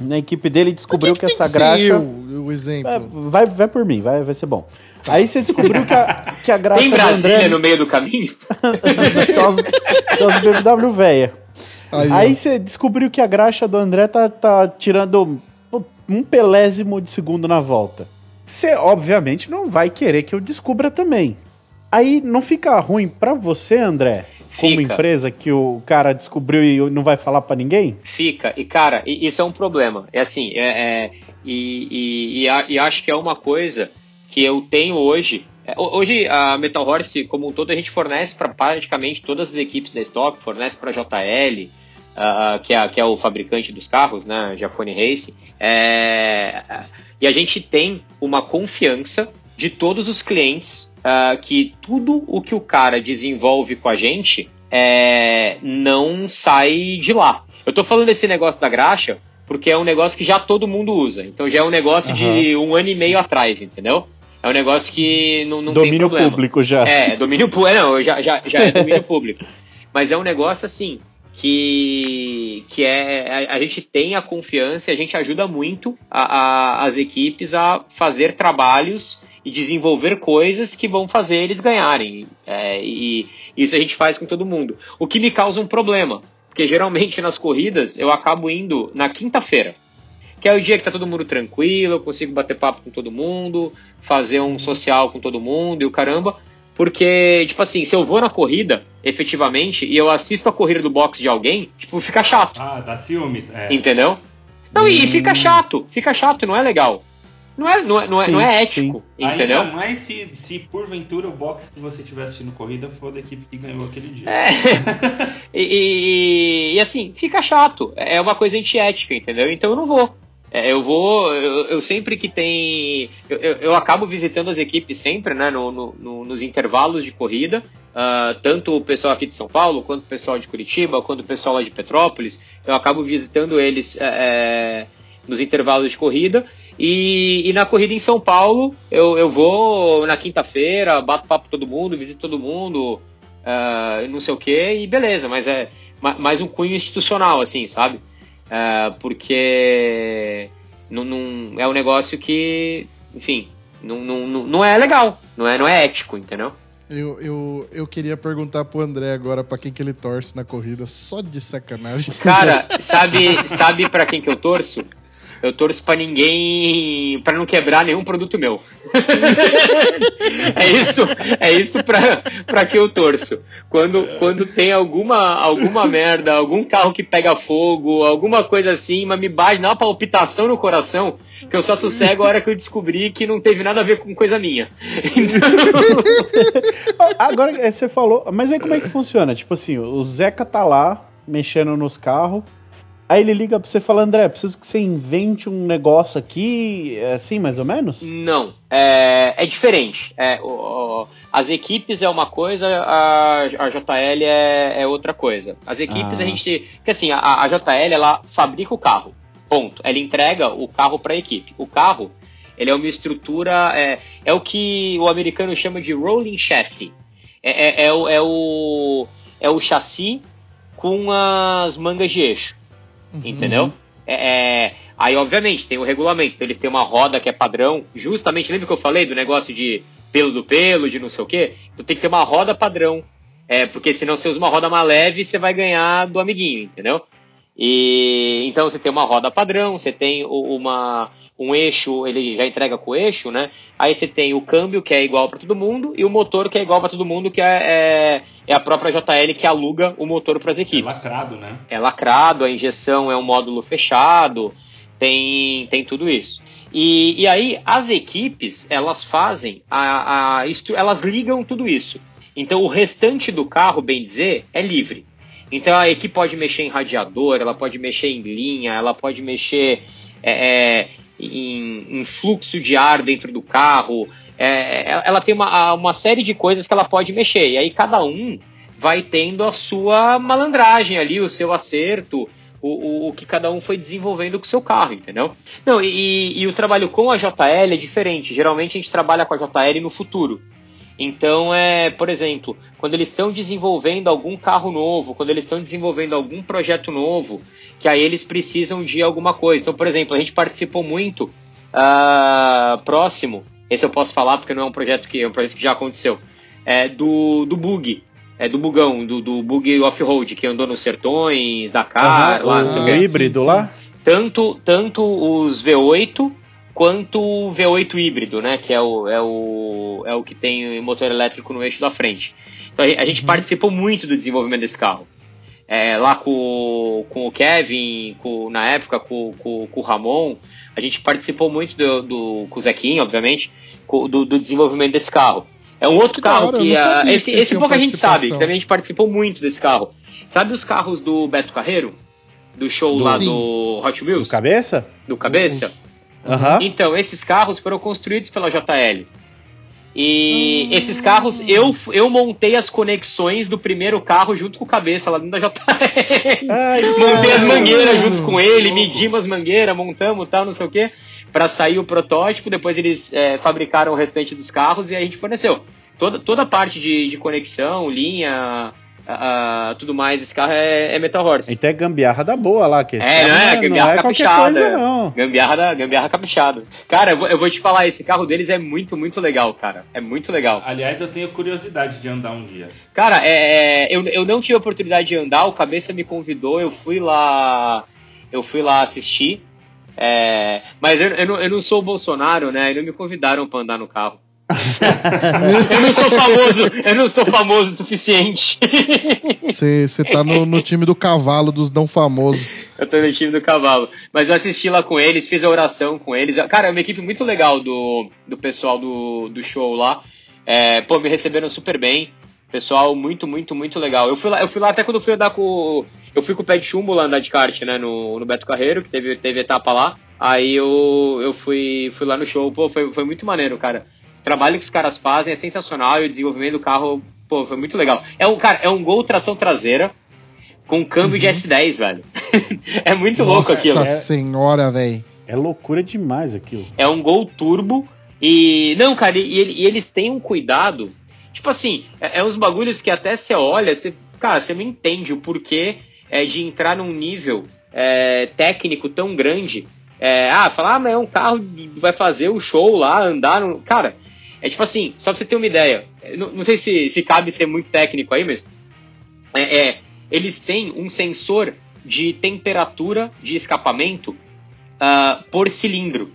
na equipe dele descobriu que, que, que essa graxa. Eu, o exemplo. É, vai, vai por mim, vai, vai ser bom. Aí você descobriu que a, que a graxa. Tem Brasília André... no meio do caminho? tem umas BMW velha. Aí, Aí você descobriu que a graxa do André tá, tá tirando um pelésimo de segundo na volta. Você, obviamente, não vai querer que eu descubra também. Aí não fica ruim para você, André, como Fica. empresa que o cara descobriu e não vai falar para ninguém? Fica. E, cara, isso é um problema. É assim, é, é e, e, e, e, acho que é uma coisa que eu tenho hoje. É, hoje, a Metal Horse, como um todo, a gente fornece para praticamente todas as equipes da Stock, fornece para JL, uh, que, é, que é o fabricante dos carros, né, Jafone Race. É, e a gente tem uma confiança de todos os clientes uh, que tudo o que o cara desenvolve com a gente é, não sai de lá. Eu tô falando desse negócio da graxa porque é um negócio que já todo mundo usa. Então já é um negócio uhum. de um ano e meio atrás, entendeu? É um negócio que não, não domínio tem problema. Domínio público já. É, domínio público. É, não, já, já, já é (laughs) domínio público. Mas é um negócio assim que, que é a, a, gente tem a confiança e a gente ajuda muito a, a, as equipes a fazer trabalhos e desenvolver coisas que vão fazer eles ganharem. É, e isso a gente faz com todo mundo. O que me causa um problema, porque geralmente nas corridas eu acabo indo na quinta-feira, que é o dia que tá todo mundo tranquilo, eu consigo bater papo com todo mundo, fazer um social com todo mundo e o caramba. Porque, tipo assim, se eu vou na corrida, efetivamente, e eu assisto a corrida do box de alguém, tipo, fica chato. Ah, dá ciúmes. É. Entendeu? Não, e fica chato, fica chato, não é legal. Não é, não é, não é, Sim, não é ético, entendeu? Ainda mais se, se porventura o box que você estiver assistindo corrida for da equipe que ganhou aquele dia. É. (laughs) e, e- e, assim, fica chato. É uma coisa antiética, entendeu? Então eu não vou. É, eu vou. Eu, eu sempre que tem. Eu, eu, eu acabo visitando as equipes sempre, né? no- no- no- nos intervalos de corrida. Ah, tanto o pessoal aqui de São Paulo, quanto o pessoal de Curitiba, quanto o pessoal lá de Petrópolis. Eu acabo visitando eles é, é, nos intervalos de corrida. E, e na corrida em São Paulo, eu, eu vou na quinta-feira, bato papo todo mundo, visito todo mundo, ah, não sei o que, e beleza, mas é ma- mais um cunho institucional, assim, sabe? Ah, porque não, não- é um negócio que, enfim, não, não, não, é legal, não é, não é ético, entendeu? Eu, eu, eu queria perguntar pro André agora pra quem que ele torce na corrida, só de sacanagem. Cara, (laughs) sabe, sabe para quem que eu torço? Eu torço pra ninguém, Pra não quebrar nenhum produto meu. (laughs) é isso, é isso pra, pra que eu torço. Quando, quando tem alguma, alguma merda, algum carro que pega fogo, alguma coisa assim, mas me bate, uma palpitação no coração, que eu só sossego a hora que eu descobri que não teve nada a ver com coisa minha. (laughs) Agora é, você falou, mas aí como é que funciona? Tipo assim, o Zeca tá lá mexendo nos carros. Aí ele liga pra você e fala, André, preciso que você invente um negócio aqui, é assim, mais ou menos? Não, é, é diferente. É, o- o- as equipes é uma coisa, a, a JL é, é outra coisa. As equipes Ah. a gente. Porque assim, a, a JL ela fabrica o carro. Ponto. Ela entrega o carro para a equipe. O carro, ele é uma estrutura. É, é o que o americano chama de rolling chassis. É, é, é o, é, o, é o chassi com as mangas de eixo. Entendeu? É, é, aí, obviamente, tem o regulamento. Então, eles têm uma roda que é padrão. Justamente, lembra que eu falei do negócio de pelo do pelo, de não sei o quê? Então tem que ter uma roda padrão. É, porque senão você usa uma roda mais leve, você vai ganhar do amiguinho, entendeu? E então você tem uma roda padrão, você tem uma um eixo, ele já entrega com o eixo, né? Aí você tem o câmbio que é igual para todo mundo e o motor que é igual para todo mundo, que é, é, é a própria JL que aluga o motor para as É equipes lacrado, né? é lacrado, a injeção é um módulo fechado, tem, tem tudo isso. E, e aí as equipes elas fazem a, a elas ligam tudo isso. Então o restante do carro, bem dizer, é livre. Então a equipe pode mexer em radiador, ela pode mexer em linha, ela pode mexer é, é, em, em fluxo de ar dentro do carro. É, ela tem uma, uma série de coisas que ela pode mexer. E aí cada um vai tendo a sua malandragem ali, o seu acerto, o, o, o que cada um foi desenvolvendo com o seu carro, entendeu? Não, e, e o trabalho com a JL é diferente. Geralmente a gente trabalha com a JL no futuro. Então, é, por exemplo, quando eles estão desenvolvendo algum carro novo, quando eles estão desenvolvendo algum projeto novo, que aí eles precisam de alguma coisa. Então, por exemplo, a gente participou muito ah, próximo, esse eu posso falar porque não é um projeto que é um projeto que já aconteceu, é do, do bug, é do bugão, do, do bug off-road, que andou nos sertões, Dakar, Aham, lá, o não sei o sim, híbrido sim. lá? tanto, tanto os V8 quanto o V8 híbrido, né? Que é o, é o, é o que tem motor elétrico no eixo da frente. Então a gente participou muito do desenvolvimento desse carro. É, lá com, com o Kevin, com, na época com, com, com o Ramon, a gente participou muito do, do com o Zequinho, obviamente, do, do desenvolvimento desse carro. É um outro carro que ah, que esse, esse tinham pouca gente sabe, que também a gente participou muito desse carro. Sabe os carros do Beto Carreiro? Do show lá Sim. do Hot Wheels? Do cabeça? do cabeça? Aham. Então, esses carros foram construídos pela JL. E esses carros, eu, eu montei as conexões do primeiro carro junto com o cabeça lá dentro da JL. Ai, Montei as mangueiras junto com ele, medimos as mangueiras, montamos tal, não sei o que, para sair o protótipo. Depois eles é, fabricaram o restante dos carros e aí a gente forneceu. Toda, toda a parte de, de conexão, linha, ah, tudo mais, esse carro é, é Metal Horse. Então é gambiarra da boa lá, que esse É, cara não é? Gambiarra é qualquer caprichada. coisa, não. Gambiarra, da, gambiarra caprichada. Cara, eu vou, eu vou te falar, esse carro deles é muito, muito legal, cara. É muito legal. Aliás, eu tenho curiosidade de andar um dia. Cara, é, é, eu, eu não tive a oportunidade de andar, o Cabeça me convidou, eu fui lá. Eu fui lá assistir. é, mas eu, eu, não, eu não sou o Bolsonaro, né? E não me convidaram pra andar no carro. (laughs) eu não sou famoso, eu não sou famoso o suficiente. Você tá no, no time do cavalo dos não famosos. Eu tô no time do cavalo. Mas eu assisti lá com eles, fiz a oração com eles. Cara, é uma equipe muito legal do, do pessoal do, do show lá. É, pô, me receberam super bem. Pessoal, muito, muito, muito legal. Eu fui lá, eu fui lá até quando eu fui andar com. Eu fui com o pé de chumbo lá andar de kart, né? No, no Beto Carreiro, que teve, teve etapa lá. Aí eu, eu fui, fui lá no show, pô, foi, foi muito maneiro, cara. O trabalho que os caras fazem é sensacional e o desenvolvimento do carro, pô, foi muito legal. É um, cara, é um Gol tração traseira com câmbio uhum. de S10, velho. (laughs) é muito Nossa louco aquilo. Nossa senhora, velho. É loucura demais aquilo. É um Gol turbo e. Não, cara, e, e eles têm um cuidado. Tipo assim, é, é uns bagulhos que até você olha, você, cara, você não entende o porquê é, de entrar num nível é, técnico tão grande é, ah, falar, ah, mas é um carro, vai fazer o show lá, andar. No... Cara, é tipo assim, só pra você ter uma ideia. Não, não sei se, se cabe ser muito técnico aí, mas. É, é, eles têm um sensor de temperatura de escapamento uh, por cilindro.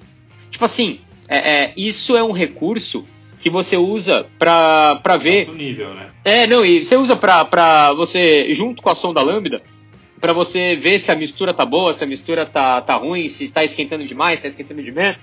Tipo assim, é, é, isso é um recurso que você usa pra, pra ver. nível, né? É, não, e você usa pra, pra você, junto com a sonda lambda, para você ver se a mistura tá boa, se a mistura tá, tá ruim, se está esquentando demais, se está esquentando de menos.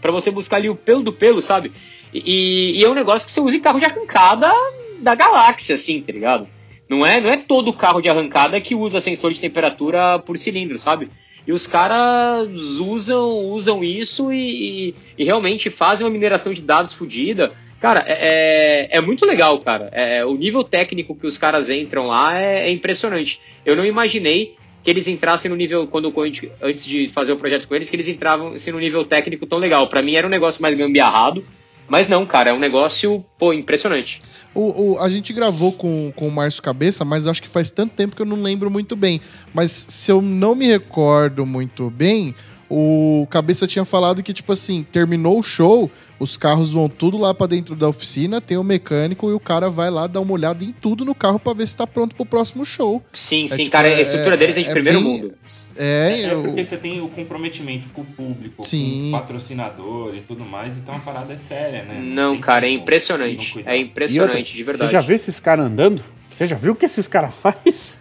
Para você buscar ali o pelo do pelo, sabe? E, e, é um negócio que você usa em carro de arrancada da galáxia, assim, tá ligado? Não é, não é todo carro de arrancada que usa sensor de temperatura por cilindro, sabe? E os caras usam, usam isso e, e, e realmente fazem uma mineração de dados fodida Cara, é, é, é muito legal, cara. É, o nível técnico que os caras entram lá é, é, impressionante. Eu não imaginei que eles entrassem no nível, quando antes de fazer o projeto com eles, que eles entravam assim, no nível técnico tão legal. Para mim era um negócio mais gambiarrado, mas não, cara, é um negócio, pô, impressionante. O, o, a gente gravou com, com o Márcio Cabeça, mas acho que faz tanto tempo que eu não lembro muito bem. Mas se eu não me recordo muito bem, o Cabeça tinha falado que, tipo assim, terminou o show, os carros vão tudo lá para dentro da oficina, tem o mecânico e o cara vai lá dar uma olhada em tudo no carro para ver se tá pronto pro próximo show. Sim, é, sim, tipo, cara, a estrutura é, deles é de é primeiro bem, mundo. É, é, porque você tem o comprometimento com o público, sim. com o patrocinador e tudo mais, então a parada é séria, né? Não, não cara, é impressionante. É impressionante, outra, de verdade. Você já viu esses caras andando? Você já viu o que esses caras (laughs) fazem?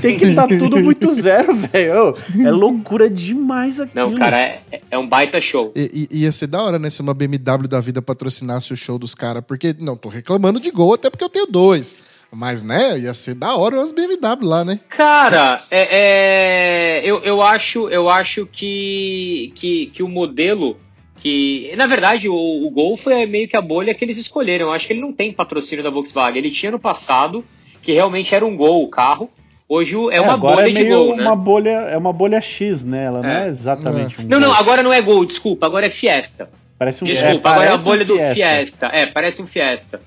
Tem que estar tá tudo muito (laughs) zero, velho. É loucura demais aquilo. Não, cara, é, é um baita show. E, e, ia ser da hora, né? Se uma BMW da vida patrocinasse o show dos caras. Porque, não, tô reclamando de gol, até porque eu tenho dois. Mas, né, ia ser da hora umas BMW lá, né? Cara, é, é, eu, eu acho, eu acho que, que, que o modelo que. Na verdade, o, o Gol foi meio que a bolha que eles escolheram. Eu acho que ele não tem patrocínio da Volkswagen. Ele tinha no passado, que realmente era um Gol o carro. Hoje é, é uma bolha é de gol, né? Uma bolha, é uma bolha X, né? Ela é. não é exatamente um Não, gol. não, agora não é gol, desculpa, agora é Fiesta. Parece um Desculpa, agora é a bolha um do Fiesta. Fiesta. É, parece um Fiesta.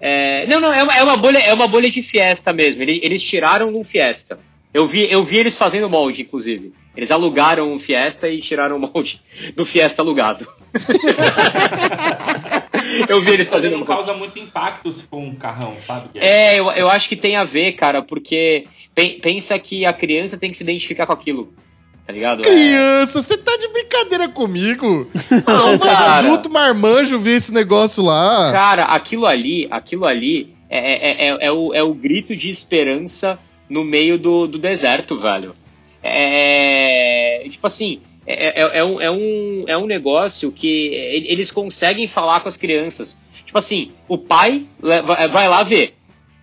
É, não, não, é uma, é uma, bolha, é uma bolha de Fiesta mesmo. Eles, eles tiraram um Fiesta. Eu vi, eu vi eles fazendo molde, inclusive. Eles alugaram um Fiesta e tiraram o molde do Fiesta alugado. (laughs) eu vi eles fazendo. Não causa muito impacto se for um carrão, sabe? É, eu, eu acho que tem a ver, cara, porque pensa que a criança tem que se identificar com aquilo. Tá ligado? Criança, você é... tá de brincadeira comigo? (laughs) Só um adulto marmanjo ver esse negócio lá. Cara, aquilo ali, aquilo ali é, é, é, é, o, é o grito de esperança no meio do, do deserto, velho. É, tipo assim, é, é, é, um, é, um, é um negócio que eles conseguem falar com as crianças. Tipo assim, o pai vai lá ver.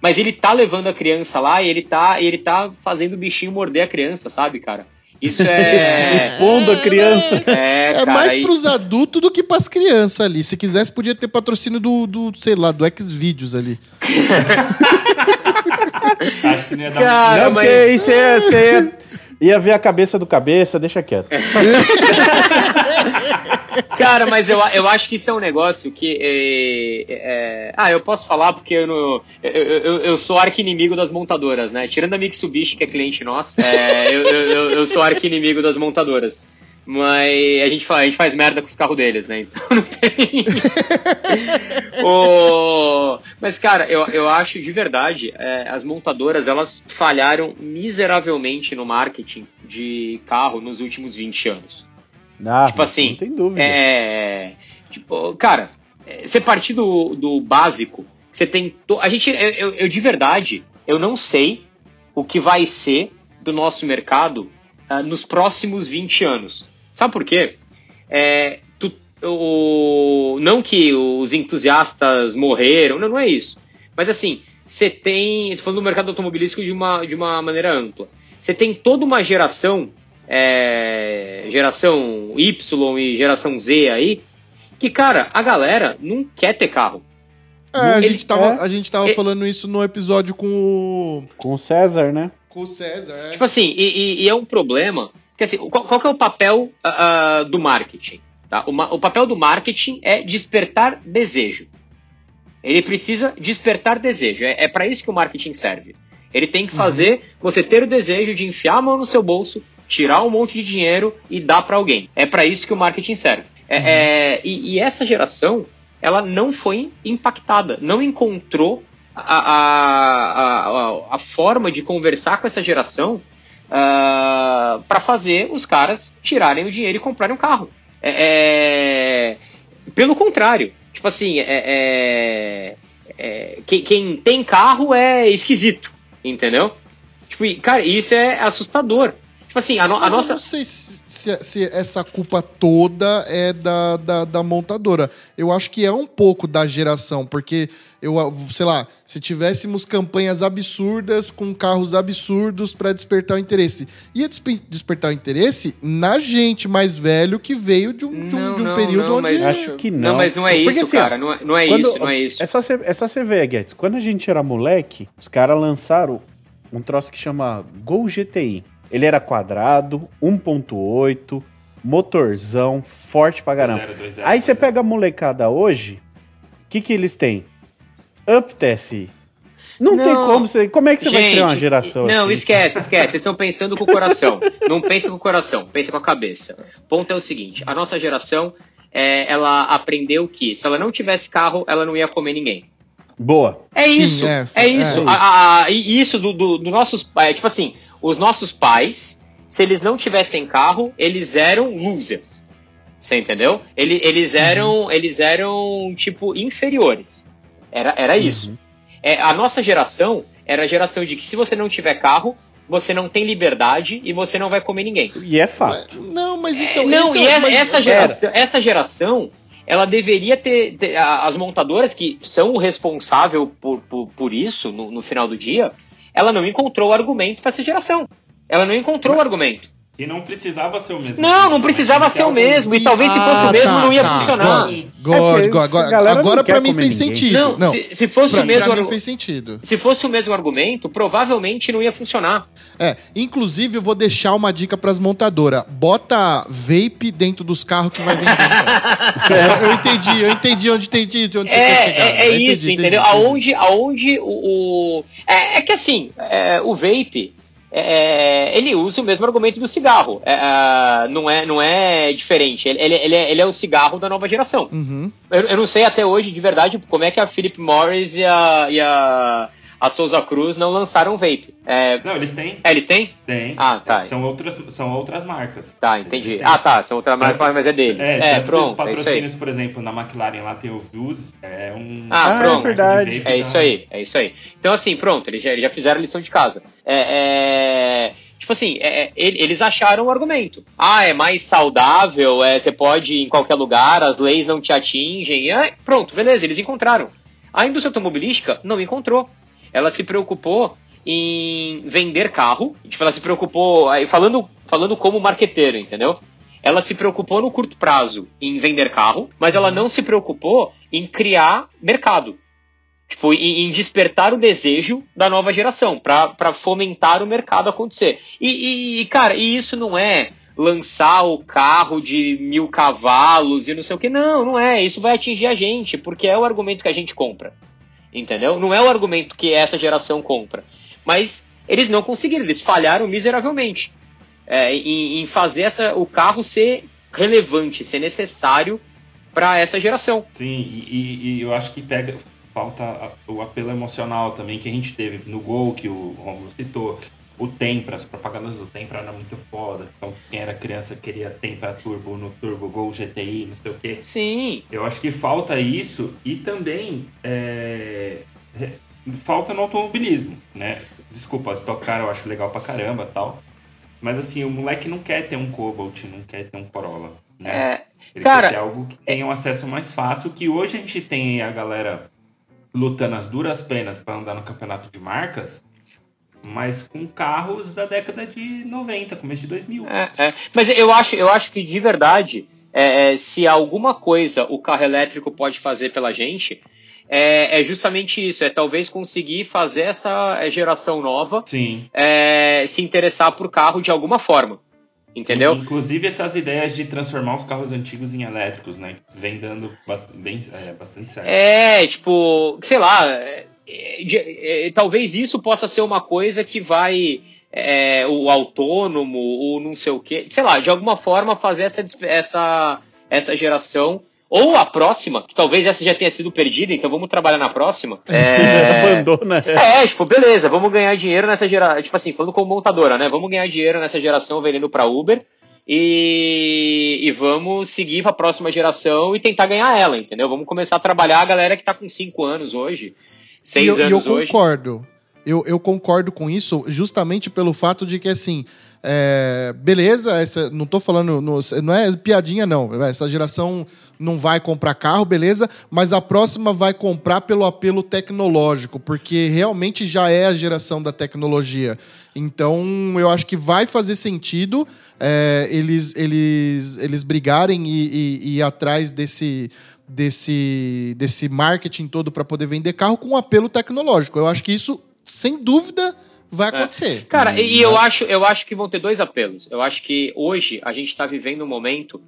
Mas ele tá levando a criança lá e ele tá, ele tá fazendo o bichinho morder a criança, sabe, cara? Isso é. (laughs) Expondo a criança. É, é cara, mais e... pros adultos do que pras crianças ali. Se quisesse, podia ter patrocínio do, do sei lá, do Xvideos ali. (laughs) Acho que não ia dar cara, muito... Não, mas... porque isso é, isso é Ia ver a cabeça do cabeça, deixa quieto. (laughs) Cara, mas eu, eu acho que isso é um negócio que. É, é, ah, eu posso falar porque eu, não, eu, eu, eu sou arqui-inimigo das montadoras, né? Tirando a Mitsubishi, que é cliente nosso, é, eu, eu, eu sou arqui-inimigo das montadoras. Mas a gente, faz, a gente faz merda com os carros deles, né? Então (laughs) não tem. (laughs) o... Mas, cara, eu, eu acho de verdade, é, as montadoras elas falharam miseravelmente no marketing de carro nos últimos 20 anos. Ah, tipo assim. Não tem dúvida. É. Tipo, cara, é, você partir do, do básico, você tem. To... A gente. Eu, eu, eu de verdade, eu não sei o que vai ser do nosso mercado ah, nos próximos 20 anos. Sabe por quê? É, tu- o, não que os entusiastas morreram, não, não é isso. Mas assim, você tem. Estou falando do mercado automobilístico de uma, de uma maneira ampla. Você tem toda uma geração, é, geração Y e geração Z aí, que, cara, a galera não quer ter carro. É, a, Ele- gente tava, é. a gente tava É. falando isso no episódio com o, Com o César, né? com o César. É. Tipo assim, e, e- e é um problema. Porque assim, qual, qual é o papel ah, do marketing? Tá? O, o papel do marketing é despertar desejo. Ele precisa despertar desejo. É, é para isso que o marketing serve. Ele tem que fazer você ter o desejo de enfiar a mão no seu bolso, tirar um monte de dinheiro e dar para alguém. É para isso que o marketing serve. É- é, e, e essa geração, ela não foi impactada, não encontrou a, a, a, a forma de conversar com essa geração para fazer os caras tirarem o dinheiro e comprarem um carro. É, é, pelo contrário, tipo assim, é, é- é, quem, quem tem carro é esquisito, entendeu? Tipo, cara, isso é assustador. Tipo assim, a, no- a Mas eu nossa. não sei se, se- se essa culpa toda é da, da, da montadora. Eu acho que é um pouco da geração, porque eu, sei lá, se tivéssemos campanhas absurdas com carros absurdos para despertar o interesse, ia despe- despertar o interesse na gente mais velho que veio de um, de um, Não, de um não, período não, onde. mas- Acho que não. Não, mas não é Porque, isso, assim, cara. Não é, não é Quando- isso, não é isso. É só você, é só você ver, Guedes. Quando a gente era moleque, os caras lançaram um troço que chama Gol GTI. Ele era quadrado, 1.8, motorzão, forte pra caramba. 020, Aí você pega a molecada hoje, o que que eles têm? Up TSI. Não, tem Não. como você... Como é que você vai Gente, criar uma geração Não, assim? esquece, esquece. Vocês estão pensando com o coração. Não pensa com o coração, pensa com a cabeça. O ponto é o seguinte: a nossa geração, é, ela aprendeu que se ela não tivesse carro, ela não ia comer ninguém. Boa. É Sim, isso, é, é, é isso. isso. A- a- a- e isso do, do, do nossos pais, tipo assim, os nossos pais, se eles não tivessem carro, eles eram losers. Você entendeu? Ele- eles Uhum. eram, eles eram tipo inferiores. Era, era isso. Uhum. É, a nossa geração era a geração de que se você não tiver carro, você não tem liberdade e você não vai comer ninguém. E é fato. Não, mas então. É, não, e é- mas- essa, geração, essa geração, ela deveria ter, ter- As montadoras que são o responsável por, por, por isso, no, no final do dia, ela não encontrou argumento para essa geração. Ela não encontrou argumento. E não precisava ser o mesmo. Não, não precisava ser o mesmo. E talvez se fosse o mesmo, não ia funcionar. God, É God, God, agora quer pra mim fez ninguém. sentido. Não, Não, se, se fosse pra, o mesmo pra mim argu- fez sentido. se fosse o mesmo argumento, provavelmente não ia funcionar. É, inclusive eu vou deixar uma dica pras montadoras. Bota vape dentro dos carros que vai vender. cara. (laughs) É, eu entendi, eu entendi onde, entendi onde você quer chegar. É, é, é Eu entendi, isso, entendi, entendeu? entendi. Aonde, aonde o. o- é, é que assim, é, o vape. É, ele usa o mesmo argumento do cigarro. É, não, é, não é diferente. Ele, ele, ele é, ele é o cigarro da nova geração. Uhum. Eu, eu não sei até hoje, de verdade, como é que a Philip Morris e a, e a, a Souza Cruz não lançaram vape. É, Não, eles têm. é, eles têm? Têm. Ah, tá. São outras, são outras marcas. Tá, entendi. Ah, tá. São outra marca, mas é deles. É, É, que os pronto. É patrocínios, por exemplo, na McLaren lá tem o Views, é um... Ah, Ah, é pronto. verdade. É isso aí, é isso aí. Então, assim, pronto, eles já, eles já fizeram a lição de casa. É, é, tipo assim, é, é, ele- eles acharam o argumento. Ah, é mais saudável, é, você pode ir em qualquer lugar, as leis não te atingem. É, pronto, beleza, eles encontraram. A indústria automobilística não encontrou. Ela se preocupou em vender carro. Tipo, ela se preocupou. Falando, falando como marqueteiro, entendeu? Ela se preocupou no curto prazo em vender carro, mas ela não se preocupou em criar mercado. Tipo, em, em despertar o desejo da nova geração, para fomentar o mercado acontecer. E, e, cara, e isso não é lançar o carro de mil cavalos e não sei o que. Não, não é. Isso vai atingir a gente, porque é o argumento que a gente compra. Entendeu? Não é o argumento que essa geração compra. Mas eles não conseguiram, eles falharam miseravelmente é, em, em fazer essa, o carro ser relevante, ser necessário para essa geração. Sim, e, e- eu acho que pega falta o apelo emocional também que a gente teve no Gol, que o Romulo citou. O Tempra, as propagandas do Tempra eram muito foda. Então, quem era criança queria Tempra Turbo no Turbo Gol GTI, não sei o quê. Sim, Eu acho que falta isso e também é, falta no automobilismo, né? Desculpa, Stock Car eu acho legal pra caramba tal. Mas assim, o moleque não quer ter um Cobalt, não quer ter um Corolla, né? É, Ele cara, quer ter algo que tenha um acesso mais fácil, que hoje a gente tem a galera lutando as duras penas para andar no campeonato de marcas, mas com carros da década de 90, começo de 2000. É, é. Mas eu acho, eu acho que de verdade, é, é, se alguma coisa o carro elétrico pode fazer pela gente, é, é justamente isso, é talvez conseguir fazer essa é, geração nova Sim. é, se interessar por carro de alguma forma. Entendeu? Sim, inclusive essas ideias de transformar os carros antigos em elétricos, né? Vem dando bem, é, bastante certo. É, tipo, sei lá, é, é, talvez isso possa ser uma coisa que vai é, o autônomo, o não sei o que, sei lá, de alguma forma fazer essa, essa, essa geração, ou a próxima, que talvez essa já tenha sido perdida, então vamos trabalhar na próxima. (laughs) É, Abandona. é, tipo, beleza, vamos ganhar dinheiro nessa geração. Tipo assim, falando como montadora, né? Vamos ganhar dinheiro nessa geração vendendo pra Uber e, e vamos seguir pra próxima geração e tentar ganhar ela, entendeu? Vamos começar a trabalhar a galera que tá com 5 anos hoje, 6 e eu, e eu anos hoje. concordo. Eu, eu concordo com isso justamente pelo fato de que, assim, é, beleza, essa, não tô falando, no- não é piadinha, não. Essa geração não vai comprar carro, beleza, mas a próxima vai comprar pelo apelo tecnológico, porque realmente já é a geração da tecnologia. Então, eu acho que vai fazer sentido é, eles, eles, eles brigarem e, e- e ir atrás desse, desse, desse marketing todo para poder vender carro com apelo tecnológico. Eu acho que isso, sem dúvida, vai acontecer. Cara, e, e eu acho, eu acho que vão ter dois apelos. Eu acho que hoje a gente está vivendo um momento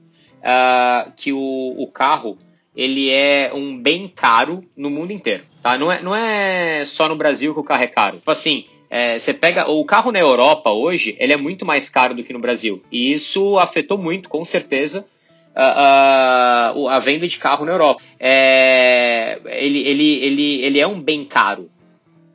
ah, que o, o carro ele é um bem caro no mundo inteiro, tá? Não é, não é só no Brasil que o carro é caro. Tipo assim, é, você pega o carro na Europa hoje, ele é muito mais caro do que no Brasil. E isso afetou muito, com certeza, a, a, a venda de carro na Europa. É, ele, ele, ele, ele é um bem caro.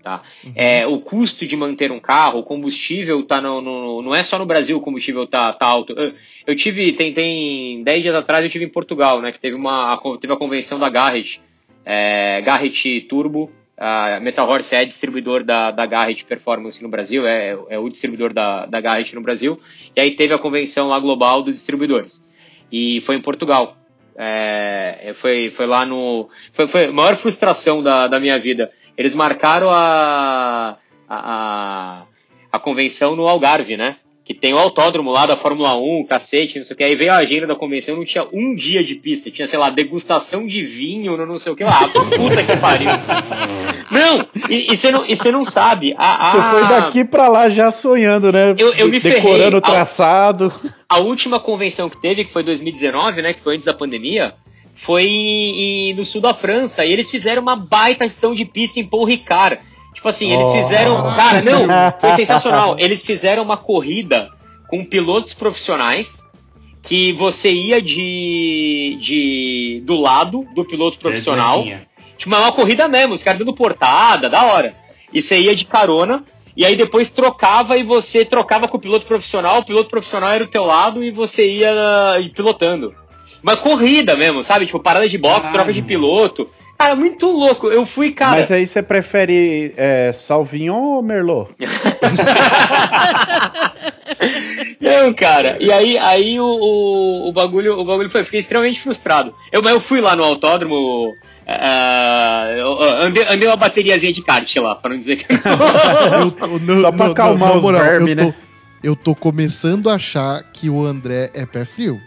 Tá? É, o custo de manter um carro, o combustível tá no, no- não é só no Brasil o combustível tá, tá alto. Eu, eu tive, tem, tem 10 dias atrás eu tive em Portugal, né, que teve uma, teve a convenção da Garrett, é, Garrett Turbo, a Metal Horse é distribuidor da, da Garrett Performance no Brasil, é, é o distribuidor da, da Garrett no Brasil, e aí teve a convenção lá global dos distribuidores, e foi em Portugal. É, foi, foi lá no. Foi, foi a maior frustração da, da minha vida. Eles marcaram a, a, a, a convenção no Algarve, né? Que tem o autódromo lá da Fórmula 1, cacete, não sei o que. Aí veio a agenda da convenção, não tinha um dia de pista. Tinha, sei lá, degustação de vinho, não sei o que. Ah, puta que pariu. (laughs) Não, e você não, e não sabe. A, a, Você foi daqui pra lá já sonhando, né? Eu- eu me Decorando o traçado. a última convenção que teve, que foi 2019, né, que foi antes da pandemia, foi no sul da França, e eles fizeram uma baita ação de pista em Paul Ricard. Tipo assim, eles Oh. fizeram. Cara, não, foi (laughs) sensacional. Eles fizeram uma corrida com pilotos profissionais que você ia de, de do lado do piloto profissional. Zezinha. Tipo, é uma corrida mesmo, os caras dando portada, da hora. E você ia de carona, e aí depois trocava e você trocava com o piloto profissional, o piloto profissional era do teu lado e você ia pilotando. Uma corrida mesmo, sabe? Tipo, parada de boxe, troca de piloto. Cara, muito louco. Eu fui, cara. Mas aí você prefere é, Salvignon ou Merlot? (laughs) Não, cara. E aí, aí o, o, o bagulho, o bagulho foi, eu fiquei extremamente frustrado. Eu, mas eu fui lá no autódromo. eu andei, andei uma bateriazinha de kart lá, pra não dizer que. (laughs) Eu- não- Só pra acalmar na os vermes, né? Eu tô começando a achar que o André é pé frio.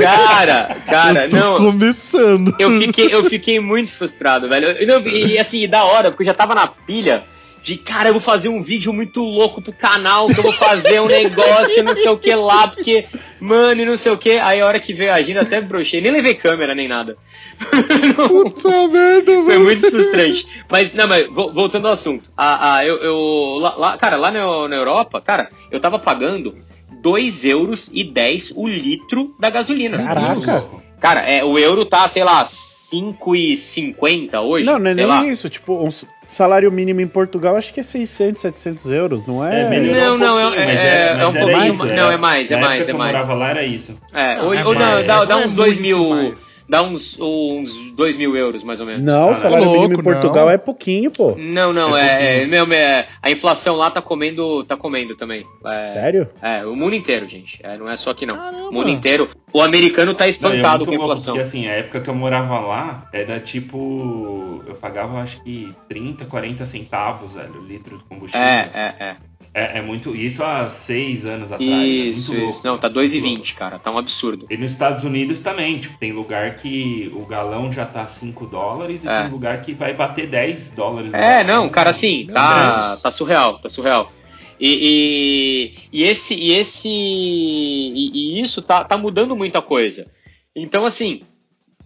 Cara, cara, eu tô não. começando. Eu fiquei, eu fiquei muito frustrado, velho. Eu- não, e, assim, da hora, porque eu já tava na pilha de, cara, eu vou fazer um vídeo muito louco pro canal, que eu vou fazer um negócio, não sei o que lá, porque, mano, e não sei o que. Aí a hora que veio a agenda, até brochei, nem levei câmera nem nada. (laughs) Puta merda, Foi velho. muito frustrante. Mas, não, mas vo- voltando ao assunto. A, a, eu, eu lá, lá- cara, lá na, na Europa, cara, eu tava pagando 2 euros e 10 o litro da gasolina. Caraca. Cara, é, o euro tá, sei lá, 5,50 hoje. Não, não é nem lá. isso. Tipo, um s- salário mínimo em Portugal acho que é 600, 700 euros, não é? É, melhorou Não, um não, é- mas é- mas é um pouquinho isso, mais- era- não, é mais, é na mais, época é que eu mais. morava lá era isso. É, Não, hoje, é dá, mais, dá- dá não é uns 2 muito mil. mais. Dá uns, uns 2 mil euros, mais ou menos. Não, o Ah, salário louco, mínimo em Portugal não. é pouquinho, pô. Não, não, É é. é, meu, é, a inflação lá tá comendo, tá comendo também. É, Sério? É, o mundo inteiro, gente. É, não é só aqui, não. Caramba. O mundo inteiro. O americano tá Não, é espantado muito com a louco, inflação. Porque assim, a época que eu morava lá, era tipo. Eu pagava acho que 30, 40 centavos, velho, o litro de combustível. É, é, é. É, é muito. Isso há seis anos atrás. Isso, é isso. Não, tá Muito louco. 2,20, cara. Tá um absurdo. E nos Estados Unidos também, tipo, tem lugar que o galão já tá 5 dólares e É. tem lugar que vai bater 10 dólares. É, não, cara, assim, tá, tá surreal, tá surreal. E, e, e esse, e esse, e, e isso tá, tá mudando muita coisa. Então, assim,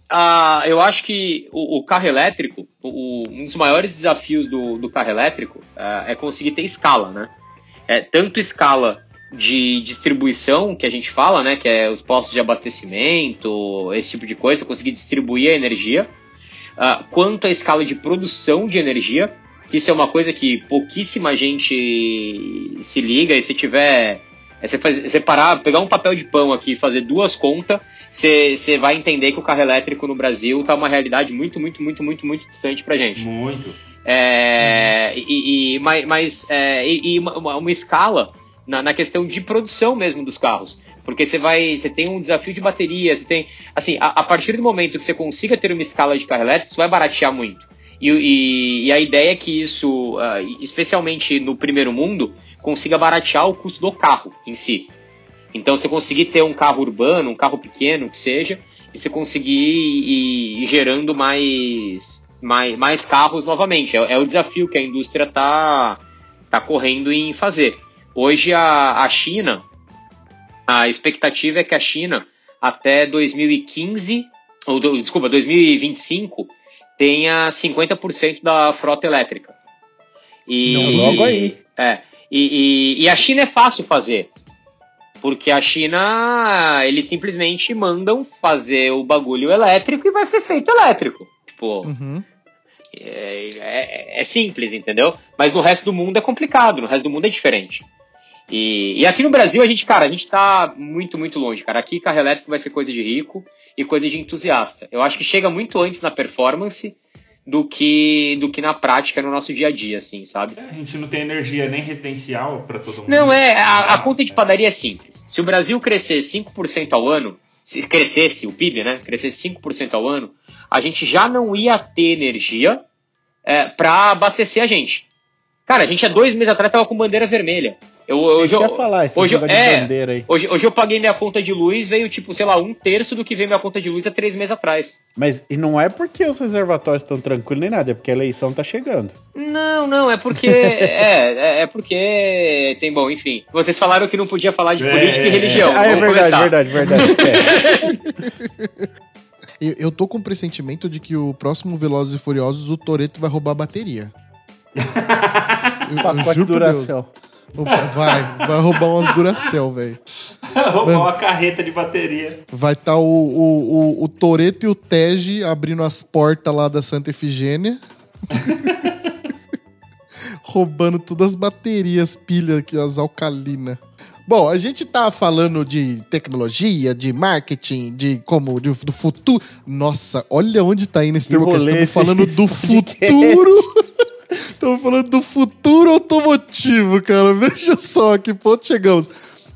ah, eu acho que o, o carro elétrico, o- um dos maiores desafios do, do carro elétrico ah, é conseguir ter escala, né? É, tanto escala de distribuição, que a gente fala, né? Que é os postos de abastecimento, esse tipo de coisa, conseguir distribuir a energia, ah, quanto a escala de produção de energia, isso é uma coisa que pouquíssima gente se liga, e se tiver. É você, faz, você parar, pegar um papel de pão aqui e fazer duas contas, você, vai entender que o carro elétrico no Brasil tá uma realidade muito, muito, muito, muito, muito distante pra gente. Muito. É, e, e- mas mas, é, e, e uma, uma escala na, na questão de produção mesmo dos carros. Porque você vai. Você tem um desafio de bateria, você tem. Assim, a, a partir do momento que você consiga ter uma escala de carro elétrico, isso vai baratear muito. E, e- e a ideia é que isso, ah, especialmente no primeiro mundo, consiga baratear o custo do carro em si. Então, você conseguir ter um carro urbano, um carro pequeno, que seja, e você conseguir ir, ir gerando mais, mais, mais carros novamente. É, é o desafio que a indústria está tá correndo em fazer. Hoje, a, a China, a expectativa é que a China, até 2015, ou desculpa, 2025, tenha 50% da frota elétrica. E, Não, logo aí. É. E, e- e a China é fácil fazer. Porque a China, eles simplesmente mandam fazer o bagulho elétrico e vai ser feito elétrico. Tipo, Uhum. é, é- é simples, entendeu? Mas no resto do mundo é complicado, no resto do mundo é diferente. E, e aqui no Brasil, a gente, cara, a gente tá muito, muito longe, cara. Aqui carro elétrico vai ser coisa de rico e coisa de entusiasta. Eu acho que chega muito antes na performance do que, do que na prática no nosso dia a dia, assim, sabe? A gente não tem energia nem residencial pra todo mundo. Não, é, a, a conta de padaria é simples. Se o Brasil crescer 5% ao ano, se crescesse o PIB, né? Crescesse 5% ao ano, a gente já não ia ter energia é, para abastecer a gente. Cara, a gente há dois meses atrás tava com bandeira vermelha. Eu, eu- hoje, eu falar, esse hoje é. bandeira aí. hoje, hoje eu paguei minha conta de luz, veio tipo, sei lá, um terço do que veio minha conta de luz há três meses atrás. Mas e não é porque os reservatórios estão tranquilos nem nada, é porque a eleição tá chegando. Não, não, é porque. (laughs) é, é, é porque. Tem bom, enfim. Vocês falaram que não podia falar de É, política e é, religião. ah, é verdade, verdade, verdade, (laughs) esquece. Eu, tô com um pressentimento de que o próximo Velozes e Furiosos, o Toreto vai roubar a bateria. Eu, (laughs) eu Pacote juro. Duracell. O- Vai, vai roubar umas Duracell, velho. (laughs) Roubar uma carreta de bateria. Vai estar o, o, o, o Toreto e o Tege abrindo as portas lá da Santa Efigênia. (laughs) Roubando todas as baterias, pilhas, que as alcalinas. Bom, a gente tá falando de tecnologia, de marketing, de como de- do futuro. Nossa, olha onde tá indo esse termo. Estamos falando esse do podcast. futuro. Estamos falando do futuro automotivo, cara. (laughs) Veja só a que ponto chegamos.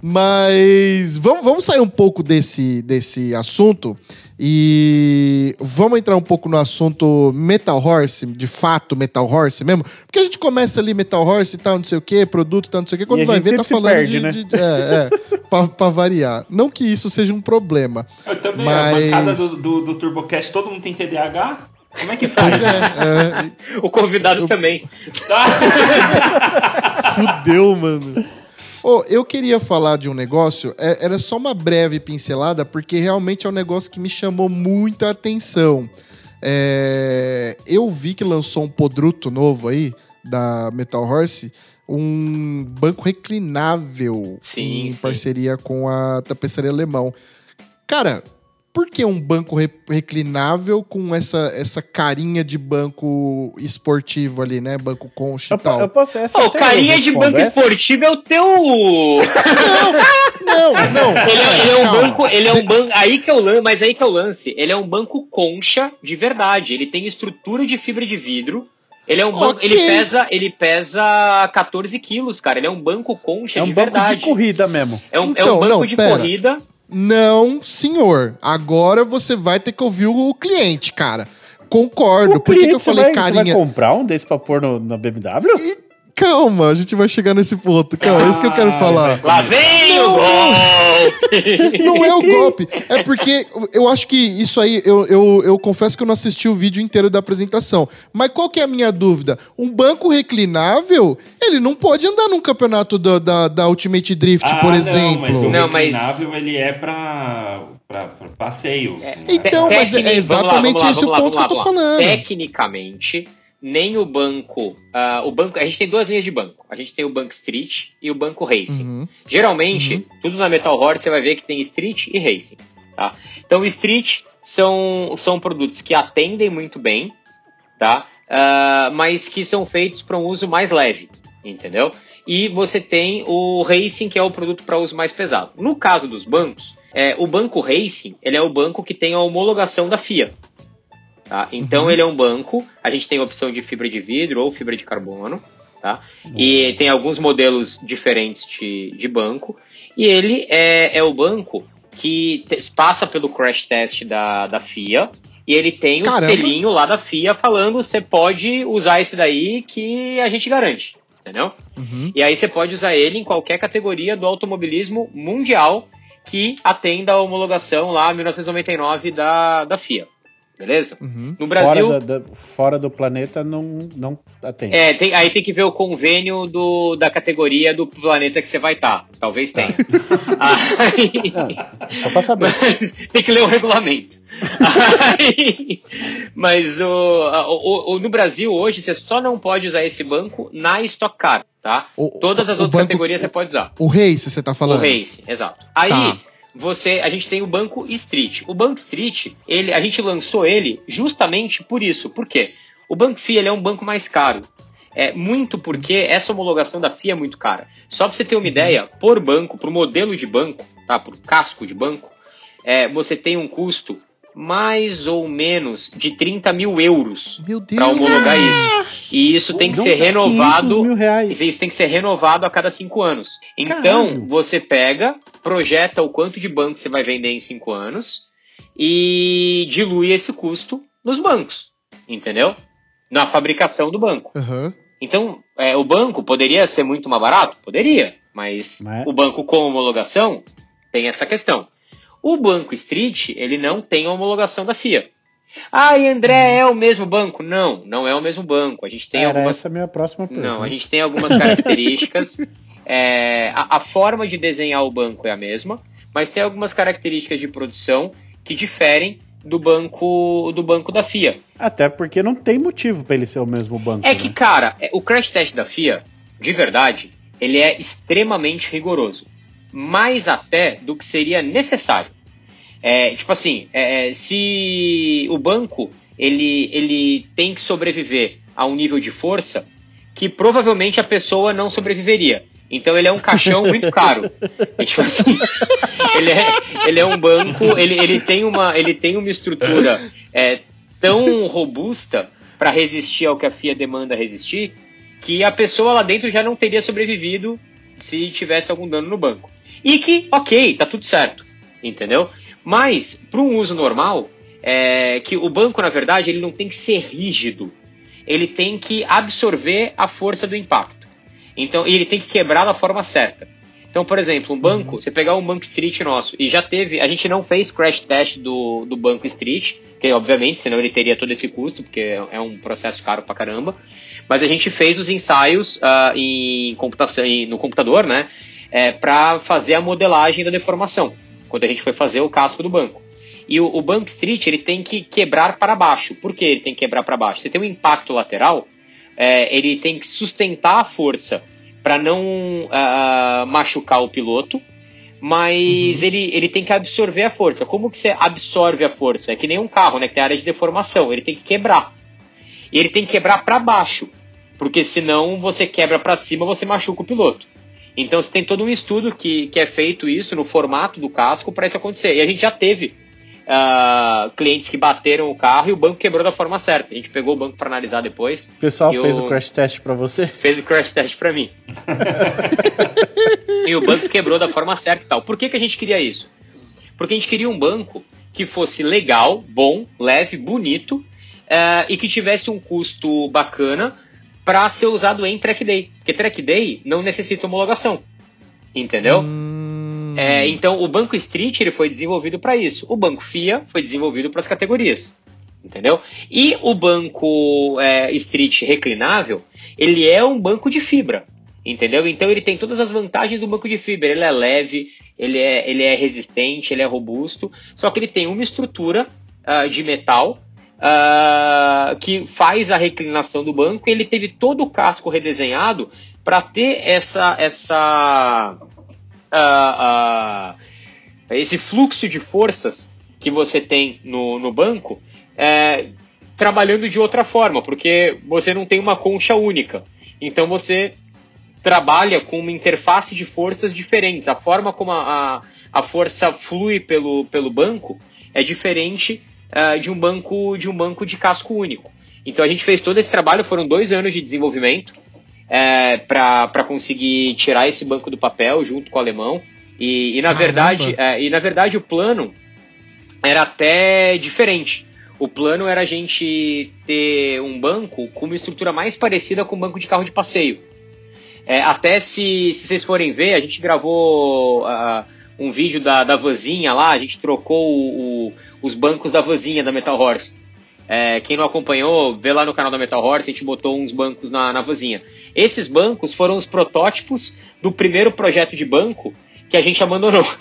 Mas vamos, vamos sair um pouco desse, desse assunto e vamos entrar um pouco no assunto Metal Horse, de fato Metal Horse mesmo. Porque a gente começa ali Metal Horse e tal, não sei o que, produto e tal, não sei o que. Quando E vai ver, tá falando perde, de, né? de- de- É, é. pra, pra variar. Não que isso seja um problema. Eu também, Mas- a bancada do, do, do TurboCast, todo mundo tem TDAH? Como é que faz? É, é, O convidado também. (laughs) Fudeu, mano. Ô, eu queria falar de um negócio, é- era só uma breve pincelada, porque realmente é um negócio que me chamou muita atenção. É, eu vi que lançou um podruto novo aí, da Metal Horse, um banco reclinável Sim, em sim. parceria com a tapeçaria alemão. Cara, por que um banco re- reclinável com essa, essa carinha de banco esportivo ali, né? Banco concha Eu, e po- tal. eu posso. Essa eu carinha de banco Essa- esportivo é o teu. Não, não. (laughs) Ele é, ele é um calma. banco, ele é um banco, aí que é o lance, mas aí que é o lance. Ele é um banco concha de verdade. Ele tem estrutura de fibra de vidro. Ele é um banco, Ok. ele pesa, ele pesa 14 quilos, cara. Ele é um banco concha É um de banco verdade. de corrida mesmo. É um, é Então, um banco não, de pera. corrida. Não, senhor. Agora você vai ter que ouvir o cliente, cara. Concordo. O Por que, que eu cliente, falei vai, você vai carinha? comprar um desse pra pôr no, na BMW? Calma, a gente vai chegar nesse ponto. Calma, é isso que eu quero Ah, falar. Lá vem Não, o golpe! Não é o golpe. É porque eu acho que isso aí, eu, eu, eu confesso que eu não assisti o vídeo inteiro da apresentação. Mas qual que é a minha dúvida? Um banco reclinável, ele não pode andar num campeonato da, da, da Ultimate Drift, Ah, por não, exemplo. mas o Não, mas- reclinável, ele é pra, pra, pra passeio. Então, mas é exatamente lá, esse o lá, ponto que eu tô falando. Tecnicamente, nem o banco, ah, o banco. A gente tem duas linhas de banco. A gente tem o banco Street e o banco Racing. Uhum. Geralmente, tudo na Metal Horse você vai ver que tem Street e Racing. Tá? Então, Street são, são produtos que atendem muito bem, tá? Ah, mas que são feitos para um uso mais leve, entendeu? E você tem o Racing, que é o produto para uso mais pesado. No caso dos bancos, é, o banco Racing ele é o banco que tem a homologação da FIA. Tá? Então ele é um banco, a gente tem a opção de fibra de vidro ou fibra de carbono, tá? E tem alguns modelos diferentes de, de banco. E ele é, é o banco que te- passa pelo crash test da, da FIA. E ele tem o Caramba. selinho lá da FIA falando você pode usar esse daí que a gente garante. Entendeu? Uhum. E aí você pode usar ele em qualquer categoria do automobilismo mundial que atenda a homologação lá 1999 da, da FIA. Beleza? Uhum. No Brasil, Fora, da- da- fora do planeta não, não atende. é, tem- aí tem que ver o convênio do, da categoria do planeta que você vai estar. Talvez tenha. (laughs) Aí- Ah, só pra saber. mas tem que ler o regulamento. Aí- mas o, o- o- no Brasil hoje você só não pode usar esse banco na Stock Car, tá? O- Todas as o outras banco- categorias você pode usar. O Race, você tá O falando? Race, exato. Aí Tá. Você, a gente tem o banco Street. O banco Street, ele, a gente lançou ele justamente por isso. Por quê? O banco FIA é um banco mais caro. É muito porque essa homologação da FIA é muito cara. Só para você ter uma ideia, por banco, por modelo de banco, tá? Por casco de banco, é, você tem um custo mais ou menos de 30 mil euros para homologar isso. E isso tem que ser 500 renovado. Isso tem que ser renovado a cada cinco anos. Então, Caralho. você pega, projeta o quanto de banco você vai vender em cinco anos e dilui esse custo nos bancos, entendeu? Na fabricação do banco. Aham. Então, é, o banco poderia ser muito mais barato? Poderia, mas Mas- o banco com homologação tem essa questão. O banco Street, ele não tem homologação da FIA. Ah, e André, é o mesmo banco? Não, não é o mesmo banco. A gente tem Era algumas essa a minha próxima pergunta. não, a gente tem algumas características. (laughs) É, a, a forma de desenhar o banco é a mesma, mas tem algumas características de produção que diferem do banco do banco da FIA. Até porque não tem motivo pra ele ser o mesmo banco. É que, né? cara, é- o crash test da FIA, de verdade, ele é extremamente rigoroso. Mais até do que seria necessário. É, tipo assim, é, se o banco ele, ele tem que sobreviver a um nível de força que provavelmente a pessoa não sobreviveria. Então ele é um caixão muito caro. É, tipo assim, (laughs) ele, é, ele é um banco, ele, ele, tem, uma, ele tem uma estrutura é, tão robusta para resistir ao que a FIA demanda resistir, que a pessoa lá dentro já não teria sobrevivido se tivesse algum dano no banco. E que, ok, tá tudo certo, entendeu? Mas, para um uso normal, é que o banco, na verdade, ele não tem que ser rígido. Ele tem que absorver a força do impacto. Então, e ele tem que quebrar da forma certa. Então, por exemplo, um banco, você pegar um banco Street nosso, e já teve, a gente não fez crash test do, do banco Street, que obviamente, senão ele teria todo esse custo, porque é é um processo caro pra caramba. Mas a gente fez os ensaios ah, em computação, no computador, né? É, para fazer a modelagem da deformação, quando a gente foi fazer o casco do banco. E o, o Bank Street ele tem que quebrar para baixo. Por que ele tem que quebrar para baixo? Você tem um impacto lateral, é, ele tem que sustentar a força para não ah, machucar o piloto, mas ele, ele tem que absorver a força. Como que você absorve a força? É que nem um carro, né? Que tem área de deformação. Ele tem que quebrar. E ele tem que quebrar para baixo, porque senão você quebra para cima, você machuca o piloto. Então você tem todo um estudo que, que é feito isso no formato do casco para isso acontecer. E a gente já teve uh, clientes que bateram o carro e o banco quebrou da forma certa. A gente pegou o banco para analisar depois. O pessoal fez o... o crash test para você? Fez o crash test para mim. (laughs) e o banco quebrou da forma certa e tal. Por que, que a gente queria isso? Porque a gente queria um banco que fosse legal, bom, leve, bonito uh, e que tivesse um custo bacana para ser usado em track day. Porque track day não necessita homologação. Entendeu? Hum... É, então o banco Street ele foi desenvolvido para isso. O banco FIA foi desenvolvido para as categorias. Entendeu? E o banco é, Street reclinável, ele é um banco de fibra. Entendeu? Então ele tem todas as vantagens do banco de fibra. Ele é leve, ele é, ele é resistente, ele é robusto. Só que ele tem uma estrutura uh, de metal uh, que faz a reclinação do banco. Ele teve todo o casco redesenhado para ter essa, essa uh, esse fluxo de forças que você tem no, no banco é, trabalhando de outra forma, porque você não tem uma concha única. Então você trabalha com uma interface de forças diferentes. A forma como a, a, a força flui pelo, pelo banco é diferente uh, de um banco de um banco de casco único. Então a gente fez todo esse trabalho, foram dois anos de desenvolvimento é, para conseguir tirar esse banco do papel junto com o alemão. E, e na verdade, é, e na verdade o plano era até diferente. O plano era a gente ter um banco com uma estrutura mais parecida com um banco de carro de passeio. É, até se, se, vocês forem ver, a gente gravou uh, um vídeo da, da vanzinha lá, a gente trocou o, o, os bancos da vanzinha da Metal Horse. É, quem não acompanhou, vê lá no canal da Metal Horse, a gente botou uns bancos na, na vanzinha. Esses bancos foram os protótipos do primeiro projeto de banco que a gente abandonou. (laughs)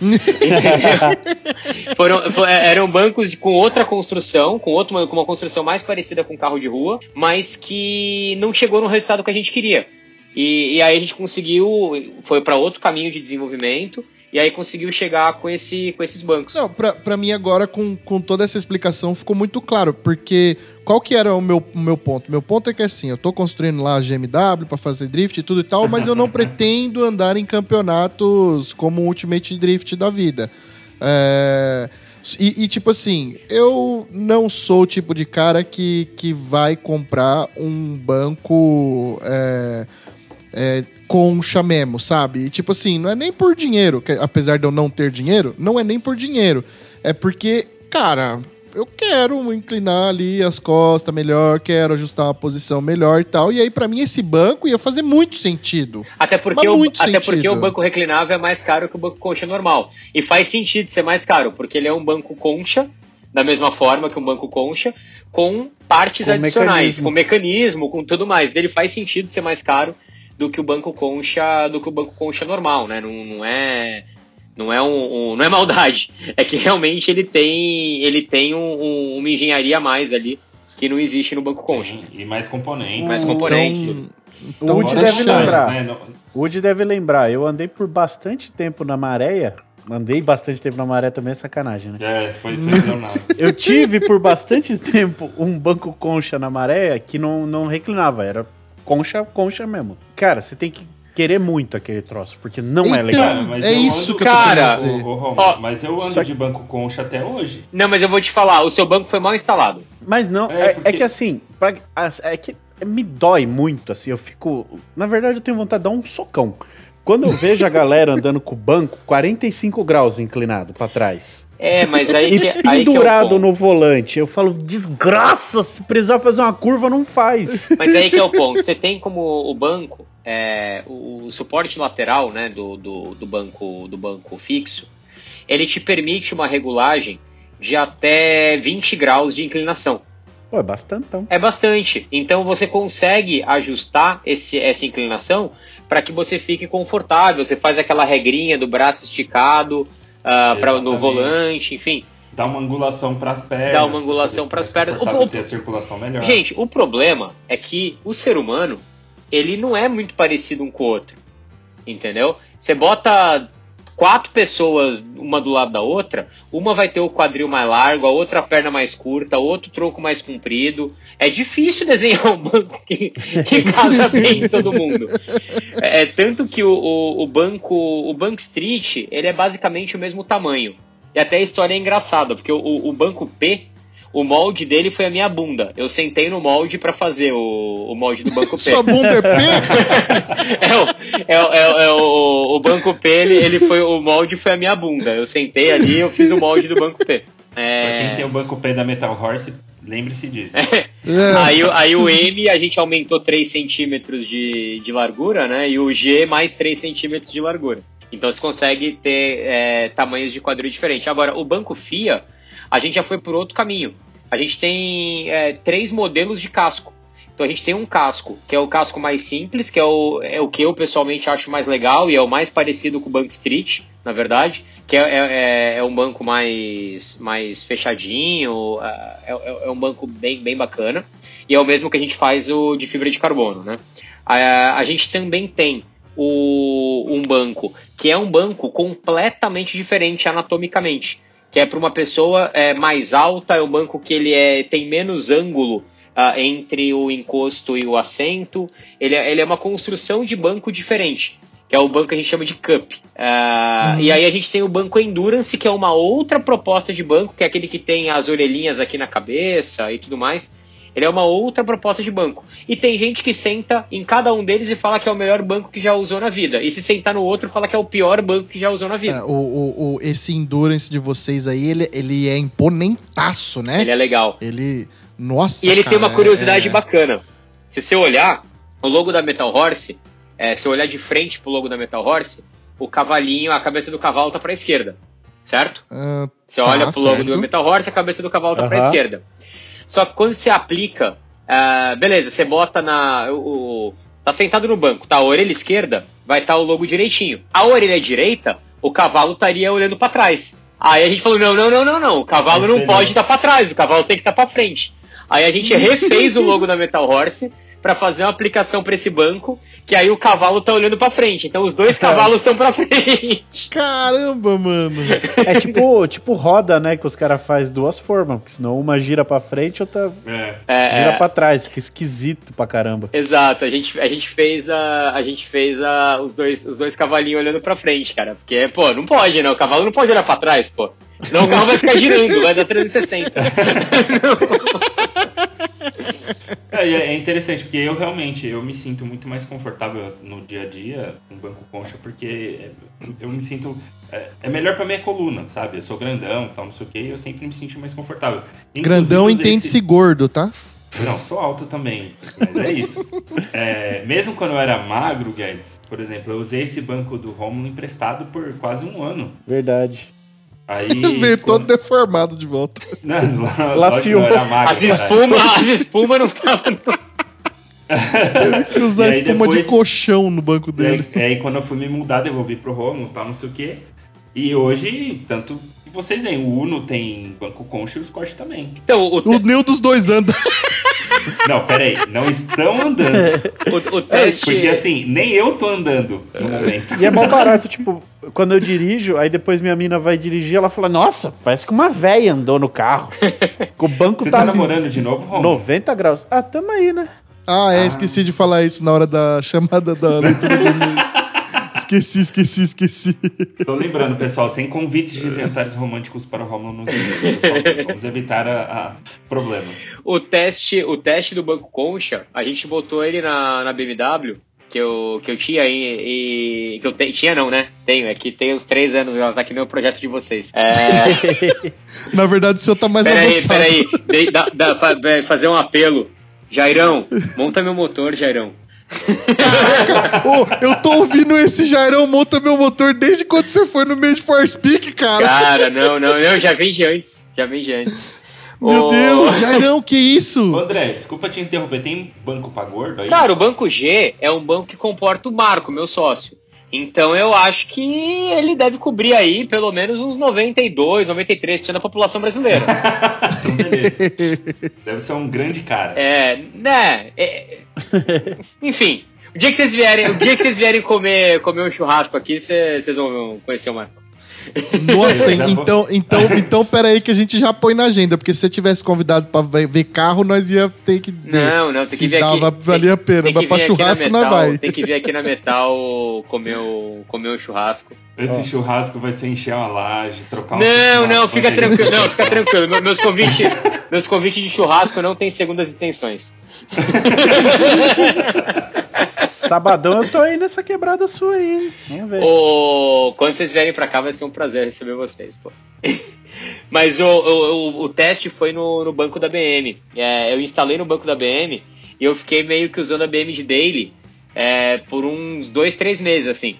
Foram, for, eram bancos de, com outra construção, com, outro, com uma construção mais parecida com carro de rua, mas que não chegou no resultado que a gente queria. E, e aí a gente conseguiu, foi para outro caminho de desenvolvimento, e aí conseguiu chegar com, esse, com esses bancos. Não, pra, pra mim agora, com, com toda essa explicação, ficou muito claro, porque qual que era o meu, o meu ponto? Meu ponto é que assim, eu tô construindo lá a GMW para fazer drift e tudo e tal, mas eu não (laughs) pretendo andar em campeonatos como o Ultimate Drift da vida. É... E, e, tipo assim, eu não sou o tipo de cara que, que vai comprar um banco. É, é, concha mesmo, sabe? E tipo assim, não é nem por dinheiro, que, apesar de eu não ter dinheiro, não é nem por dinheiro. É porque, cara, eu quero inclinar ali as costas melhor, quero ajustar a posição melhor e tal. E aí, para mim, esse banco ia fazer muito sentido. Até porque, o, até sentido. porque o banco reclinável é mais caro que o banco concha normal. E faz sentido ser mais caro, porque ele é um banco concha, da mesma forma que um banco concha, com partes com adicionais, mecanismo. com mecanismo, com tudo mais. Ele faz sentido ser mais caro do que o banco concha do que o banco concha normal, né? Não, não é não é um, um, não é maldade, é que realmente ele tem ele tem um, um, uma engenharia a mais ali que não existe no banco concha. Sim, e mais componentes. Mais componentes. Então, então, o Woody deve lembrar. Né? O Woody deve lembrar. Eu andei por bastante tempo na Maréia. Andei bastante tempo na maré também, é sacanagem, né? É, foi (laughs) Eu tive por bastante tempo um banco concha na maré que não, não reclinava, era concha, concha mesmo. Cara, você tem que querer muito aquele troço, porque não é então, é legal. Cara, é isso que cara, eu tô o, o, Mas eu ando de banco concha até hoje. Não, mas eu vou te falar, o seu banco foi mal instalado. Mas não, é, é, porque... é que assim, pra, é que me dói muito, assim, eu fico... Na verdade, eu tenho vontade de dar um socão. Quando eu vejo a galera andando com o banco 45 graus inclinado para trás. É, mas aí que, e pendurado aí que é no volante. Eu falo, desgraça, se precisar fazer uma curva, não faz. Mas aí que é o ponto. Você tem como o banco, é, o suporte lateral né, do, do, do, banco, do banco fixo, ele te permite uma regulagem de até 20 graus de inclinação. Pô, é bastante. Então. É bastante. Então você consegue ajustar esse, essa inclinação para que você fique confortável. Você faz aquela regrinha do braço esticado uh, pra, no volante, enfim. Dá uma angulação para as pernas. Dá uma angulação para as pernas. O, ter a circulação melhor. Gente, o problema é que o ser humano, ele não é muito parecido um com o outro. Entendeu? Você bota quatro pessoas, uma do lado da outra, uma vai ter o quadril mais largo, a outra a perna mais curta, outro tronco mais comprido. É difícil desenhar um banco que, que (laughs) casa bem em todo mundo. É, tanto que o, o, o banco, o Bank Street, ele é basicamente o mesmo tamanho. E até a história é engraçada, porque o, o banco P, o molde dele foi a minha bunda. Eu sentei no molde para fazer o, o molde do banco P. Sua bunda é P? (laughs) é, o, é, o- é, o- é o, o banco P, ele, ele foi o molde foi a minha bunda. Eu sentei ali, eu fiz o molde do banco P. Pra É, quem tem o banco P da Metal Horse, lembre-se disso. É. (laughs) Aí, o- aí o M a gente aumentou 3 centímetros de, de largura, né? E o G mais 3 centímetros de largura. Então você consegue ter é, tamanhos de quadril diferentes. Agora, o banco FIA, a gente já foi por outro caminho. A gente tem é, três modelos de casco. Então a gente tem um casco, que é o casco mais simples, que é o, é o que eu pessoalmente acho mais legal e é o mais parecido com o Bank Street, na verdade, que é, é, é um banco mais, mais fechadinho, é, é- é um banco bem, bem bacana, e é o mesmo que a gente faz o de fibra de carbono, né? A, a gente também tem o, um banco que é um banco completamente diferente anatomicamente, que é para uma pessoa é, mais alta, é um banco que ele é, tem menos ângulo ah, entre o encosto e o assento. Ele, é- ele é uma construção de banco diferente, que é o banco que a gente chama de cup. Ah, E aí a gente tem o banco endurance, que é uma outra proposta de banco, que é aquele que tem as orelhinhas aqui na cabeça e tudo mais. Ele é uma outra proposta de banco. E tem gente que senta em cada um deles e fala que é o melhor banco que já usou na vida. E se sentar no outro, fala que é o pior banco que já usou na vida. É, o, o, o- esse endurance de vocês aí, ele, ele é imponentaço, né? Ele é legal. Ele. Nossa. E ele tem cara, uma curiosidade é- bacana. Se você olhar o logo da Metal Horse, é, se eu olhar de frente pro logo da Metal Horse, o cavalinho, a cabeça do cavalo tá pra esquerda. Certo? Ah, Você Tá, olha pro logo certo. do Metal Horse, a cabeça do cavalo tá pra Aham. esquerda. Só que quando você aplica, ah, beleza, você bota na. O, tá sentado no banco, tá a orelha esquerda, vai estar o logo direitinho. A orelha direita, o cavalo estaria olhando pra trás. Aí a gente falou: não, não, não, não, não. O cavalo não pode estar pra trás, o cavalo tem que estar pra frente. Aí a gente (laughs) refez o logo da Metal Horse pra fazer uma aplicação pra esse banco, que aí o cavalo tá olhando pra frente. Então os dois (laughs) cavalos estão pra frente. Caramba, mano. É tipo, tipo roda, né? Que os caras fazem duas formas. Porque senão uma gira pra frente, outra É. É, gira é. pra trás. Que esquisito pra caramba. Exato, a gente, a gente fez a. A gente fez a, os, dois, os dois cavalinhos olhando pra frente, cara. Porque, pô, não pode, né? O cavalo não pode olhar pra trás, pô. Senão o carro vai ficar girando, vai dar 360. (laughs) (laughs) É, é interessante, porque eu realmente eu me sinto muito mais confortável no dia a dia com banco concha, porque eu me sinto. É, é melhor pra minha coluna, sabe? Eu sou grandão, tal, não sei o que, eu sempre me sinto mais confortável. Grandão Inclusive, usei entende-se esse- gordo, tá? Não, sou alto também, mas é isso. É, mesmo quando eu era magro, Guedes, por exemplo, eu usei esse banco do Romulo emprestado por quase um ano. Verdade. Aí. (laughs) Veio todo quando... deformado de volta. (laughs) Não, que Laciou. As espumas, as espumas não estavam. E usar E aí espuma depois- de colchão no banco E dele. aí, aí quando eu fui me mudar, devolvi pro Romulo e tal, não sei o quê. E hoje, tanto que vocês veem, o Uno tem banco concha e os cortes também. Então, o, O nenhum dos dois anda. (laughs) Não, peraí, não estão andando. o, o teste. Porque assim, nem eu tô andando no momento. E é mal barato, tipo, quando eu dirijo, aí depois minha mina vai dirigir, ela fala, nossa, parece que uma véia andou no carro. O banco Você tá, tá namorando de novo, Romulo? 90 graus. Ah, tamo aí, né? Ah, é, esqueci de falar isso na hora da chamada da leitura de e-mail. Esqueci, esqueci, esqueci. Tô lembrando, pessoal, sem convites de jantares românticos para o Romulo nos favor. Vamos evitar a, a problemas. O teste, o teste do Banco Concha, a gente botou ele na, na BMW, que eu, que eu tinha e, e- que eu te- tinha não, né? Tenho, é que tem uns três anos, já tá aqui no projeto de vocês. É, (laughs) Na verdade, o seu tá mais peraí, avançado. peraí, é, fazer um apelo. Jairão, monta meu motor, Jairão. (laughs) Ô, eu tô ouvindo esse Jairão monta meu motor desde quando você foi no meio de Force Peak, cara. Cara, não, não, não, já vem de antes, já vem de antes. Meu Ô, Deus, (laughs) Jairão, que isso? André, desculpa te interromper, tem banco pra gordo aí? Cara, o banco G é um banco que comporta o Marco, meu sócio. Então eu acho que ele deve cobrir aí pelo menos uns 92, 93% da população brasileira. (laughs) Então, beleza. Deve ser um grande cara. É, né? é- (laughs) enfim, O dia que vocês vierem, o dia que vocês vierem comer, comer um churrasco aqui, cê- vocês vão conhecer o Marco. Nossa, bom. então, então, (laughs) então, pera aí que a gente já põe na agenda, porque se você tivesse convidado pra ver ver carro, nós ia ter que ver. Não, não, tem se que vir dava, aqui. valia a pena, tem mas pra vir aqui na churrasco nós Metal, vai. Tem que vir aqui na Metal comer o, comer o churrasco. Esse churrasco vai ser encher uma laje, trocar um Não, uma não, fica tranquilo, não, fica tranquilo. Me- Meus convites, meus convites de churrasco não tem segundas intenções. (laughs) Sabadão eu tô aí nessa quebrada sua aí, hein? Ver. O... Quando vocês vierem pra cá, vai ser um prazer receber vocês, pô. (laughs) Mas o, o, o- teste foi no, no banco da BM. É, eu instalei no banco da BM e eu fiquei meio que usando a BM de daily é, por uns dois, três meses, assim.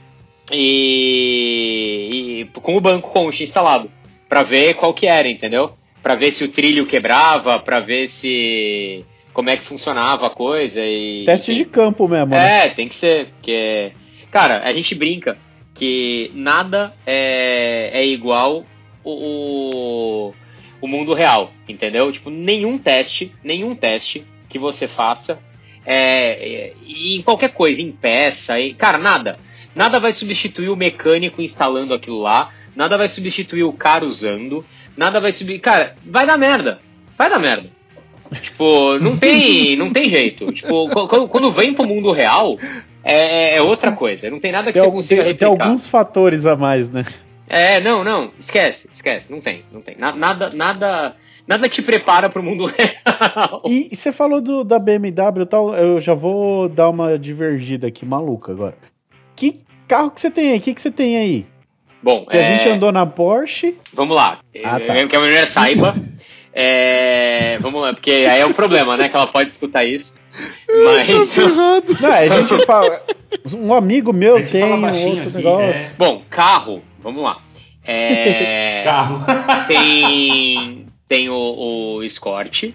E, e com o banco Concha instalado. Pra ver qual que era, entendeu? Pra ver se o trilho quebrava, pra ver se... Como é que funcionava a coisa e... Teste enfim. de campo mesmo, né? É, tem que ser, porque. Cara, a gente brinca que nada é, é igual o, o, o mundo real, entendeu? Tipo, nenhum teste, nenhum teste que você faça é, é, em qualquer coisa, em peça, e, cara, nada. Nada vai substituir o mecânico instalando aquilo lá, nada vai substituir o cara usando, nada vai subir. Cara, vai dar merda. Vai dar merda. Tipo, não tem, não tem jeito. Tipo, qu- quando, vem pro mundo real, é, é outra coisa. Não tem nada que Tem, você consiga tem- tem replicar. alguns fatores a mais, né? É, não, não. Esquece, esquece. Não tem, não tem. Na- Nada, nada, nada te prepara pro mundo (laughs) real. E, e você falou do, da BMW e tal, eu já vou dar uma divergida aqui, maluca agora. Que carro que você tem aí? O que, que você tem aí? Bom, Que a é, gente andou na Porsche. vamos lá. Ah, tá. É, Que a mulher saiba. (laughs) É, vamos lá, porque aí é um problema, né? Que ela pode escutar isso. Mas. Não, a gente (laughs) fala. Um amigo meu tem um outro aqui, negócio. Bom, carro, vamos lá. É, (laughs) Carro. tem tem o, o Escort,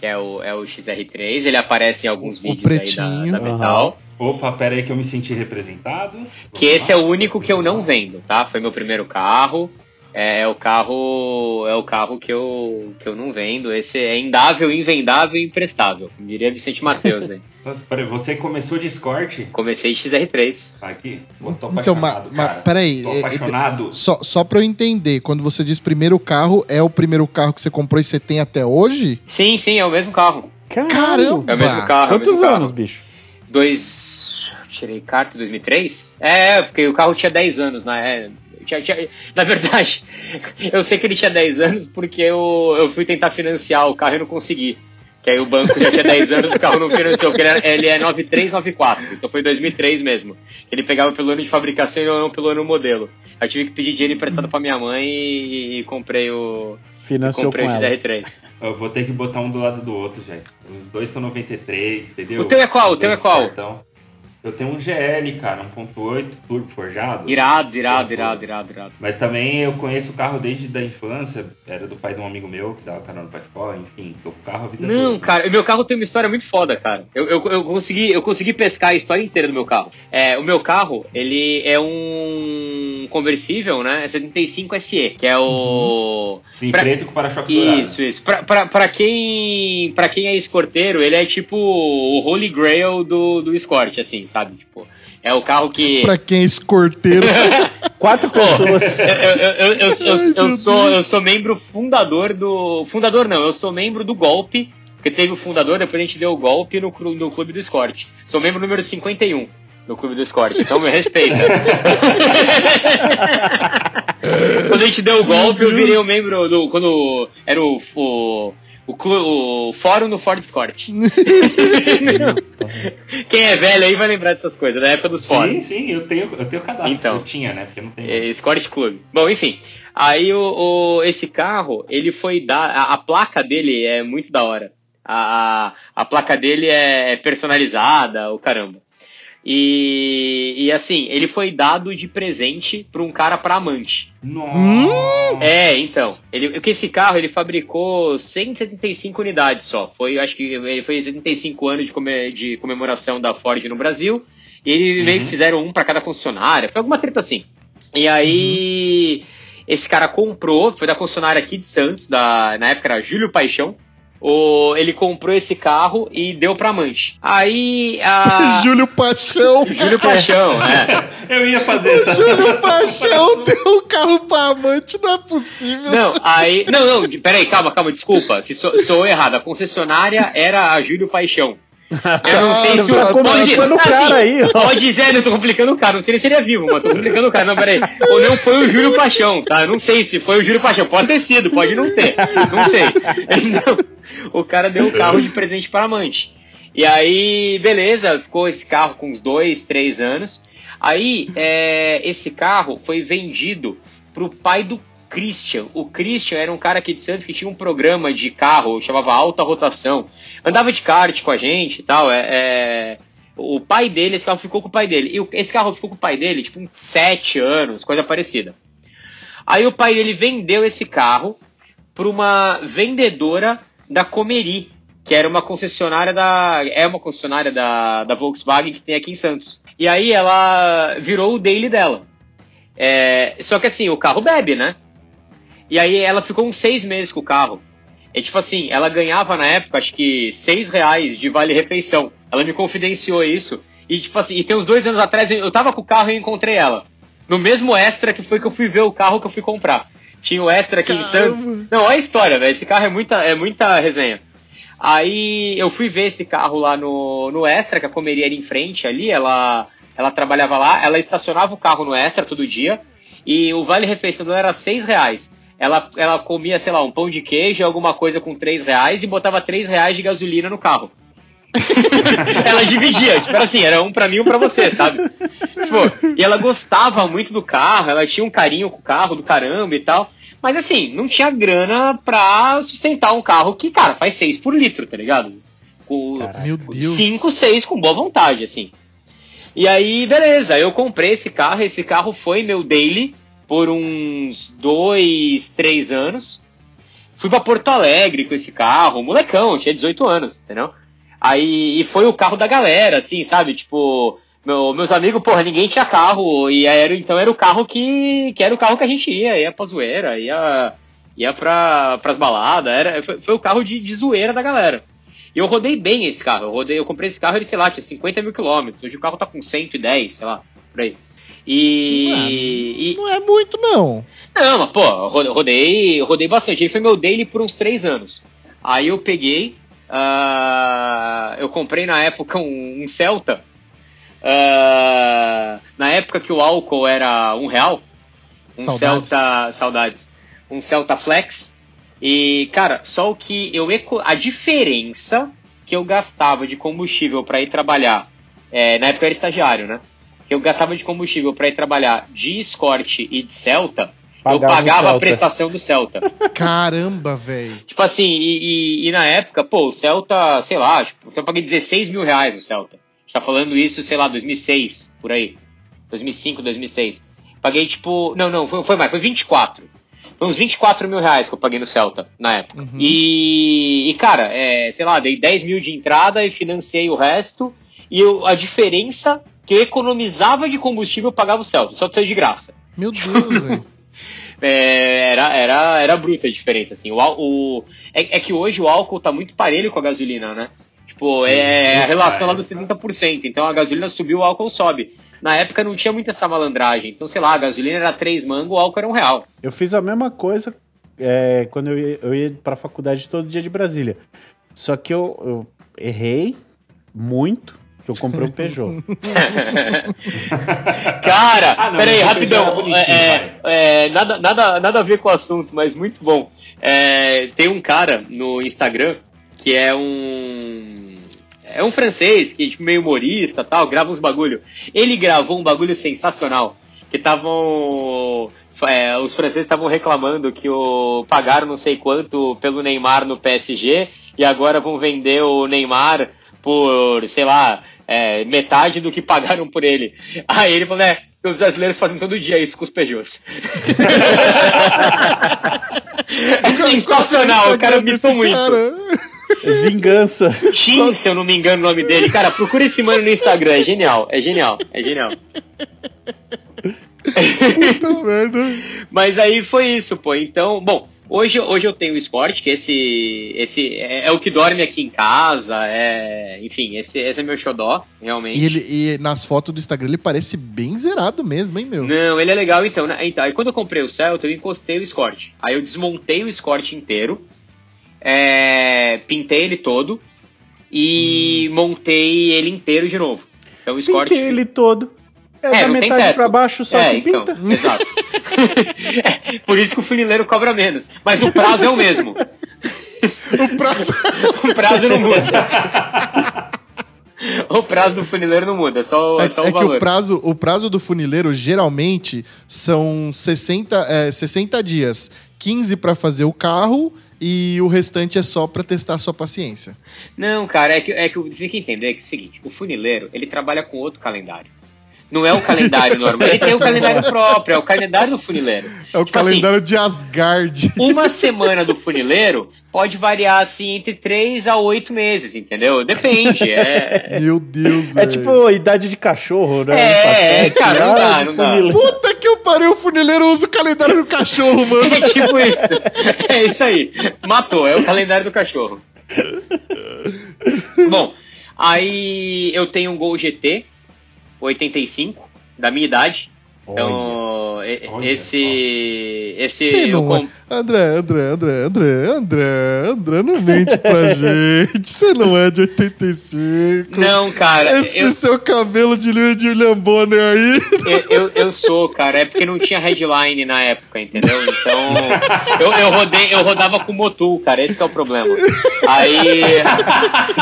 que é o, é o XR3, ele aparece em alguns O vídeos aí pretinho. da, da Metal. Opa, pera aí que eu me senti representado. Que esse é o único que eu não vendo, tá? Foi meu primeiro carro. É, é o carro é o carro que eu, que eu não vendo. Esse é indável, invendável e imprestável. Diria Vicente Matheus, hein? (laughs) Peraí, você começou de escort? Comecei XR3. Tá aqui? Pô, tô Então, apaixonado, ma- ma- peraí, Tô é- apaixonado. Só, só pra eu entender, quando você diz primeiro carro, é o primeiro carro que você comprou e você tem até hoje? Sim, sim, é o mesmo carro. Caramba! É o mesmo carro. é Quantos mesmo carro. anos, bicho? Dois. Tirei carta em 2003? É, porque o carro tinha 10 anos, né? Tinha- tinha- na verdade, (laughs) eu sei que ele tinha 10 anos porque eu, eu fui tentar financiar o carro e não consegui. Que aí o banco já tinha 10 anos e o carro não financiou, porque ele, era- ele é 9394, então foi 2003 mesmo. Ele pegava pelo ano de fabricação e não pelo ano modelo. Aí eu tive que pedir dinheiro emprestado pra minha mãe e, e comprei o, Financiou comprei com o ela. XR3. Eu vou ter que botar um do lado do outro, gente. Os dois são 93, entendeu? O teu é qual? O teu é qual? Então, eu tenho um GL, cara, 1.8 turbo forjado. Irado, irado, irado, irado, irado. Mas também eu conheço o carro desde da infância. Era do pai de um amigo meu que dava carona pra escola, enfim. Tô com o carro a vida Não, toda. cara, o meu carro tem uma história muito foda, cara. Eu, eu, eu, consegui, eu consegui pescar a história inteira do meu carro. É, o meu carro, ele é um conversível, né? É 75 SE, que é o. Sim, pra- preto com para-choque dourado. Isso, isso. Pra, pra, pra, quem, pra quem é escorteiro, ele é tipo o Holy Grail do, do Escort, assim, sabe? Tipo, é o carro que. Pra quem é escorteiro. (laughs) Quatro pessoas. Eu, eu, eu, eu, eu, Ai, eu meu sou, Deus. eu sou membro fundador do. Fundador não, eu sou membro do golpe. Porque teve o fundador, depois a gente deu o golpe no, no Clube do Escort. Sou membro número 51 no Clube do Escort, então me respeita. (laughs) quando a gente deu o golpe, eu virei o membro do. Quando era o. o o, clu- o fórum do Ford Escort. (laughs) (laughs) Quem é velho aí vai lembrar dessas coisas, da época dos Sim, fóruns. sim, eu tenho, eu tenho cadastro. Então. Eu tinha, né? Porque não tem. É, Escort Club. Bom, enfim. Aí o, o- esse carro, ele foi dar. A, a placa dele é muito da hora. A, a, a placa dele é personalizada, o caramba. E, e assim, ele foi dado de presente pra um cara pra amante. Nossa! É, então. Ele, porque esse carro ele fabricou 175 unidades só. Foi, acho que ele foi 75 anos de, come- de comemoração da Ford no Brasil. E ele meio que fizeram um pra cada concessionária. Foi alguma treta assim. E aí. Esse cara comprou, foi da concessionária aqui de Santos, da, na época era Júlio Paixão. O, ele comprou esse carro e deu pra amante. Aí a. (laughs) Júlio Paixão. Júlio Paixão, (laughs) é. Eu ia fazer essa. Júlio essa Paixão deu o carro pra amante, não é possível. Não, aí. Não, não, peraí, calma, calma, desculpa, que sou, sou errado. A concessionária era a Júlio Paixão. Eu não sei se o. tá o assim, cara aí, ó. Pode dizer, não tô complicando o cara, não sei nem se ele é vivo, mas tô complicando o cara. Não, peraí. Ou não foi o Júlio Paixão, tá? Eu não sei se foi o Júlio Paixão. Pode ter sido, pode não ter. Não sei. (laughs) Então, o cara deu o carro de presente para amante. E aí, beleza, ficou esse carro com uns dois, três anos. Aí, é, esse carro foi vendido pro pai do Christian. O Christian era um cara aqui de Santos que tinha um programa de carro, chamava Alta Rotação. Andava de kart com a gente e tal. É, é, o pai dele, esse carro ficou com o pai dele. E esse carro ficou com o pai dele, tipo, uns sete anos, coisa parecida. Aí o pai dele vendeu esse carro para uma vendedora da Comeri, que era uma concessionária da. É uma concessionária da, da Volkswagen que tem aqui em Santos. E aí ela virou o daily dela. É, só que assim, o carro bebe, né? E aí ela ficou uns seis meses com o carro. É tipo assim, ela ganhava na época, acho que seis reais de vale-refeição. Ela me confidenciou isso. E tipo assim, e tem uns dois anos atrás, eu tava com o carro e encontrei ela. No mesmo extra que foi que eu fui ver o carro que eu fui comprar. Tinha o extra aqui em Caramba. Santos. Não, olha a história, velho. Esse carro é muita, é muita resenha. Aí eu fui ver esse carro lá no, no Extra, que a comeria era em frente ali, ela, ela trabalhava lá, ela estacionava o carro no Extra todo dia, e o vale-refeição dela era seis reais. Ela, ela comia, sei lá, um pão de queijo, alguma coisa com três reais, e botava três reais de gasolina no carro. (laughs) ela dividia, tipo, era assim, era um pra mim e um pra você, sabe? Tipo, e ela gostava muito do carro, ela tinha um carinho com o carro do caramba e tal. Mas assim, não tinha grana pra sustentar um carro que, cara, faz 6 por litro, tá ligado? Com Meu Deus. 5, 6 com boa vontade, assim. E aí, beleza, eu comprei esse carro, esse carro foi meu daily por uns 2, 3 anos. Fui pra Porto Alegre com esse carro, molecão, tinha 18 anos, entendeu? Aí, e foi o carro da galera, assim, sabe? Tipo, meu- meus amigos, porra, ninguém tinha carro, e era, então era o carro que, que era o carro que a gente ia, ia pra zoeira, ia, ia pra, pras baladas, era, foi, foi o carro de, de zoeira da galera. E eu rodei bem esse carro, eu, rodei, eu comprei esse carro, ele, sei lá, tinha 50 mil quilômetros, hoje o carro tá com 110, sei lá, por aí. E, e, Não é muito, não. não, mas pô, eu rodei, eu rodei bastante. Ele foi meu daily por uns três anos. Aí eu peguei, ah, eu comprei na época um, um Celta. Ah, na época que o álcool era um real. Um Saudades. Celta, saudades. Um Celta Flex. E, cara, só o que eu a diferença que eu gastava de combustível para ir trabalhar, é, na época eu era estagiário, né? Que eu gastava de combustível para ir trabalhar de Escort e de Celta, eu Pagava o pagava a prestação do Celta. (laughs) Caramba, velho. tipo assim, e, e- e na época, pô, o Celta, sei lá, tipo, eu paguei 16 mil reais no Celta. Tá falando isso, sei lá, 2006, por aí. 2005, 2006. Paguei tipo. Não, não, foi, foi mais, foi 24. Foi uns 24 mil reais que eu paguei no Celta na época. Uhum. E, e, cara, é, sei lá, dei 10 mil de entrada e financiei o resto. E eu- a diferença que eu economizava de combustível eu pagava o Celta. O Celta saiu de graça. Meu Deus, velho. (laughs) É, era, era, era bruta a diferença, assim. O, o, é, é que hoje o álcool tá muito parelho com a gasolina, né? Tipo, é a relação lá dos 70%. Então a gasolina subiu, o álcool sobe. Na época não tinha muita essa malandragem. Então, sei lá, a gasolina era 3 mango, o álcool era um real. Eu fiz a mesma coisa é, quando eu ia, eu ia pra faculdade todo dia de Brasília. Só que eu, eu errei muito, que eu comprei um (laughs) Peugeot. (laughs) Cara, Ah, não, peraí, rapidão. É É, é, nada, nada, nada a ver com o assunto, mas muito bom. É, tem um cara no Instagram que é um. É um francês que é tipo, meio humorista tal, grava uns bagulho. Ele gravou um bagulho sensacional. Que estavam. é, os franceses estavam reclamando que o, pagaram não sei quanto pelo Neymar no PSG e agora vão vender o Neymar por, sei lá, é, metade do que pagaram por ele. Aí ele falou, né? Os brasileiros fazem todo dia isso com os Peugeots. (laughs) é sensacional, o cara mitou muito. cara. Vingança. Tim, se eu não me engano o nome dele. Cara, procura esse mano no Instagram, é genial, é genial, é genial. Puta (laughs) merda. Mas aí foi isso, pô. Então, bom, Hoje, hoje eu tenho o Sport, que esse, esse é, é o que dorme aqui em casa, é, enfim, esse, esse é meu xodó, realmente. E, ele, e nas fotos do Instagram ele parece bem zerado mesmo, hein, meu? Não, ele é legal então, né? Então, aí quando eu comprei o Celta, eu encostei o Escort. Aí eu desmontei o Escort inteiro, é, pintei ele todo e montei ele inteiro de novo. Então o Escort... Pintei ele todo. É, É, da metade pra baixo só É, que então, pinta. exato. (laughs) É, por isso que o funileiro cobra menos. Mas o prazo é o mesmo. (laughs) O prazo... (laughs) O prazo não muda. O prazo do funileiro não muda, só, É, só é o que valor. o prazo, o prazo do funileiro geralmente são 60, é, 60 dias. 15 pra fazer o carro e o restante é só pra testar a sua paciência. Não, cara, é que, é que você tem que entender que é o seguinte: o funileiro ele trabalha com outro calendário. Não é o calendário normal, ele tem o calendário (laughs) próprio, é o calendário do funileiro. É o Tipo assim, calendário de Asgard. uma semana do funileiro pode variar assim entre 3 a 8 meses, entendeu? Depende. É, (laughs) Meu Deus, É velho. tipo a idade de cachorro, né? É, sete, cara, não ah, dá, de não dá. Puta que eu parei, o funileiro usa o calendário do cachorro, (laughs) mano. é tipo isso. É isso aí. Matou, é o calendário do cachorro. (laughs) Bom, aí eu tenho um Gol GT 85, da minha idade. Então, Olha esse. Esse. Você eu não é. com- André, André, André, André, André, André, não mente pra (laughs) gente. Você não é de 85. Não, cara, Esse eu, seu cabelo de William Bonner aí. eu, eu, eu sou, cara. É porque não tinha headline na época, entendeu? Então. Eu, eu, rodei, eu rodava com Motul, cara. Esse que é o problema. Aí.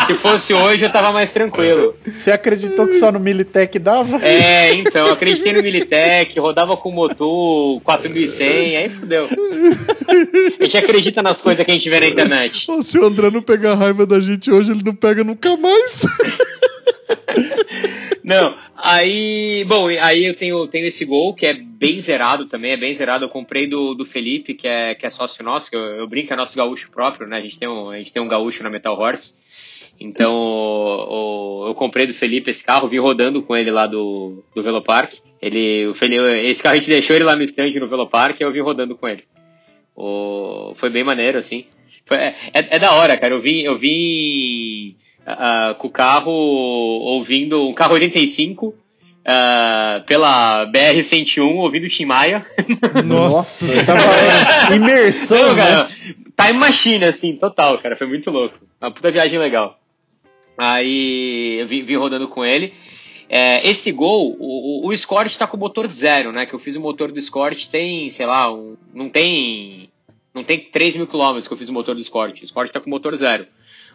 Se fosse hoje, eu tava mais tranquilo. Você acreditou que só no Militech dava? É, então, eu acreditei no Militech, rodava com Motul 4100, aí fudeu. A gente acredita nas coisas que a gente vê na internet. Se o André não pegar raiva da gente hoje, ele não pega nunca mais. (laughs) Não, aí. Bom, aí eu tenho, tenho esse gol que é bem zerado também, é bem zerado. Eu comprei do, do Felipe, que é, que é sócio nosso, que eu, eu brinco, é nosso gaúcho próprio, né? A gente tem um, a gente tem um gaúcho na Metal Horse. Então, o- o- eu comprei do Felipe esse carro, vim rodando com ele lá do, do Velopark. Ele, o Felipe, esse carro a gente deixou ele lá no stand no Velopark e eu vim rodando com ele. O, foi bem maneiro, assim. Foi- é, é, é da hora, cara. Eu vim, eu vim ah, com o carro ouvindo um carro 85 ah, pela BR-101, ouvindo Tim Maia. (laughs) Nossa, tava imersão, Não, né? cara, time machine, assim, total, cara. Foi muito louco. Uma puta viagem legal. Aí eu vim, vim rodando com ele. É, esse gol, o, o, o Escort tá com o motor zero, né? Que eu fiz o motor do Escort tem, sei lá, um, não tem. Não tem 3 mil quilômetros que eu fiz o motor do Escort. O Escort tá com o motor zero.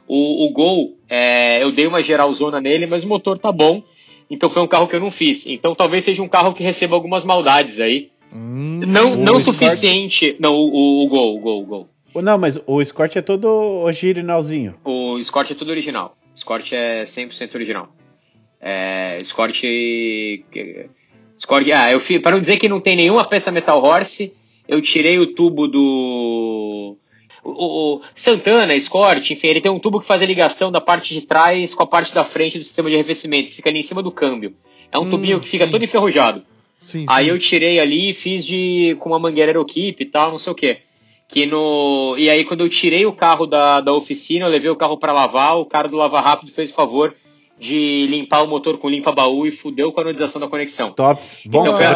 O, o Gol, é, eu dei uma geralzona nele, mas o motor tá bom. Então foi um carro que eu não fiz. Então talvez seja um carro que receba algumas maldades aí. Hum, Não, o não Escort- suficiente. Não, o, o, o Gol, o Gol, o Gol. Não, mas o Escort é todo originalzinho. O Escort é tudo original. Escort é 100% original. É, Escort. Escort. Ah, eu fiz. Para não dizer que não tem nenhuma peça Metal Horse, eu tirei o tubo do. O, o- Santana, Escort, enfim, ele tem um tubo que faz a ligação da parte de trás com a parte da frente do sistema de arrefecimento, que fica ali em cima do câmbio. É um Hum, tubinho que fica sim. todo enferrujado. sim, sim. Aí eu tirei ali e fiz de com uma mangueira Aerokeep e tal, não sei o que. Que no e aí quando eu tirei o carro da, da oficina, eu levei o carro para lavar, o cara do lava rápido fez o favor de limpar o motor com limpa baú e fudeu com a anodização da conexão. Top. Bom, Então, foi a-.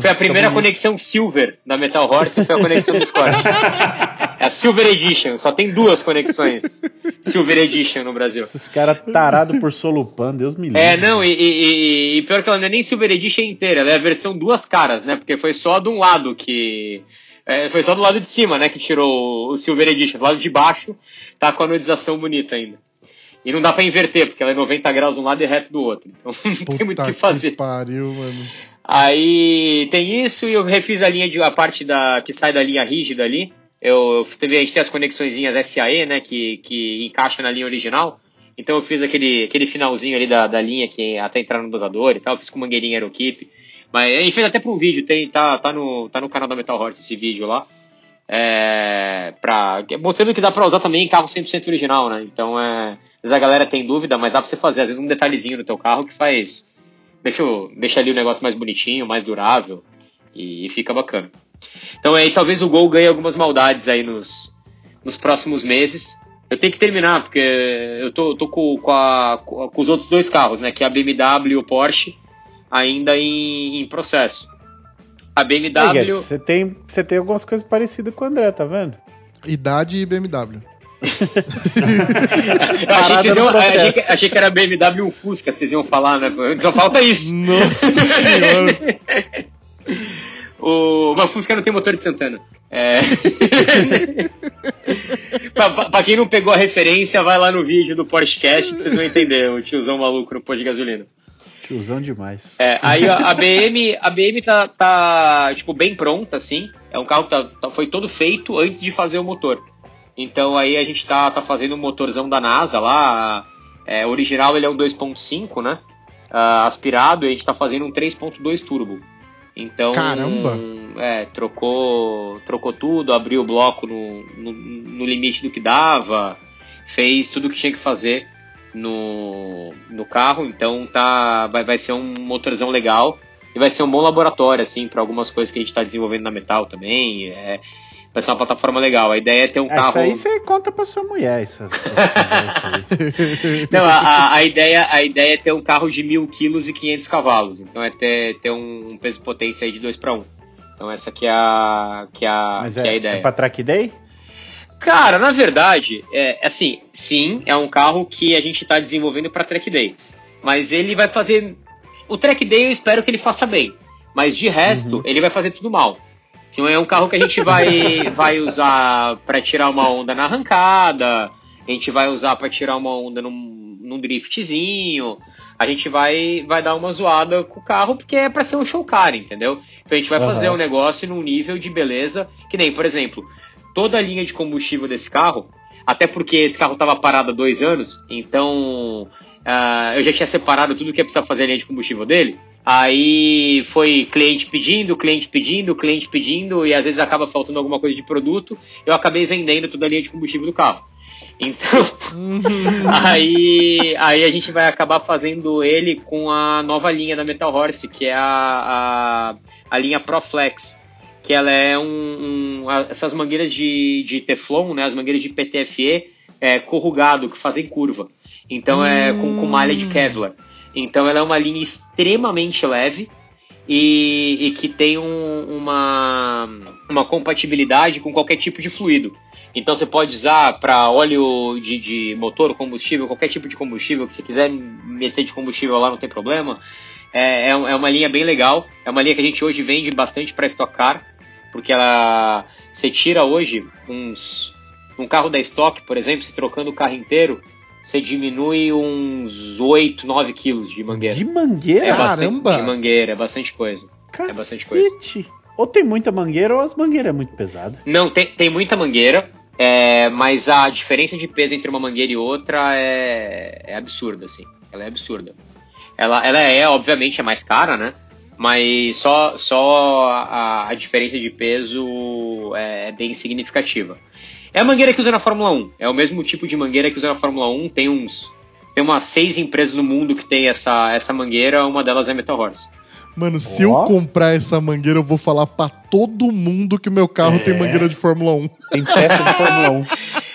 Foi a primeira conexão Silver da Metal Horse, foi a conexão do Scott. É a Silver Edition, só tem duas conexões Silver Edition no Brasil. Esses caras tarados por Solupan, Deus me livre. É, não, e, e- e- e pior que ela não é nem Silver Edition inteira, ela é a versão duas caras, né? Porque foi só de um lado que. é, foi só do lado de cima, né? Que tirou o Silver Edition. Do lado de baixo tá com a anodização bonita ainda. E não dá pra inverter, porque ela é 90 graus de um lado e reto do outro. Então (laughs) não tem muito o Puta que fazer. pariu, mano. Aí tem isso e eu refiz a linha de a parte da que sai da linha rígida ali. Eu, eu teve, a gente tem as conexõezinhas SAE, né, que, que encaixa na linha original. Então eu fiz aquele, aquele finalzinho ali da, da linha que até entrar no dosador e tal, fiz com mangueirinha Aerokeep. Mas a gente fez até para um vídeo, tem, tá, tá, no, tá no canal da Metal Horse esse vídeo lá. É, pra, mostrando que dá pra usar também em carro 100% original, né? Então, é, às vezes a galera tem dúvida, mas dá pra você fazer, às vezes um detalhezinho no teu carro que faz, deixa, deixa ali o negócio mais bonitinho, mais durável e, e fica bacana. Então aí talvez o Gol ganhe algumas maldades aí nos, nos próximos meses. Eu tenho que terminar, porque eu tô, tô com, com, a, com os outros dois carros, né? Que é a BMW e o Porsche, ainda em, em processo. A BMW. Você tem, você tem algumas coisas parecidas com o André, tá vendo? Idade e BMW. Achei, que iam- achei, achei que era BMW Fusca, vocês iam falar, né? Só falta isso. Nossa senhora. (laughs) O mas o Fusca não tem motor de Santana. É... (laughs) pra, pra- pra quem não pegou a referência, vai lá no vídeo do Porsche Cast que vocês vão entender o tiozão maluco no posto de gasolina. Tiozão demais. É, aí a, a BM, a BM tá, tá, tipo, bem pronta, assim. É um carro que tá- tá- foi todo feito antes de fazer o motor. Então aí a gente tá, tá fazendo um motorzão da NASA lá. É, original ele é um 2.5, né? Ah, aspirado, e a gente tá fazendo um 3.2 turbo. Então. Caramba! É, trocou, trocou tudo, abriu o bloco no, no, no limite do que dava, fez tudo o que tinha que fazer no, no carro, então tá vai, vai ser um motorzão legal e vai ser um bom laboratório assim para algumas coisas que a gente está desenvolvendo na Metal também. é, vai ser uma plataforma legal. A ideia é ter um É, carro. Isso aí você conta pra sua mulher, essas, essas (laughs) conversas aí. Não, a, a- ideia, a ideia é ter um carro de mil quilos e 500 cavalos. Então é ter, ter um peso potência aí de 2 para 1. Então essa que é a, que é a, Mas que é, é a ideia. é pra track day? Cara, na verdade, é assim, sim, é um carro que a gente está desenvolvendo para track day. Mas ele vai fazer. O track day eu espero que ele faça bem. Mas de resto, ele vai fazer tudo mal. Então é um carro que a gente vai, (laughs) vai usar para tirar uma onda na arrancada, a gente vai usar para tirar uma onda num, num driftzinho, a gente vai, vai dar uma zoada com o carro porque é para ser um show car, entendeu? Então a gente vai Aham. fazer um negócio num nível de beleza que nem, por exemplo, toda a linha de combustível desse carro, até porque esse carro estava parado há dois anos, então ah, eu já tinha separado tudo que ia precisar fazer a linha de combustível dele. Aí foi cliente pedindo, cliente pedindo, cliente pedindo, e às vezes acaba faltando alguma coisa de produto. Eu acabei vendendo toda a linha de combustível do carro. Então, (laughs) aí, aí a gente vai acabar fazendo ele com a nova linha da Metal Horse, que é a, a, a linha ProFlex. Que ela é um. um- a- essas mangueiras de, de Teflon, né? As mangueiras de PTFE é, corrugado, que fazem curva. Então é com, com malha de Kevlar. Então ela é uma linha extremamente leve e, e que tem um- uma, uma compatibilidade com qualquer tipo de fluido. Então você pode usar para óleo de, de motor, combustível, qualquer tipo de combustível que você quiser meter de combustível lá, não tem problema. É, é, é uma linha bem legal. É uma linha que a gente hoje vende bastante para estocar, porque ela você tira hoje uns um carro da Stock, por exemplo, se trocando o carro inteiro, você diminui uns 8, 9 quilos de mangueira. De mangueira? É bastante Caramba! de mangueira, é bastante coisa. Cacete. bastante coisa. Ou tem muita mangueira ou as mangueiras é muito pesada. Não, tem, tem muita mangueira, é, mas a diferença de peso entre uma mangueira e outra é, é absurda, assim. Ela é absurda. Ela, ela é, obviamente, é mais cara, né? Mas só, só a, a diferença de peso é, é bem significativa. É a mangueira que usa na Fórmula 1. É o mesmo tipo de mangueira que usa na Fórmula 1. Tem uns. Tem umas seis empresas no mundo que tem essa, essa mangueira, uma delas é a Metal Horse. Mano, se eu comprar essa mangueira, eu vou falar pra todo mundo que meu carro tem É. mangueira de Fórmula 1. Tem peça de Fórmula 1.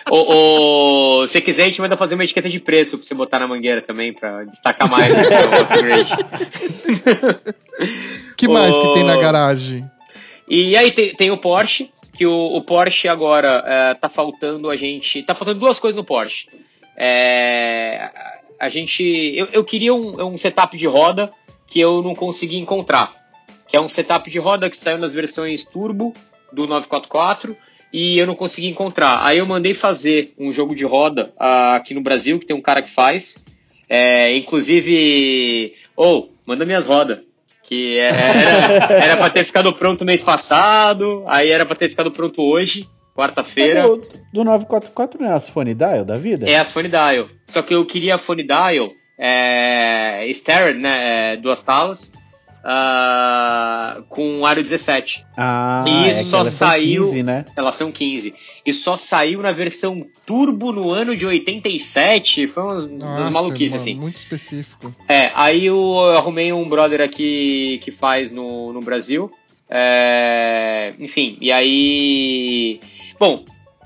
Ou, ou, se quiser, a gente manda fazer uma etiqueta de preço pra você botar na mangueira também, pra destacar mais o seu upgrade. (laughs) que mais que tem na garagem? E aí tem, tem o Porsche, que o, o Porsche agora é, tá faltando a gente. Tá faltando duas coisas no Porsche. É, a gente. Eu, eu queria um, um setup de roda que eu não consegui encontrar. Que é um setup de roda que saiu nas versões turbo do 944 e eu não consegui encontrar. Aí eu mandei fazer um jogo de roda ah, aqui no Brasil, que tem um cara que faz. É, inclusive. Ou, manda minhas rodas. Que é- era, pra ter ficado pronto mês passado, aí era pra ter ficado pronto hoje, quarta-feira. Do, do 944 não é as Phone Dial da vida? É as Phone Dial. Só que eu queria a Phone Dial é, Starred, né? é, duas talas, ah, com aro 17. Ah, E é isso que só saiu- 15, né? Elas são 15. E só saiu na versão turbo no ano de 87. Foi umas, umas Aff, maluquices, mano, assim. Muito específico. É, aí eu arrumei um brother aqui que faz no, no Brasil. É, enfim, e aí. Bom,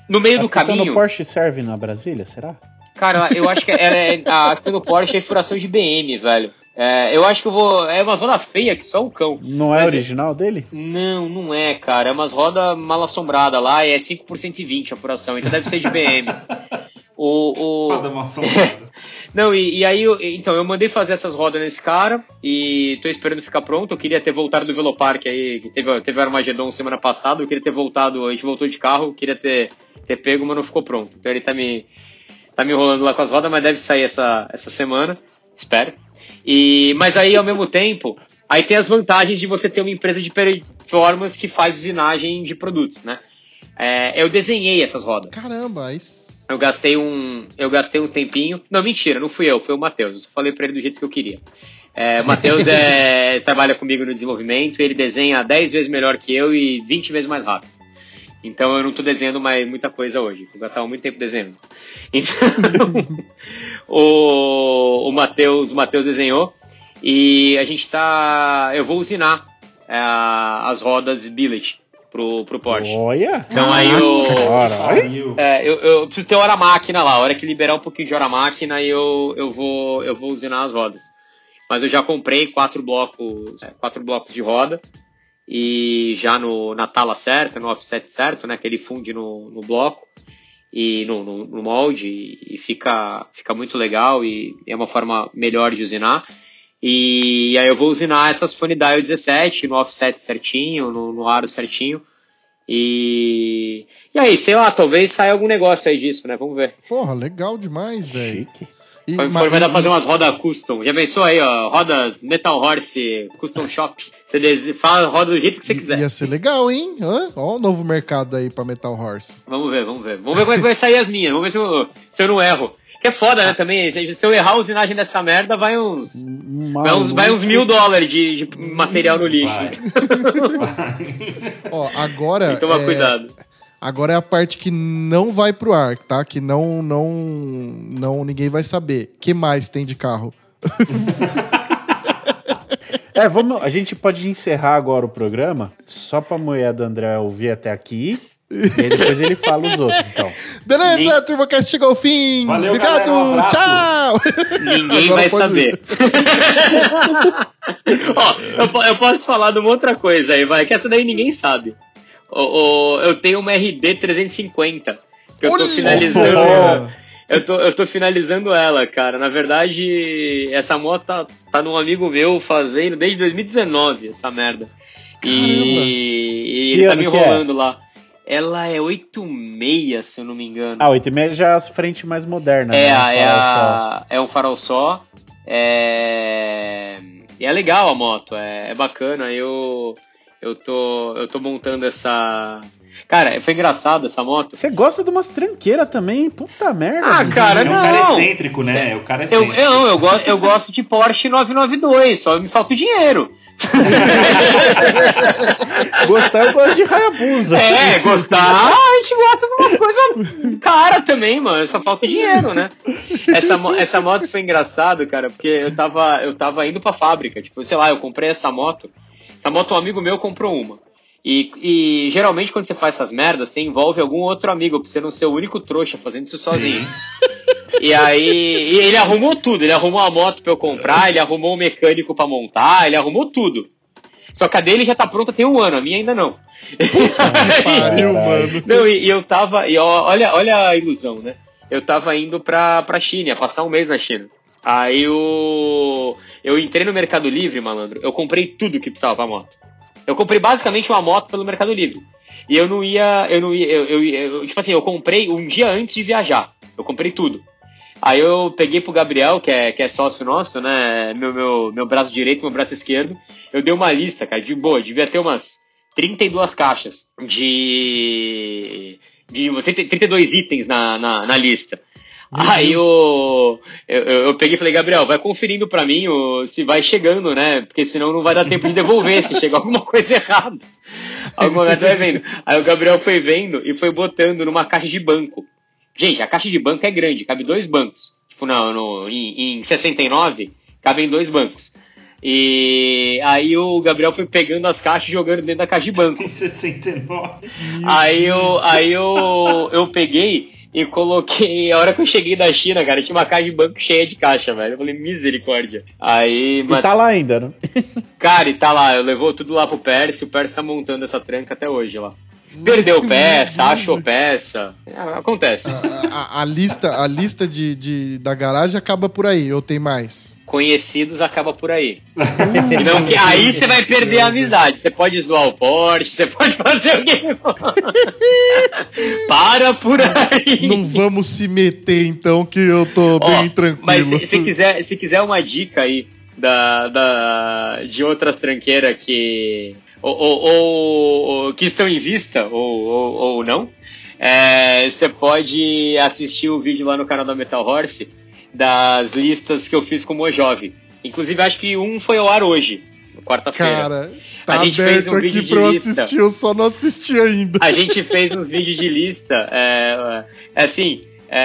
no meio As do caminho. no Porsche serve na Brasília, será? Cara, eu acho que ela é, a que tem no Porsche é furação de BM, velho. É, eu acho que eu vou. É uma zona feia que só o cão. Não é Mas é- original dele? Não, não é, cara. É umas rodas mal assombradas lá e é 5 por 120 a furação, então deve ser de BM. o, o... (laughs) Roda uma assombrada. (laughs) Não, e, e aí, eu, então, eu mandei fazer essas rodas nesse cara e tô esperando ficar pronto. Eu queria ter voltado do Velopark aí, que teve, teve Armagedon semana passada. Eu queria ter voltado, a gente voltou de carro, eu queria ter, ter pego, mas não ficou pronto. Então ele tá me, tá me enrolando lá com as rodas, mas deve sair essa, essa semana, espero. E, mas aí, ao mesmo tempo, aí tem as vantagens de você ter uma empresa de performance que faz usinagem de produtos, né? É, eu desenhei essas rodas. Caramba, isso. Eu gastei um. Eu gastei um tempinho. Não, mentira, não fui eu, foi o Matheus. Eu só falei pra ele do jeito que eu queria. É, o Matheus é, (laughs) trabalha comigo no desenvolvimento, ele desenha 10 vezes melhor que eu e 20 vezes mais rápido. Então eu não tô desenhando mais muita coisa hoje. Eu gastava muito tempo desenhando. (laughs) Então, o, o Matheus, o Matheus desenhou e a gente tá. Eu vou usinar é, as rodas billet pro, pro Porsche. Olha! Então aí eu. Caralho! É, eu, eu preciso ter hora máquina lá. A hora que liberar um pouquinho de hora máquina, eu, eu vou eu vou usinar as rodas. Mas eu já comprei quatro blocos, quatro blocos de roda e já no, na tala certa, no offset certo, né? Que ele funde no, no bloco e no, no, no molde e, e fica, fica muito legal e é uma forma melhor de usinar. E aí eu vou usinar essas Funny Dial 17 no offset certinho, no, no aro certinho. E, e aí, sei lá, talvez saia algum negócio aí disso, né? Vamos ver. Porra, legal demais, velho. Chique. E, Vai, ma- vai dar pra e- fazer umas rodas custom. Já pensou aí, ó? Rodas Metal Horse Custom Shop. Você fala roda do jeito que você quiser. Ia ser legal, hein? Hã? Ó o novo mercado aí pra Metal Horse. Vamos ver, vamos ver. Vamos ver como é que vai sair as minhas. Vamos ver se eu, se eu não erro. Que é foda, né, também. Se eu errar a usinagem dessa merda, vai uns. Vai uns, vai uns mil dólares de, de material no lixo. Vai. (laughs) Ó, agora. Tem que tomar é, cuidado. Agora é a parte que não vai pro ar, tá? Que não, não, não ninguém vai saber. que mais tem de carro? (laughs) É, vamos, a gente pode encerrar agora o programa, só pra mulher do André ouvir até aqui. E aí depois ele fala os outros, então. Beleza, Nin- TurboCast chegou ao fim. Valeu, Obrigado. galera, um tchau. Ninguém Agora vai saber. (laughs) Ó, eu, eu posso falar de uma outra coisa aí, vai, que essa daí ninguém sabe. O, o- eu tenho uma RD 350, que eu tô Olha! finalizando. Eu tô, eu tô finalizando ela, cara. Na verdade, essa moto tá, tá num amigo meu fazendo desde 2019, essa merda. E, e ele tá me é? enrolando lá. Ela é 86, se eu não me engano. Ah, 8 e meia já é as frente mais moderna, É, né? a- é, a- é um farol só. É, e é legal a moto, é, é bacana. Eu, eu, tô, eu tô montando essa. Cara, foi engraçado essa moto. Você gosta de umas tranqueiras também? Puta merda. Ah, cara, É um cara não. excêntrico, né? É o cara Eu, excêntrico. eu, eu, go- eu gosto de Porsche 992, só me falta o dinheiro. (laughs) Gostar, eu gosto de Hayabusa. É, gostar, a gente gosta de umas coisas cara também, mano. Só falta dinheiro, né? Essa, essa moto foi engraçado, cara, porque eu tava, eu tava indo pra fábrica. Tipo, sei lá, eu comprei essa moto. Essa moto um amigo meu comprou uma. E, e geralmente quando você faz essas merdas, você envolve algum outro amigo, pra você não ser o único trouxa fazendo isso sozinho. E aí, e ele arrumou tudo. Ele arrumou a moto pra eu comprar, ele arrumou o mecânico pra montar, ele arrumou tudo. Só que a dele já tá pronta tem um ano, a minha ainda não. (laughs) Pariu, mano. Não, e, e eu tava. E ó, olha, olha a ilusão, né? Eu tava indo pra, pra China, ia passar um mês na China. Aí eu, eu entrei no Mercado Livre, malandro. Eu comprei tudo que precisava pra moto. Eu comprei basicamente uma moto pelo Mercado Livre. E eu não ia. Eu não ia. Eu, eu- eu- tipo assim, eu comprei um dia antes de viajar. Eu comprei tudo. Aí eu peguei pro Gabriel, que é, que é sócio nosso, né? Meu, meu, meu braço direito, meu braço esquerdo. Eu dei uma lista, cara, de boa, devia ter umas 32 caixas de. de 30 32 itens na, na, na lista. Meu Aí eu, eu, eu peguei e falei, Gabriel, vai conferindo pra mim o, se vai chegando, né? Porque senão não vai dar tempo de devolver se chegar alguma (laughs) coisa errada. Alguma merda vai vendo. Aí o Gabriel foi vendo e foi botando numa caixa de banco. Gente, a caixa de banco é grande, cabe dois bancos. Tipo, não, no, em, em 69, cabem dois bancos. E aí o Gabriel foi pegando as caixas e jogando dentro da caixa de banco. (laughs) Em 69. Aí eu, aí eu, eu peguei e coloquei. A hora que eu cheguei da China, cara, tinha uma caixa de banco cheia de caixa, velho. Eu falei, misericórdia. Aí, E mas, tá lá ainda, né? cara, e tá lá, eu levou tudo lá pro Pérez, e o Pérez tá montando essa tranca até hoje lá. Perdeu peça, achou peça. É, acontece. A, a- a lista, a lista de, de- da garagem acaba por aí, ou tem mais? Conhecidos acaba por aí. E não que- aí você vai perder a amizade. Você pode zoar o Porsche, você pode fazer o que. (laughs) Para por aí. Não vamos se meter, então, que eu tô Ó, bem tranquilo. Mas se, se quiser, se quiser uma dica aí da, da, de outras tranqueiras que. Ou, ou- ou- que estão em vista, ou, ou, ou não, é, você pode assistir o vídeo lá no canal da Metal Horse das listas que eu fiz com o Mojove. Inclusive, acho que um foi ao ar hoje, quarta-feira. Cara, tá A gente fez aberto um vídeo aqui de pra eu lista. assistir, eu só não assisti ainda. A gente fez uns vídeos de lista. É, é, assim, é,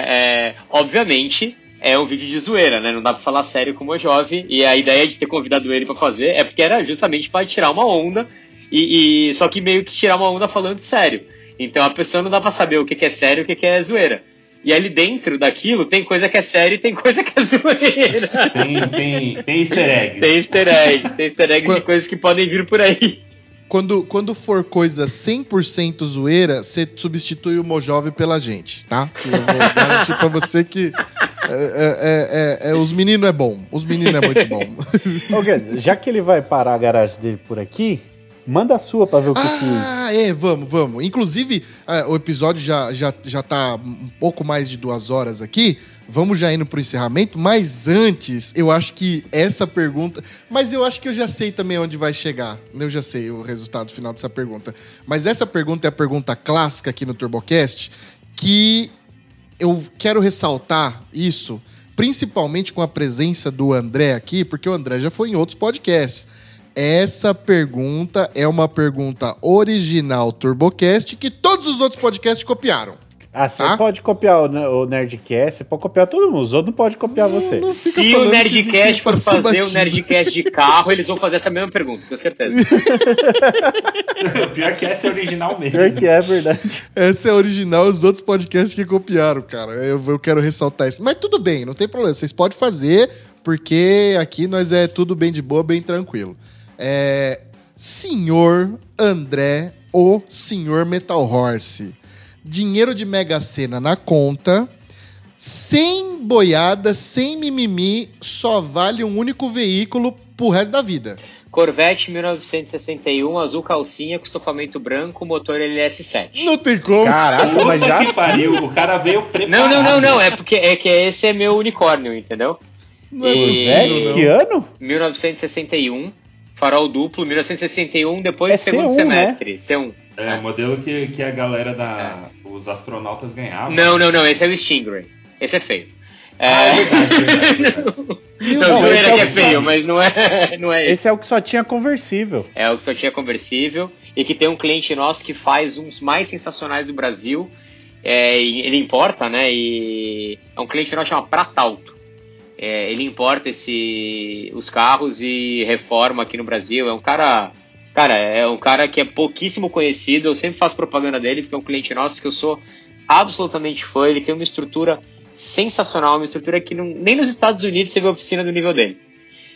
é, obviamente é um vídeo de zoeira, né? Não dá pra falar sério com o Mojove. E a ideia de ter convidado ele pra fazer é porque era justamente pra tirar uma onda. E, e- só que meio que tirar uma onda falando sério. Então a pessoa não dá pra saber o que, que é sério e o que, que é zoeira. E ali dentro daquilo tem coisa que é sério e tem coisa que é (laughs) zoeira. Tem, tem, tem easter eggs. tem easter eggs, tem easter eggs de coisas que podem vir por aí. Quando, quando for coisa 100% zoeira, você substitui o Mojove pela gente, tá? Que eu vou garantir pra você que é, é, é, é, os meninos é bom. Os meninos é muito bom. Ô, Guedes, já que ele vai parar a garagem dele por aqui, manda a sua pra ver o que. Ah, é, vamos, vamos. Inclusive, ah, o episódio já, já, já tá um pouco mais de duas horas aqui. Vamos já indo pro encerramento, mas antes, eu acho que essa pergunta. Mas eu acho que eu já sei também onde vai chegar. Eu já sei o resultado final dessa pergunta. Mas essa pergunta é a pergunta clássica aqui no TurboCast, que eu quero ressaltar isso, principalmente com a presença do André aqui, porque o André já foi em outros podcasts. Essa pergunta é uma pergunta original TurboCast que todos os outros podcasts copiaram. Ah, você Tá? pode copiar o, ne- o Nerdcast, você pode copiar todo mundo, os outros não podem copiar você. Não fica Se o Nerdcast for fazer o batido. Nerdcast de carro, eles vão fazer essa mesma pergunta, tenho certeza. (laughs) Pior que essa é original mesmo. Pior que é verdade. Essa é original, os outros podcasts que copiaram, cara. Eu, eu quero ressaltar isso. Mas tudo bem, não tem problema. Vocês podem fazer, porque aqui nós é tudo bem de boa, bem tranquilo. É, senhor André, o senhor Metal Horse. Dinheiro de Mega Sena na conta. Sem boiada, sem mimimi, só vale um único veículo pro resto da vida. Corvette 1961, azul calcinha, com estofamento branco, motor LS7. Não tem como. Caraca, mas já que pariu, o cara veio Não, preparado. não, não, não, é porque é que esse é meu unicórnio, entendeu? Não é E- não. que ano? 1961, farol duplo, 1961, depois É do segundo C1, semestre, C1. É o modelo que, que a galera da. Os astronautas ganhavam. Não, não, não, esse é o Stingray. Esse é feio. É... Ah, é (laughs) verdade, verdade, Não, Não, esse é que o é que feio, só- mas não é, (laughs) não é esse. Esse é o que só tinha conversível. É o que só tinha conversível e que tem um cliente nosso que faz uns mais sensacionais do Brasil. É, e ele importa, né? E é um cliente nosso que chama Pratalto. É, ele importa esse, os carros e reforma aqui no Brasil. É um cara. Cara, é um cara que é pouquíssimo conhecido. Eu sempre faço propaganda dele, porque é um cliente nosso que eu sou absolutamente fã. Ele tem uma estrutura sensacional, uma estrutura que não, nem nos Estados Unidos você vê oficina do nível dele.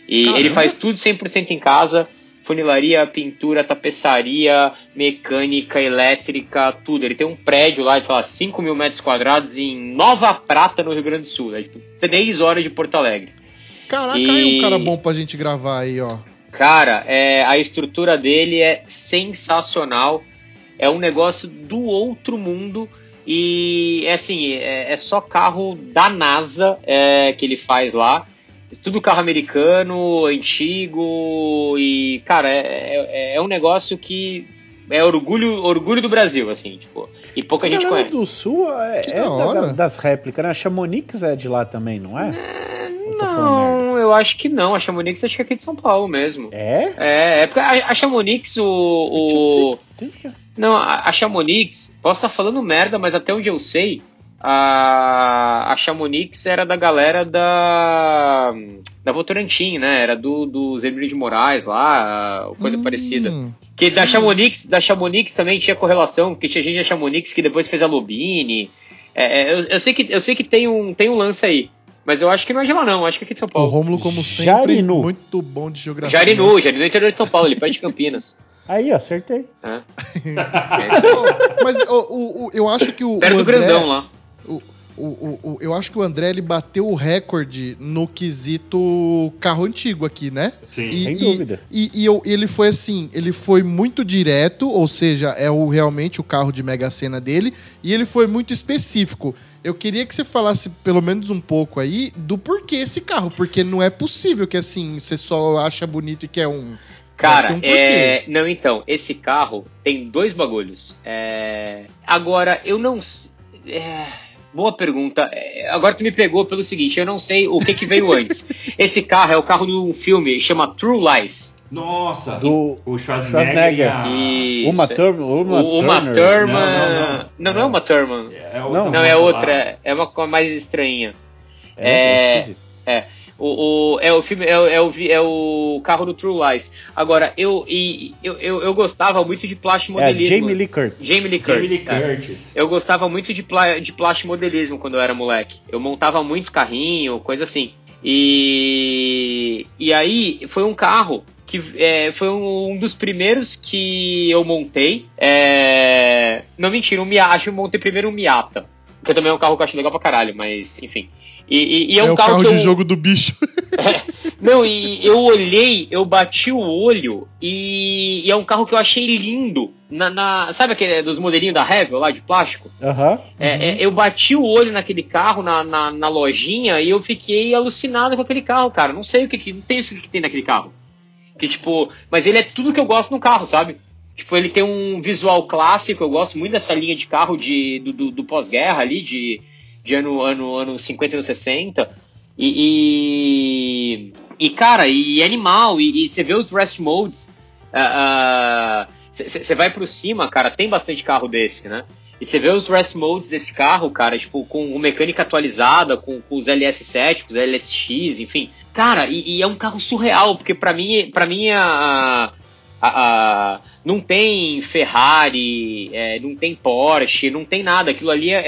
E Caramba. ele faz tudo 100% em casa, funilaria, pintura, tapeçaria, mecânica, elétrica, tudo. Ele tem um prédio lá de, sei lá, 5 mil metros quadrados em Nova Prata, no Rio Grande do Sul. É tipo 3 horas de Porto Alegre. Caraca, E- aí um cara bom pra gente gravar aí, ó. Cara, é, a estrutura dele é sensacional. É um negócio do outro mundo. E é assim, é, é só carro da NASA é, que ele faz lá. Tudo carro americano, antigo. E, cara, é, é, é um negócio que é orgulho, orgulho do Brasil, assim, tipo. E pouca gente conhece. do Sul é, é da da- das réplicas, né? A Chamonix é de lá também, não é? Merda. Não, eu acho que não. A Chamonix acho que é aqui de São Paulo mesmo. É? É, é porque a, a Chamonix, o. o... Que- Não, a, a Chamonix, posso estar falando merda, mas até onde eu sei, a, a Chamonix era da galera da da Votorantim, né? Era do, do Zemiro de Moraes lá, coisa Hum. parecida. Que da Chamonix, da Chamonix também tinha correlação, porque tinha gente da Chamonix que depois fez a Lobine. É, é, eu, eu sei que, eu sei que tem, um, tem um lance aí. Mas eu acho que não é de lá, não. Acho que é aqui de São O Paulo. Rômulo, como sempre, Jarinu. muito bom de geografia. Jarinu, Jarinu é interior de São Paulo, ele perto de Campinas. (laughs) Aí, acertei. Ô, (laughs) Mas ô, o- o- eu acho que o, Perto o do André, grandão lá. O- o- o- eu acho que o André ele bateu o recorde no quesito carro antigo aqui, né? Sim. E, Sem e- dúvida. E, e eu- ele foi assim, ele foi muito direto, ou seja, é o, realmente o carro de Mega Sena dele, e ele foi muito específico. Eu queria que você falasse pelo menos um pouco aí do porquê esse carro, porque não é possível que assim, você só acha bonito e quer um. Cara, Deve ter um porquê. é... não, então, esse carro tem dois bagulhos. É... Agora, eu não. É... Boa pergunta. É, Agora tu me pegou pelo seguinte, eu não sei o que, que veio (laughs) antes. Esse carro é o carro de um filme chama True Lies. Nossa, Do o Schwarzenegger. Schwarzenegger. Isso. Uma Thurman. Uma, Uma Turner. Thurman. Não, não, não. Não, não é uma Thurman. É outra Não. Não, é outra. É uma coisa mais estranha. É, É. esquisito. O, o- é o filme, é, o- é o, vi- é o carro do True Lies. Agora, eu, e, eu, eu, eu gostava muito de É a plastimodelismo. Jamie Lee Curtis. Jamie Lee Jamie Curtis. Lee é. Curtis. Eu gostava muito de, pla de plastimodelismo quando eu era moleque. Eu montava muito carrinho, coisa assim. E, e aí foi um carro que é, foi um, um dos primeiros que eu montei. É, não mentira, um Miata. Acho que eu montei primeiro um Miata. Que também é um carro que eu acho legal pra caralho, mas enfim. E, e- e é, É, um o carro, carro que de eu, jogo do bicho. (laughs) não, e eu olhei, eu bati o olho e, e é um carro que eu achei lindo. Na, na- sabe aquele dos modelinhos da Revel lá de plástico? Aham. É, é, eu bati o olho naquele carro na, na, na lojinha e eu fiquei alucinado com aquele carro, cara. Não sei o que, que não tem isso que tem naquele carro. Que tipo, mas ele é tudo que eu gosto no carro, sabe? Tipo, ele tem um visual clássico, eu gosto muito dessa linha de carro de, do, do, do pós-guerra ali, de, de ano, ano, ano 50 e ano 60. E, e, e, cara, e animal, e, e você vê os rest modes. Você vai por cima, cara, tem bastante carro desse, né? E você vê os rest modes desse carro, cara, tipo, com mecânica atualizada, com, com os LS7, com os LSX, enfim. Cara, e, e é um carro surreal, porque pra mim, pra mim a, a- não tem Ferrari, é, não tem Porsche, não tem nada. Aquilo ali é,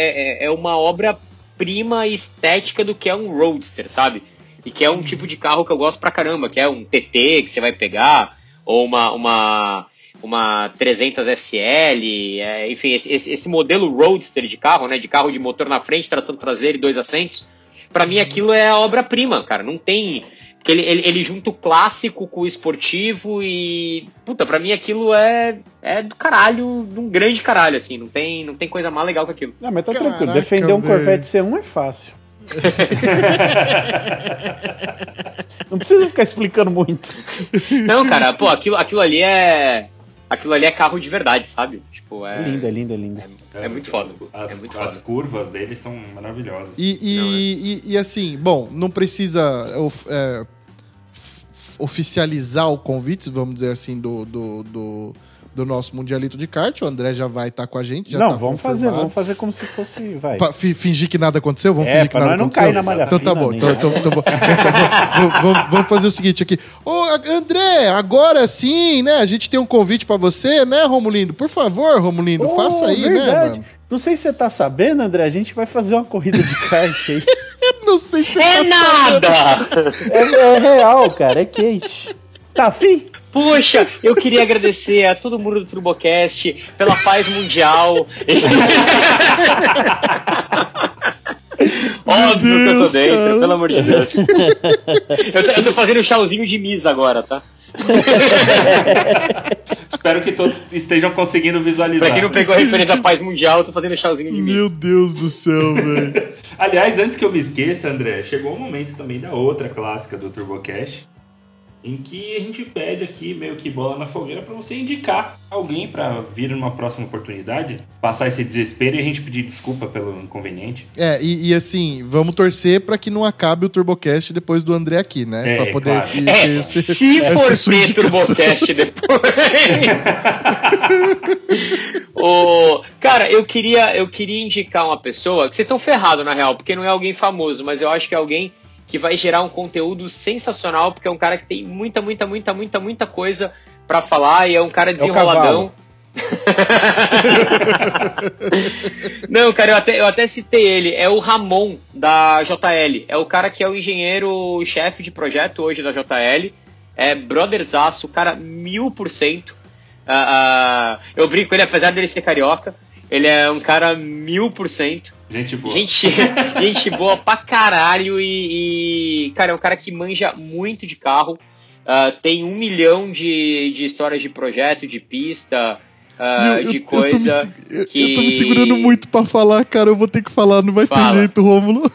é, é uma obra-prima estética do que é um Roadster, sabe? E que é um tipo de carro que eu gosto pra caramba, que é um TT que você vai pegar, ou uma, uma, uma 300 SL, é, enfim, esse, esse, esse modelo Roadster de carro, né, de carro de motor na frente, tração traseira e dois assentos, pra mim aquilo é a obra-prima, cara, não tem... Porque ele, ele, ele junta o clássico com o esportivo e... Puta, pra mim aquilo é, é do caralho, de um grande caralho, assim, não tem, não tem coisa mais legal que aquilo. Não, mas tá Caraca, tranquilo. Defender um. Corvette C1 é fácil. (laughs) Não precisa ficar explicando muito. Não, cara, pô, aquilo, aquilo ali é... Aquilo ali é carro de verdade, sabe? Tipo, é... É linda, é linda, é linda. É muito foda. As, é muito as foda. curvas dele são maravilhosas. E, e, Não, é. e- e, assim, bom, não precisa é, oficializar o convite, vamos dizer assim, do, do, do, do nosso Mundialito de kart. O André já vai estar com a gente. Já não, tá vamos fazer, confirmado. vamos fazer como se fosse. Vai. Pa- fi- fingir que nada aconteceu? Vamos É, fingir que nada não aconteceu? cair na malha Então tá bom. Então, nada. então, então. Então, vamos- vamos, fazer o seguinte aqui. Ô, André, agora sim, né? A gente tem um convite pra você, né, Romulindo? Por favor, Romulindo, Oh, faça aí, né, verdade. mano? Não sei se você tá sabendo, André, a gente vai fazer uma corrida de kart aí. (laughs) Não sei se você É tá sabendo. nada! É, é real, cara, é quente. Tá afim? Poxa, eu queria agradecer a todo mundo do Turbocast pela paz mundial. (laughs) Óbvio que eu tô Deus, dentro, cara. pelo amor de Deus. (laughs) eu, tô, eu tô fazendo um chauzinho de Miss agora, tá? (laughs) Espero que todos estejam conseguindo visualizar. Pra quem não pegou a referência da paz mundial, eu tô fazendo um chauzinho de Miss. Meu Deus do céu, (laughs) velho. Aliás, antes que eu me esqueça, André, chegou o momento também da outra clássica do TurboCast, em que a gente pede aqui, meio que bola na fogueira, pra você indicar alguém pra vir numa próxima oportunidade, passar esse desespero e a gente pedir desculpa pelo inconveniente. É, e, e assim, vamos torcer pra que não acabe o Turbocast depois do André aqui, né? É, pra poder claro. ter É, esse- se essa for sua ter. Turbocast depois. (laughs) O, cara, eu queria, eu queria indicar uma pessoa que vocês estão ferrados na real, porque não é alguém famoso, mas eu acho que é alguém que vai gerar um conteúdo sensacional, porque é um cara que tem muita, muita, muita, muita, muita coisa para falar e é um cara desenroladão. (laughs) Não, cara, eu até, eu até citei ele. É o Ramon, da JL. É o cara que é o engenheiro-chefe de projeto hoje da JL. É brotherzaço, cara, mil por cento. Uh, uh, eu brinco com ele, apesar dele ser carioca. Ele é um cara mil por cento. Gente boa. Gente, (laughs) gente boa pra caralho. E, e, cara, é um cara que manja muito de carro. Uh, tem um milhão de, de histórias de projeto, de pista, uh, Meu, de eu, coisa. Eu tô, me, que... eu tô me segurando muito pra falar, cara. Eu vou ter que falar, não vai Fala. ter jeito, Rômulo.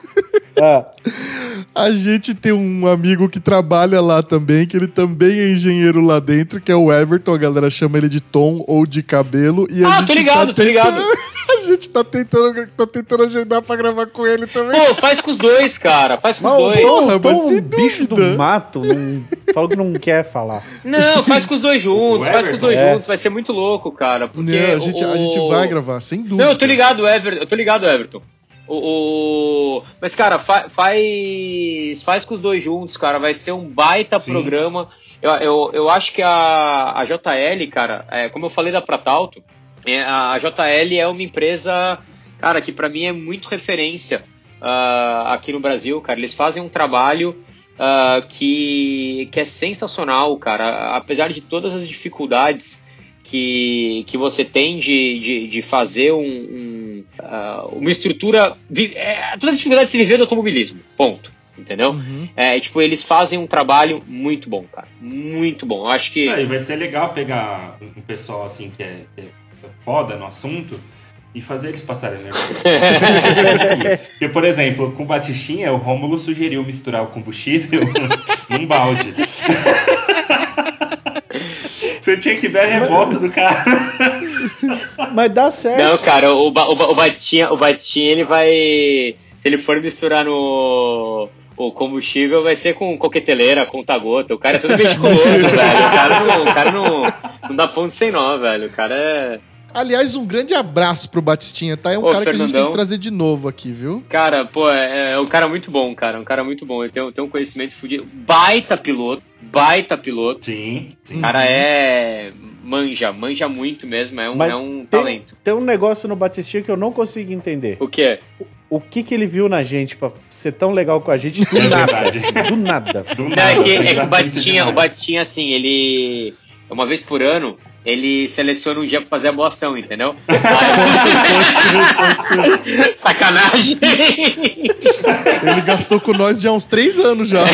Ah, (laughs) A gente tem um amigo que trabalha lá também, que ele também é engenheiro lá dentro, que é o Everton. A galera chama ele de Tom ou de cabelo. E a Ah, gente tô ligado, tá tô ligado. (laughs) (laughs) A gente tá tentando, tá tentando agendar pra gravar com ele também. Pô, faz com os dois, cara. Faz com os dois. Porra, mas sem um bicho do mato, não, falou que não quer falar. Não, faz com os dois juntos, faz com os dois é. juntos. Vai ser muito louco, cara. Porque Não, a, gente, a o- gente vai gravar, sem dúvida. Não, eu tô ligado, Everton. Eu tô ligado, Everton. O, o- Mas, cara, fa- faz faz com os dois juntos, cara. Vai ser um baita Sim. programa. Eu, eu, eu acho que a, a JL, cara, é, como eu falei da Pratalto, a JL é uma empresa, cara, que pra mim é muito referência ah, aqui no Brasil, cara. Eles fazem um trabalho ah, que, que é sensacional, cara. Apesar de todas as dificuldades que, que você tem de, de, de fazer um, um, ah, uma estrutura. É, todas as dificuldades de se viver do automobilismo. Ponto. Entendeu? Uhum. É, tipo, eles fazem um trabalho muito bom, cara. Muito bom. Eu acho que. É, e vai ser legal pegar um um pessoal assim que é, que é foda no assunto e fazer eles passarem (laughs) nervoso. Porque, por exemplo, com o Batistinha, o Rômulo sugeriu misturar o combustível (laughs) num balde. (laughs) Você tinha que ver a revolta do cara. Mas dá certo. Não, cara, o, Ba- o, Ba- o Batistinha, o Batistinha, ele vai. Se ele for misturar no. O combustível vai ser com coqueteleira, conta-gota. O cara é todo meticuloso, velho. O cara, não, o cara não, não dá ponto sem nó, velho. O cara é. Aliás, um grande abraço pro Batistinha, tá? É um Ô, cara que a gente tem Fernandão. que trazer de novo aqui, viu? Cara, pô, é, é um cara muito bom, cara. Um cara muito bom. Ele tem, tem um conhecimento fudido. Baita piloto. Baita piloto. Sim, sim. O cara é. Manja, manja muito mesmo. É um, Mas é um tem, talento. tem um negócio no Batistinha que eu não consigo entender. O quê? O que que ele viu na gente pra ser tão legal com a gente do É nada. verdade. Do nada. Do Não, nada, é que, é que o Batistinha, o. Batistinha, assim, ele. Uma vez por ano, ele seleciona um dia pra fazer a boa ação, entendeu? (laughs) (laughs) Sacanagem! Ele gastou com nós já há uns três anos já. (laughs)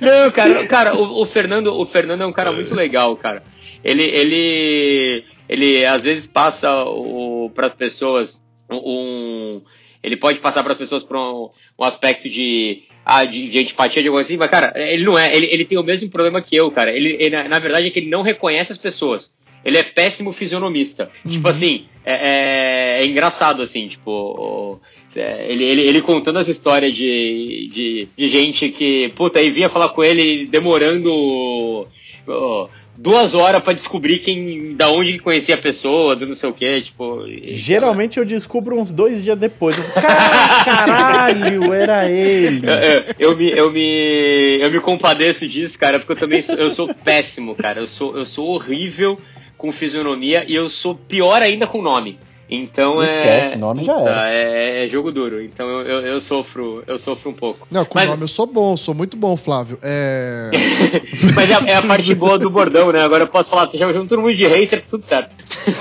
Não, cara, cara, o, o Fernando, o Fernando é um cara muito legal, cara. Ele, ele, ele às vezes passa o para as pessoas um, ele pode passar para as pessoas por um, um aspecto de, ah, de, de antipatia de algo assim, mas cara, ele não é, ele, ele tem o mesmo problema que eu, cara. Ele, ele, na- verdade é que ele não reconhece as pessoas. Ele é péssimo fisionomista. Tipo assim, é, é- é engraçado assim, tipo, é, ele, ele, ele contando essa história de, de, de gente que, puta, aí vinha falar com ele demorando ó, duas horas pra descobrir quem, da onde conhecia a pessoa, do não sei o que, tipo. e- Geralmente eu descubro uns dois dias depois. Eu falo, "Car- (laughs) Caralho, era ele. Eu, eu- eu me, eu, me, eu me compadeço disso, cara, porque eu também sou, eu sou péssimo, cara. Eu sou, eu sou horrível com fisionomia e eu sou pior ainda com nome. Então é. Esquece, nome já era. É, é jogo duro. Então eu, eu, eu sofro, eu sofro um pouco. Não, com o Mas- nome eu sou bom, sou muito bom, Flávio. É. (laughs) Mas é, a- é a parte boa do bordão, né? Agora eu posso falar, já junto todo mundo de racer, tudo certo.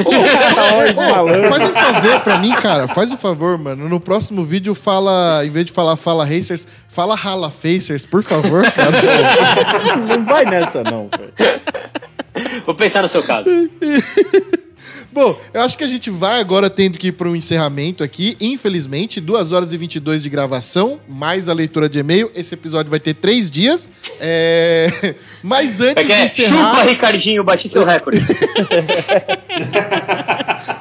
Ô, Ô, malandro. faz um favor pra mim, cara. Faz um favor, mano. No próximo vídeo, fala. Em vez de falar fala racers, fala rala facers, por favor, cara. Não vai nessa, não, velho. Vou pensar no seu caso. (laughs) Bom, eu acho que a gente vai agora tendo que ir para um encerramento aqui. Infelizmente, 2 horas e 22 de gravação, mais a leitura de e-mail. Esse episódio vai ter três dias. É... (laughs) Mas antes Porque de é, encerrar. chupa, Ricardinho, bati seu recorde. (laughs)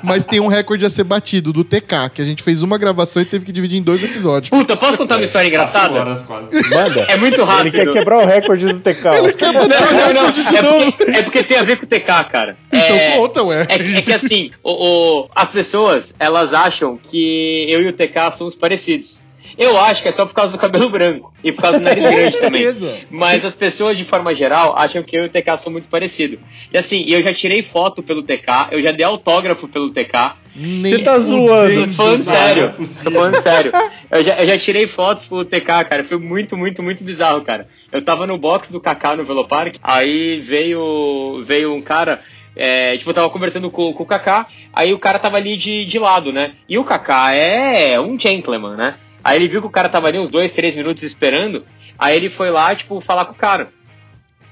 Mas tem um recorde a ser batido, do TK, que a gente fez uma gravação e teve que dividir em dois episódios. Puta, posso contar uma história Quatro engraçada? horas quase. Manda. É muito Ele rápido. quer quebrar o recorde do TK. ó. Quer Não, botar o não, não. recorde de É novo. porque, é porque tem a ver com o TK, cara. Então É- conta, ué. É, que- é que assim, o, o- as pessoas, elas acham que eu e o TK somos parecidos. Eu acho que é só por causa do cabelo branco e por causa do nariz (laughs) grande também. certeza. Mas as pessoas, de forma geral, acham que eu e o TK são muito parecidos. E assim, eu já tirei foto pelo TK, eu já dei autógrafo pelo TK. Nem Você tá zoando. Tô falando sério. é. Tô falando sério. Eu já, eu já tirei fotos pro TK, cara. Foi muito, muito, muito bizarro, cara. Eu tava no box do Kaká no Velopark, aí veio, veio um cara. É, tipo, eu tava conversando com, com o Kaká, aí o cara tava ali de, de lado, né? E o Kaká é um gentleman, né? Aí ele viu que o cara tava ali uns dois, três minutos esperando, aí ele foi lá, tipo, falar com o cara.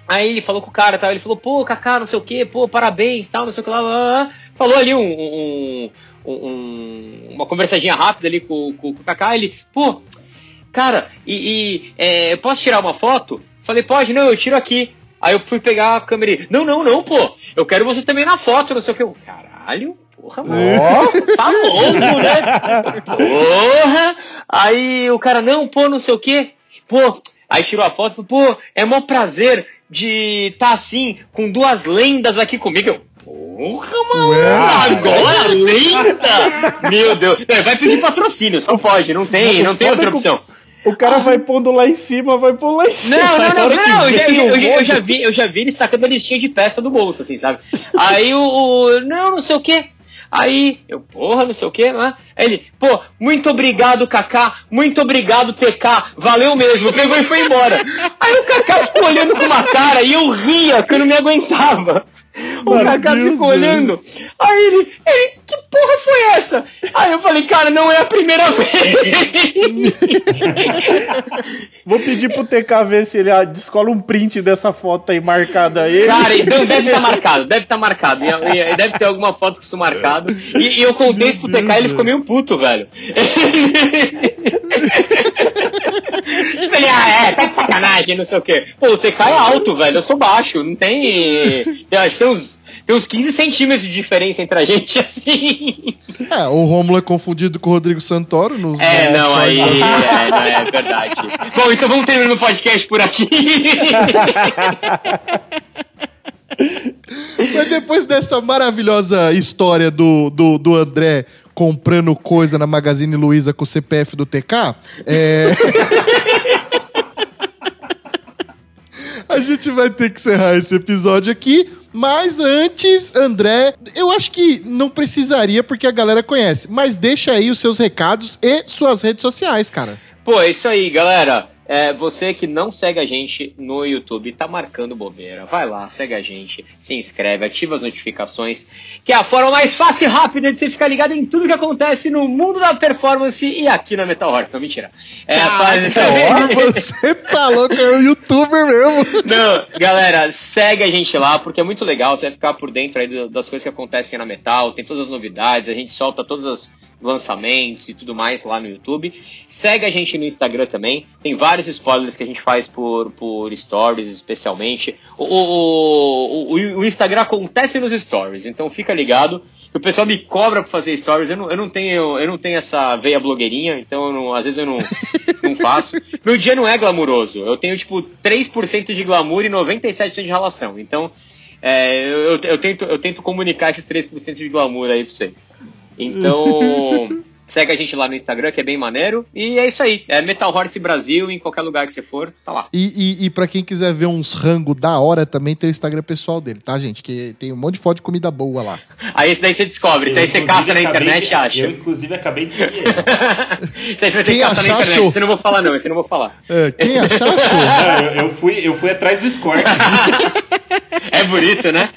Aí ele falou com o cara, tal, ele falou, pô, Kaká, não sei o que, pô, parabéns, tal, não sei o que lá, lá, lá. Falou ali um, um- um- uma conversadinha rápida ali com, com, com o Kaká, ele, pô, cara, e, e, é, posso tirar uma foto? Falei, pode, não, eu tiro aqui. Aí eu fui pegar a câmera e, não, não, não, pô, eu quero você também na foto, não sei o que. Eu, Caralho, porra, mano. Ó, Tá louco, né? Porra! Aí o cara, não, pô, não sei o quê. Pô, aí tirou a foto, falou, pô, é mó prazer de estar tá assim, com duas lendas aqui comigo. Eu, porra, mano, Ué? agora lenda! Meu Deus, É, vai pedir patrocínio, só pode, não tem, não tem outra opção. O cara vai pondo lá em cima, vai pôr lá em cima. Não, não, não, que não, eu eu, já- eu já vi, eu já vi ele sacando a listinha de peça do bolso, assim, sabe? Aí o, o- não, não sei o quê. Aí, eu, porra, não sei o quê, né? Aí ele, pô, muito obrigado, Kaká, muito obrigado, TK, valeu mesmo, pegou e foi embora. Aí o Kaká ficou olhando com uma cara e eu ria, que eu não me aguentava. O Kaká ficou olhando. Aí ele, ele, que porra foi essa? Aí eu falei, cara, não é a primeira vez. (laughs) Vou pedir pro TK ver se ele ah, descola um print dessa foto aí marcada aí. Cara, então deve estar marcado, deve estar marcado. E, e- deve ter alguma foto com isso marcado. E, e eu contei isso pro TK e ele ficou meio puto, velho. (laughs) Falei, ah, é, tá de sacanagem, não sei o quê. Pô, TK é alto, velho, eu sou baixo, não tem. Eu acho que tem uns, tem uns 15 centímetros de diferença entre a gente, (laughs) assim. É, o Rômulo é confundido com o Rodrigo Santoro nos É, nos não, aí. É, não, é verdade. Bom, então vamos terminar o podcast por aqui. (laughs) (laughs) Mas depois dessa maravilhosa história do, do, do André comprando coisa na Magazine Luiza com o CPF do TK, é... (laughs) a gente vai ter que encerrar esse episódio aqui. Mas antes, André, eu acho que não precisaria porque a galera conhece. Mas deixa aí os seus recados e suas redes sociais, cara. Pô, é isso aí, galera. É, você que não segue a gente no YouTube, tá marcando bobeira. Vai lá, segue a gente, se inscreve, ativa as notificações, que é a forma mais fácil e rápida de você ficar ligado em tudo que acontece no mundo da performance e aqui na Metal Horse. Não, mentira. É, Caraca, (laughs) você tá louco, é um youtuber mesmo. Não, galera, segue a gente lá, porque é muito legal, você vai ficar por dentro aí das coisas que acontecem na Metal, tem todas as novidades, a gente solta todos os lançamentos e tudo mais lá no YouTube. Segue a gente no Instagram também, tem vários spoilers que a gente faz por, por stories, especialmente. O, o, o, o Instagram acontece nos stories, então fica ligado. O pessoal me cobra pra fazer stories, eu não, eu não, tenho, eu não tenho essa veia blogueirinha, então não- às vezes eu não, (laughs) não faço. Meu dia não é glamuroso. Eu tenho, tipo, 3% de glamour e 97% de relação. Então, é, eu, eu tento, eu tento comunicar esses 3% de glamour aí pra vocês. Então, (laughs) segue a gente lá no Instagram, que é bem maneiro. E é isso aí. É Metal Horse Brasil, em qualquer lugar que você for, tá lá. E, e, e pra quem quiser ver uns rango da hora, também tem o Instagram pessoal dele, tá, gente? Que tem um monte de foto de comida boa lá. (laughs) Aí esse daí você descobre, esse daí você caça na internet e acha. Eu, inclusive, acabei de seguir (laughs) aí você vai ter Quem que caçar na internet. show. Eu não vou falar, não. Esse eu não vou falar. É, quem achar, achou. Não, eu, eu fui, eu fui atrás do score. (laughs) É bonito, né?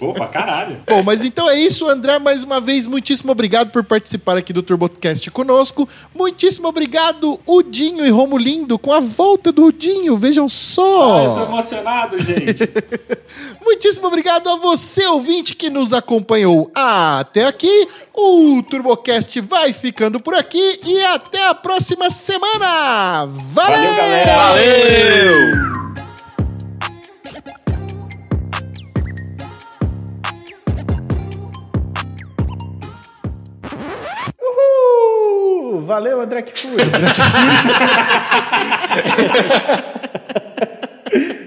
Opa, caralho. Bom, mas então é isso, André. Mais uma vez, muitíssimo obrigado por participar aqui do TurboCast conosco. Muitíssimo obrigado, Udinho e Romulindo, com a volta do Udinho. Vejam Ah, eu tô só. emocionado, gente. (laughs) Muitíssimo obrigado a você, ouvinte, que nos acompanhou até aqui. O TurboCast vai ficando por aqui e até a próxima semana. Valeu, Valeu, galera. Valeu! Valeu, André Kfouri. André (laughs)